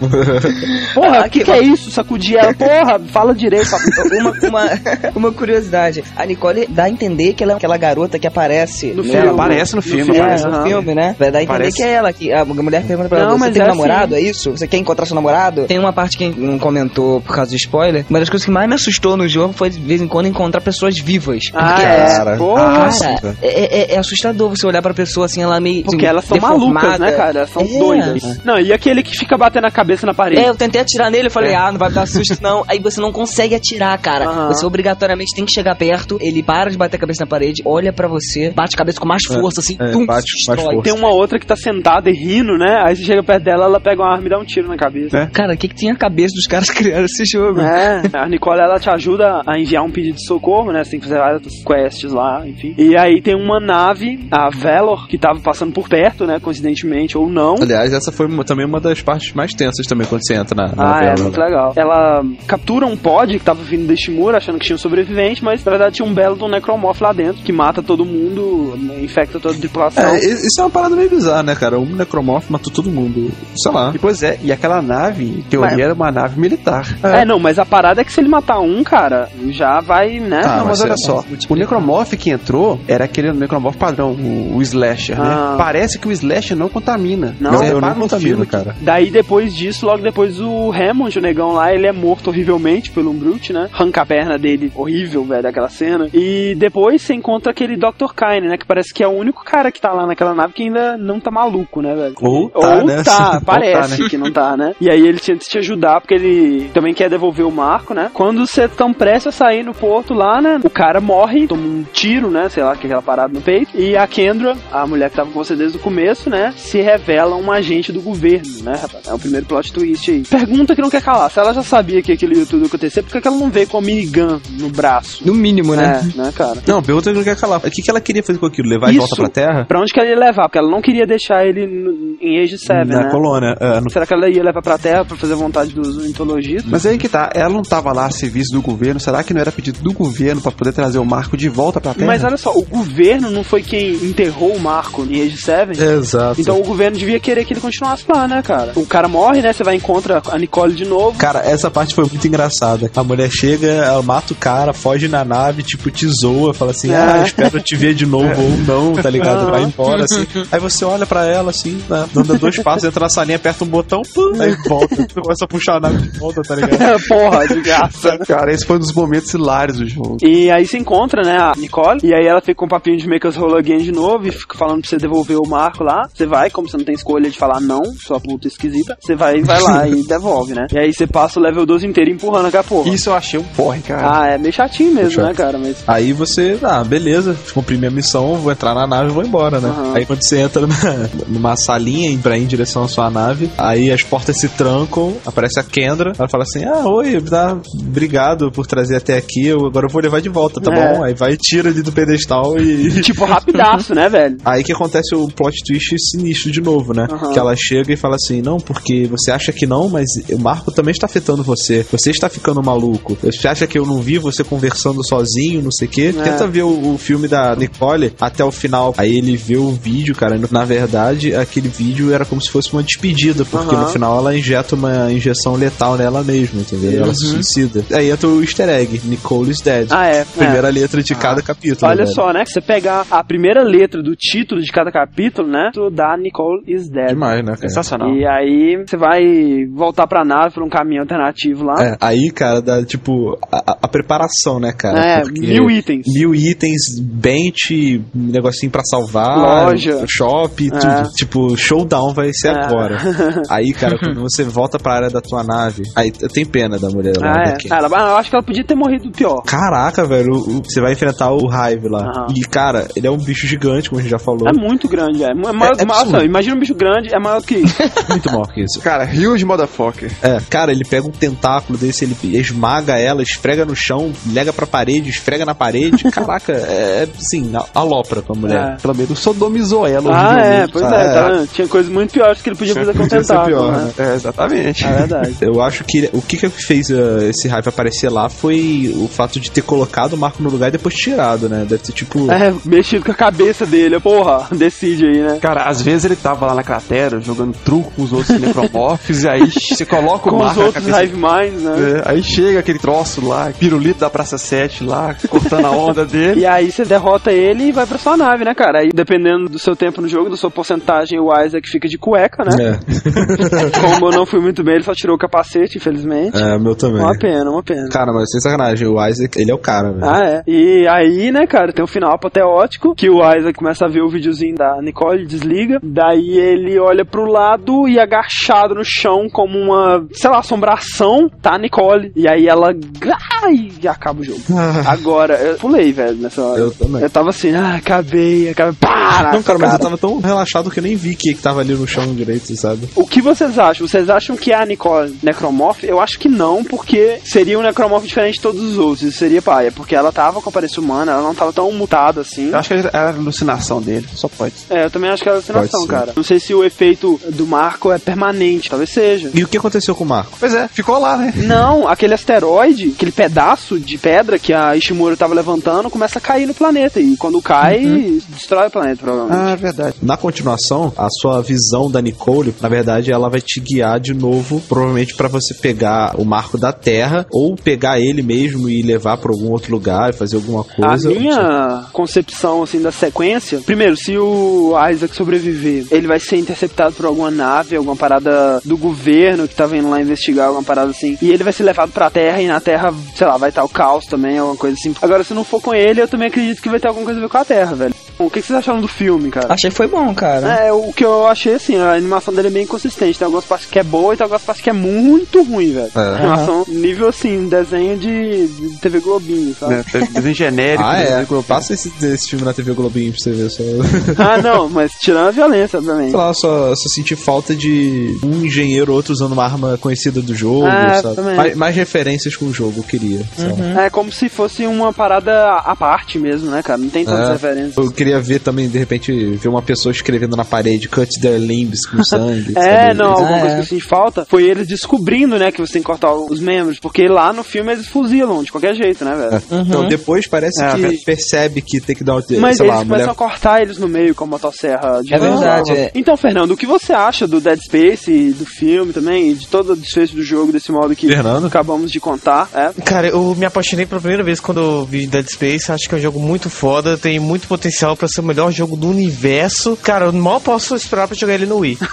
Porra, o que, que é isso? Sacudir ela, porra, fala direito. uma, uma, uma curiosidade. A Nicole dá a entender que ela é aquela garota que aparece No filme. Ela aparece no filme, filme, É, aparece. no filme, né? Vai dar a entender que é ela. Que a mulher pergunta pra ela: Não, Você mas tem é um namorado? assim. É isso? Você quer encontrar seu namorado? Tem uma parte que não comentou por causa do spoiler. Uma das coisas que mais me assustou no jogo foi de vez em quando encontrar pessoas vivas. Ah, Porque, é. Cara, Porra. Cara, é, é- é assustador você olhar pra pessoa assim, ela meio. Porque assim, elas são deformada. malucas, né, cara? Elas são É. doidas. Não, e aquele que fica batendo a cabeça na parede? É, eu tentei atirar nele, falei, ah, não vai dar susto não. Aí você não consegue atirar, cara. Você obrigatoriamente tem que chegar perto, ele para de bater a cabeça na parede, olha pra você, bate a cabeça com mais força, assim, é, tum, bate mais força. Tem uma outra que tá sentada e rindo, né? Aí você chega perto dela, ela pega uma arma e dá um tiro na cabeça. É. Cara, o que que tinha a cabeça dos caras que criaram esse jogo? É, a Nicole ela te ajuda a enviar um pedido de socorro, né? Você tem que fazer várias quests lá, enfim. E aí tem uma nave, a Valor, que tava passando por perto, né? Coincidentemente ou não. Aliás, essa foi também uma das partes mais tensas também quando você entra na, na Ah, é, novela. Muito legal. Ela captura um pod que tava vindo deste muro, achando que tinha um sobrevivente, mas na verdade tinha um belo do Necromorph lá dentro, que mata todo mundo, infecta toda a tripulação. É, isso é uma parada meio bizarra, né, cara? Um necromorfo matou todo mundo. Sei lá. E pois é, e aquela nave, em teoria, Mas- era uma nave militar. É, não, mas a parada é que se ele matar um, cara, já vai, né? Ah, não, mas mas olha é- só, o necromorph que entrou era aquele necromorph padrão, o, o slasher, Ah. né? Parece que o slasher não contamina. Não, repara não filme que- cara. Daí depois disso, logo depois o Hammond, o negão lá, ele é morto horrivelmente pelo um Brute, né? Arranca a perna dele, horrível, velho, daquela cena. E depois você encontra aquele Dr. Kine, né? Que parece que é o único cara que tá lá naquela nave que ainda não tá maluco, né, velho? Ou tá, Ou né? tá, parece tá, né? que não tá, né? E aí ele tenta te ajudar, porque ele também quer devolver o Marco, né? Quando você tão prestes a sair no porto lá, né? O cara morre, toma um tiro, né? Sei lá, que é aquela parada no peito. E a Kendra, a mulher que tava com você desde o começo, né? Se revela um agente do governo, né, rapaz? É o primeiro plot twist aí. Pergunta que não quer calar. Se ela já sabia que aquilo ia tudo acontecer, por que ela não veio com a minigun no braço? No mínimo, né? É, né, cara? Não, pergunta que não quer calar. O que, que ela queria fazer com aquilo? Levar de volta Isso. pra Terra? Pra onde que ela ia levar? Porque ela não queria deixar ele no- em Age 7, Na né? colônia. É, no- Será que ela ia levar pra Terra pra fazer a vontade dos mitologistas? Mas aí que tá, ela não tava lá a serviço do governo, será que não era pedido do governo pra poder trazer o Marco de volta pra Terra? Mas olha só, o governo não foi quem enterrou o Marco em Age 7? Exato. Então o governo devia querer que ele continuasse lá, né, cara? O cara morre, né? Você vai e encontra a Nicole de novo. Cara, essa parte foi muito engraçada. A mulher chega, ela mata o cara, foge na nave, tipo, te zoa, fala assim, É. ah, espero te ver de novo ou não, tá ligado? Vai embora, assim. Aí você olha pra ela, assim, né, anda dois passos, entra na salinha, aperta um botão, pum, aí volta. Começa a puxar a nave de volta, tá ligado? Porra, de graça. Cara, esse foi um dos momentos hilários do jogo. E aí você encontra, né, a Nicole, e aí ela fica com um papinho de make us roll again de novo, e fica falando pra você devolver o marco lá. Você vai, como você não tem escolha de falar não, sua puta esquisita, você vai vai lá e devolve, né? E aí você passa o level 12 inteiro empurrando aquela porra. Isso eu achei um porre, cara. Ah, é meio chatinho mesmo, Chato. né, cara? Mas. Aí você, ah, beleza, cumpri minha missão, vou entrar na nave e vou embora, né? Aham. Aí quando você entra numa, numa salinha pra ir em direção à sua nave, aí as portas se trancam, aparece a Kendra, ela fala assim, ah, oi, tá, obrigado por trazer até aqui, eu, agora eu vou levar de volta, tá É. bom? Aí vai, tira ali do pedestal e... Tipo, rapidaço, né, velho? Aí que acontece o plot twist sinistro de novo, né? Aham. Que ela chega e fala assim: Não, porque você acha que não, mas o Marco também está afetando você. Você está ficando maluco. Você acha que eu não vi você conversando sozinho, não sei o quê? É. Tenta ver o, o filme da Nicole até o final. Aí ele vê o vídeo, cara. Na verdade, aquele vídeo era como se fosse uma despedida, porque no final ela injeta uma injeção letal nela mesma, entendeu? Ela se Uhum. suicida. Aí entra o easter egg: Nicole is dead. Ah, é. Primeira é. letra de cada capítulo. Olha velho. só, né? Você pegar a primeira letra do título de cada capítulo, né? Da Nicole is Dead. Demais, né, cara? Sensacional. E aí você vai voltar pra nave por um caminho alternativo lá. É, aí, cara, dá tipo a, a preparação, né, cara? É, mil itens. Mil itens, bench, negocinho pra salvar, Loja. shop, É. tudo. Tipo, showdown vai ser É. agora. Aí, cara, quando você volta pra área da tua nave, aí eu tenho pena da mulher lá. Ah, da é. Ah, ela- eu acho que ela podia ter morrido pior. Caraca, velho, o- o- você vai enfrentar o Hive lá. Aham. E, cara, ele é um bicho gigante, como a gente já falou. É muito grande, é. É maior, É- é maior- imagina um bicho grande, é maior que isso. muito maior que isso. Cara, huge motherfucker. É, cara, ele pega um tentáculo desse, ele esmaga ela, esfrega no chão, lega pra parede, esfrega na parede. Caraca, é, assim, a- alopra pra mulher. É. Pelo menos sodomizou ela. ah, é, pois Ah, é, é. tá? Tinha coisas muito piores que ele podia fazer com o ser tentáculo, pior, né? né? É, exatamente. É verdade. Eu acho que o que, que fez uh, esse hype aparecer lá foi o fato de ter colocado o Marco no lugar e depois tirado, né? Deve ter tipo. É, mexido com a cabeça dele, porra, decide aí, né? Cara, às vezes ele tava lá na cratera jogando truco com os outros necromorphs, e aí você coloca o Com os outros cabeça. Hive Minds, né? É, aí chega aquele troço lá, pirulito da Praça 7 lá, cortando a onda dele. E aí você derrota ele e vai pra sua nave, né, cara? Aí dependendo do seu tempo no jogo, da sua porcentagem, o Isaac fica de cueca, né? É, Como eu não fui muito bem, ele só tirou o capacete, infelizmente. é, meu também. Uma pena, uma pena. Cara, mas sem sacanagem, o Isaac, ele é o cara, velho. Ah, é. E aí, né, cara, tem um final apoteótico que o Isaac começa a ver o videozinho da Nicole, desliga. Daí ele olha pro lado e agachado no chão, como uma, sei lá, assombração, tá a Nicole. E aí ela. Ai, e acaba o jogo. Agora, eu pulei, velho, nessa hora. Eu também. Eu tava assim, ah, acabei, acabei. Para! Não, cara, mas eu tava tão relaxado que eu nem vi que, que tava ali no chão direito, sabe? O que vocês acham? Vocês acham que é a Nicole necromorph? Eu acho que não, porque seria um necromorph diferente de todos os outros. Isso seria paia, porque ela tava com a aparência humana, ela não tava tão mutada assim. Eu acho que era a alucinação dele, só pode. É, eu também acho que é alucinação, cara. Não sei se o efeito do Marco é permanente, talvez seja. E o que aconteceu com o Marco? Pois é, ficou lá, né? Não, aquele asteroide, aquele pedaço de pedra que a Ishimura tava levantando, começa a cair no planeta. E quando cai, destrói o planeta, provavelmente. Ah, verdade. Na continuação, a sua visão da Nicole, na verdade, ela vai te guiar de novo, provavelmente pra você pegar o marco da Terra ou pegar ele mesmo e levar pra algum outro lugar e fazer alguma A coisa. minha concepção, assim, da sequência... Primeiro, se o Isaac sobreviver, ele vai ser interceptado por alguma nave, alguma parada do governo que tá vindo lá investigar, alguma parada assim. E ele vai ser levado pra Terra e na Terra, sei lá, vai estar o caos também, alguma coisa assim. Agora, se não for com ele, eu também acredito que vai ter alguma coisa a ver com a Terra, velho. O que vocês acharam do filme, cara? Achei que foi bom, cara. É, o que eu achei assim, a animação dele é bem inconsistente. Tem algumas partes que é boa e tem algumas partes que é muito ruim, velho. É. Animação nível assim, desenho de, de TV Globinho, sabe? Né? Desenho genérico. Ah, é. desenho global. Passa esse, esse filme na TV Globinho pra você ver. Só... ah, não, mas tirando a violência, obviamente. Sei lá, só, só senti falta de um engenheiro ou outro usando uma arma conhecida do jogo, É, sabe? Mais, mais referências com o jogo, eu queria. sabe? É como se fosse uma parada à parte mesmo, né, cara? Não tem tantas É. referências. Eu queria ver também, de repente, ver uma pessoa escrevendo na parede cut their limbs com sangue. É, sabe? não, alguma Ah, coisa é. que eu senti falta foi eles descobrindo, né, que você tem que cortar os membros, porque lá no filme eles fuzilam de qualquer jeito, né, velho? Então, depois parece É, que velho. percebe que tem que dar o. Mas sei eles lá, a começam mulher. a cortar eles no meio com a motosserra de É verdade, é. Então, Fernando, o que você acha do Dead Space, e do filme também, de todo desfecho do jogo desse modo que Fernando? acabamos de contar? É? Cara, eu me apaixonei pela primeira vez quando eu vi Dead Space. Acho que é um jogo muito foda, tem muito potencial pra ser o melhor jogo do universo. Cara, eu mal posso esperar pra jogar ele no Wii.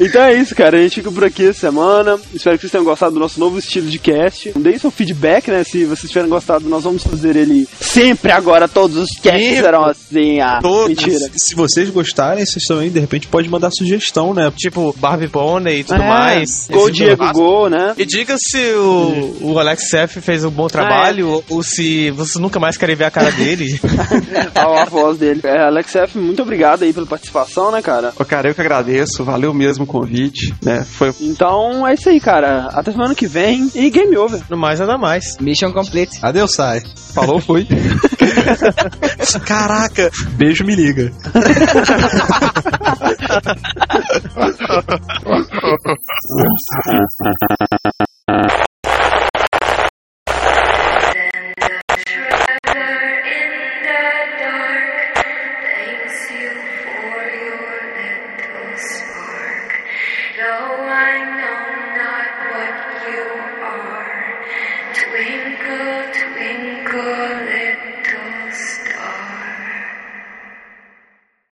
Então é isso, cara. A gente fica por aqui essa semana. Espero que vocês tenham gostado do nosso novo estilo de cast. Deem seu feedback, né? Se vocês tiverem gostado, nós vamos fazer ele sempre agora. Todos os casts serão assim. Ah, mentira. Se vocês gostarem, vocês também, de repente, pode mandar sugestão, né? Tipo, Barbie Pony e tudo É, mais. Gol Diego Gol, né? E diga se o, o Alex F fez um bom trabalho ou, ou se vocês nunca mais querem ver a cara dele. a, a voz dele. É, Alex F, muito obrigado aí pela participação, né, cara? Ô, cara, eu que agradeço, valeu mesmo o convite, né? Foi Então é isso aí, cara. Até semana que vem e game over. No mais, nada mais. Mission complete. Adeus, sai. Falou, foi. Caraca! Beijo, me liga.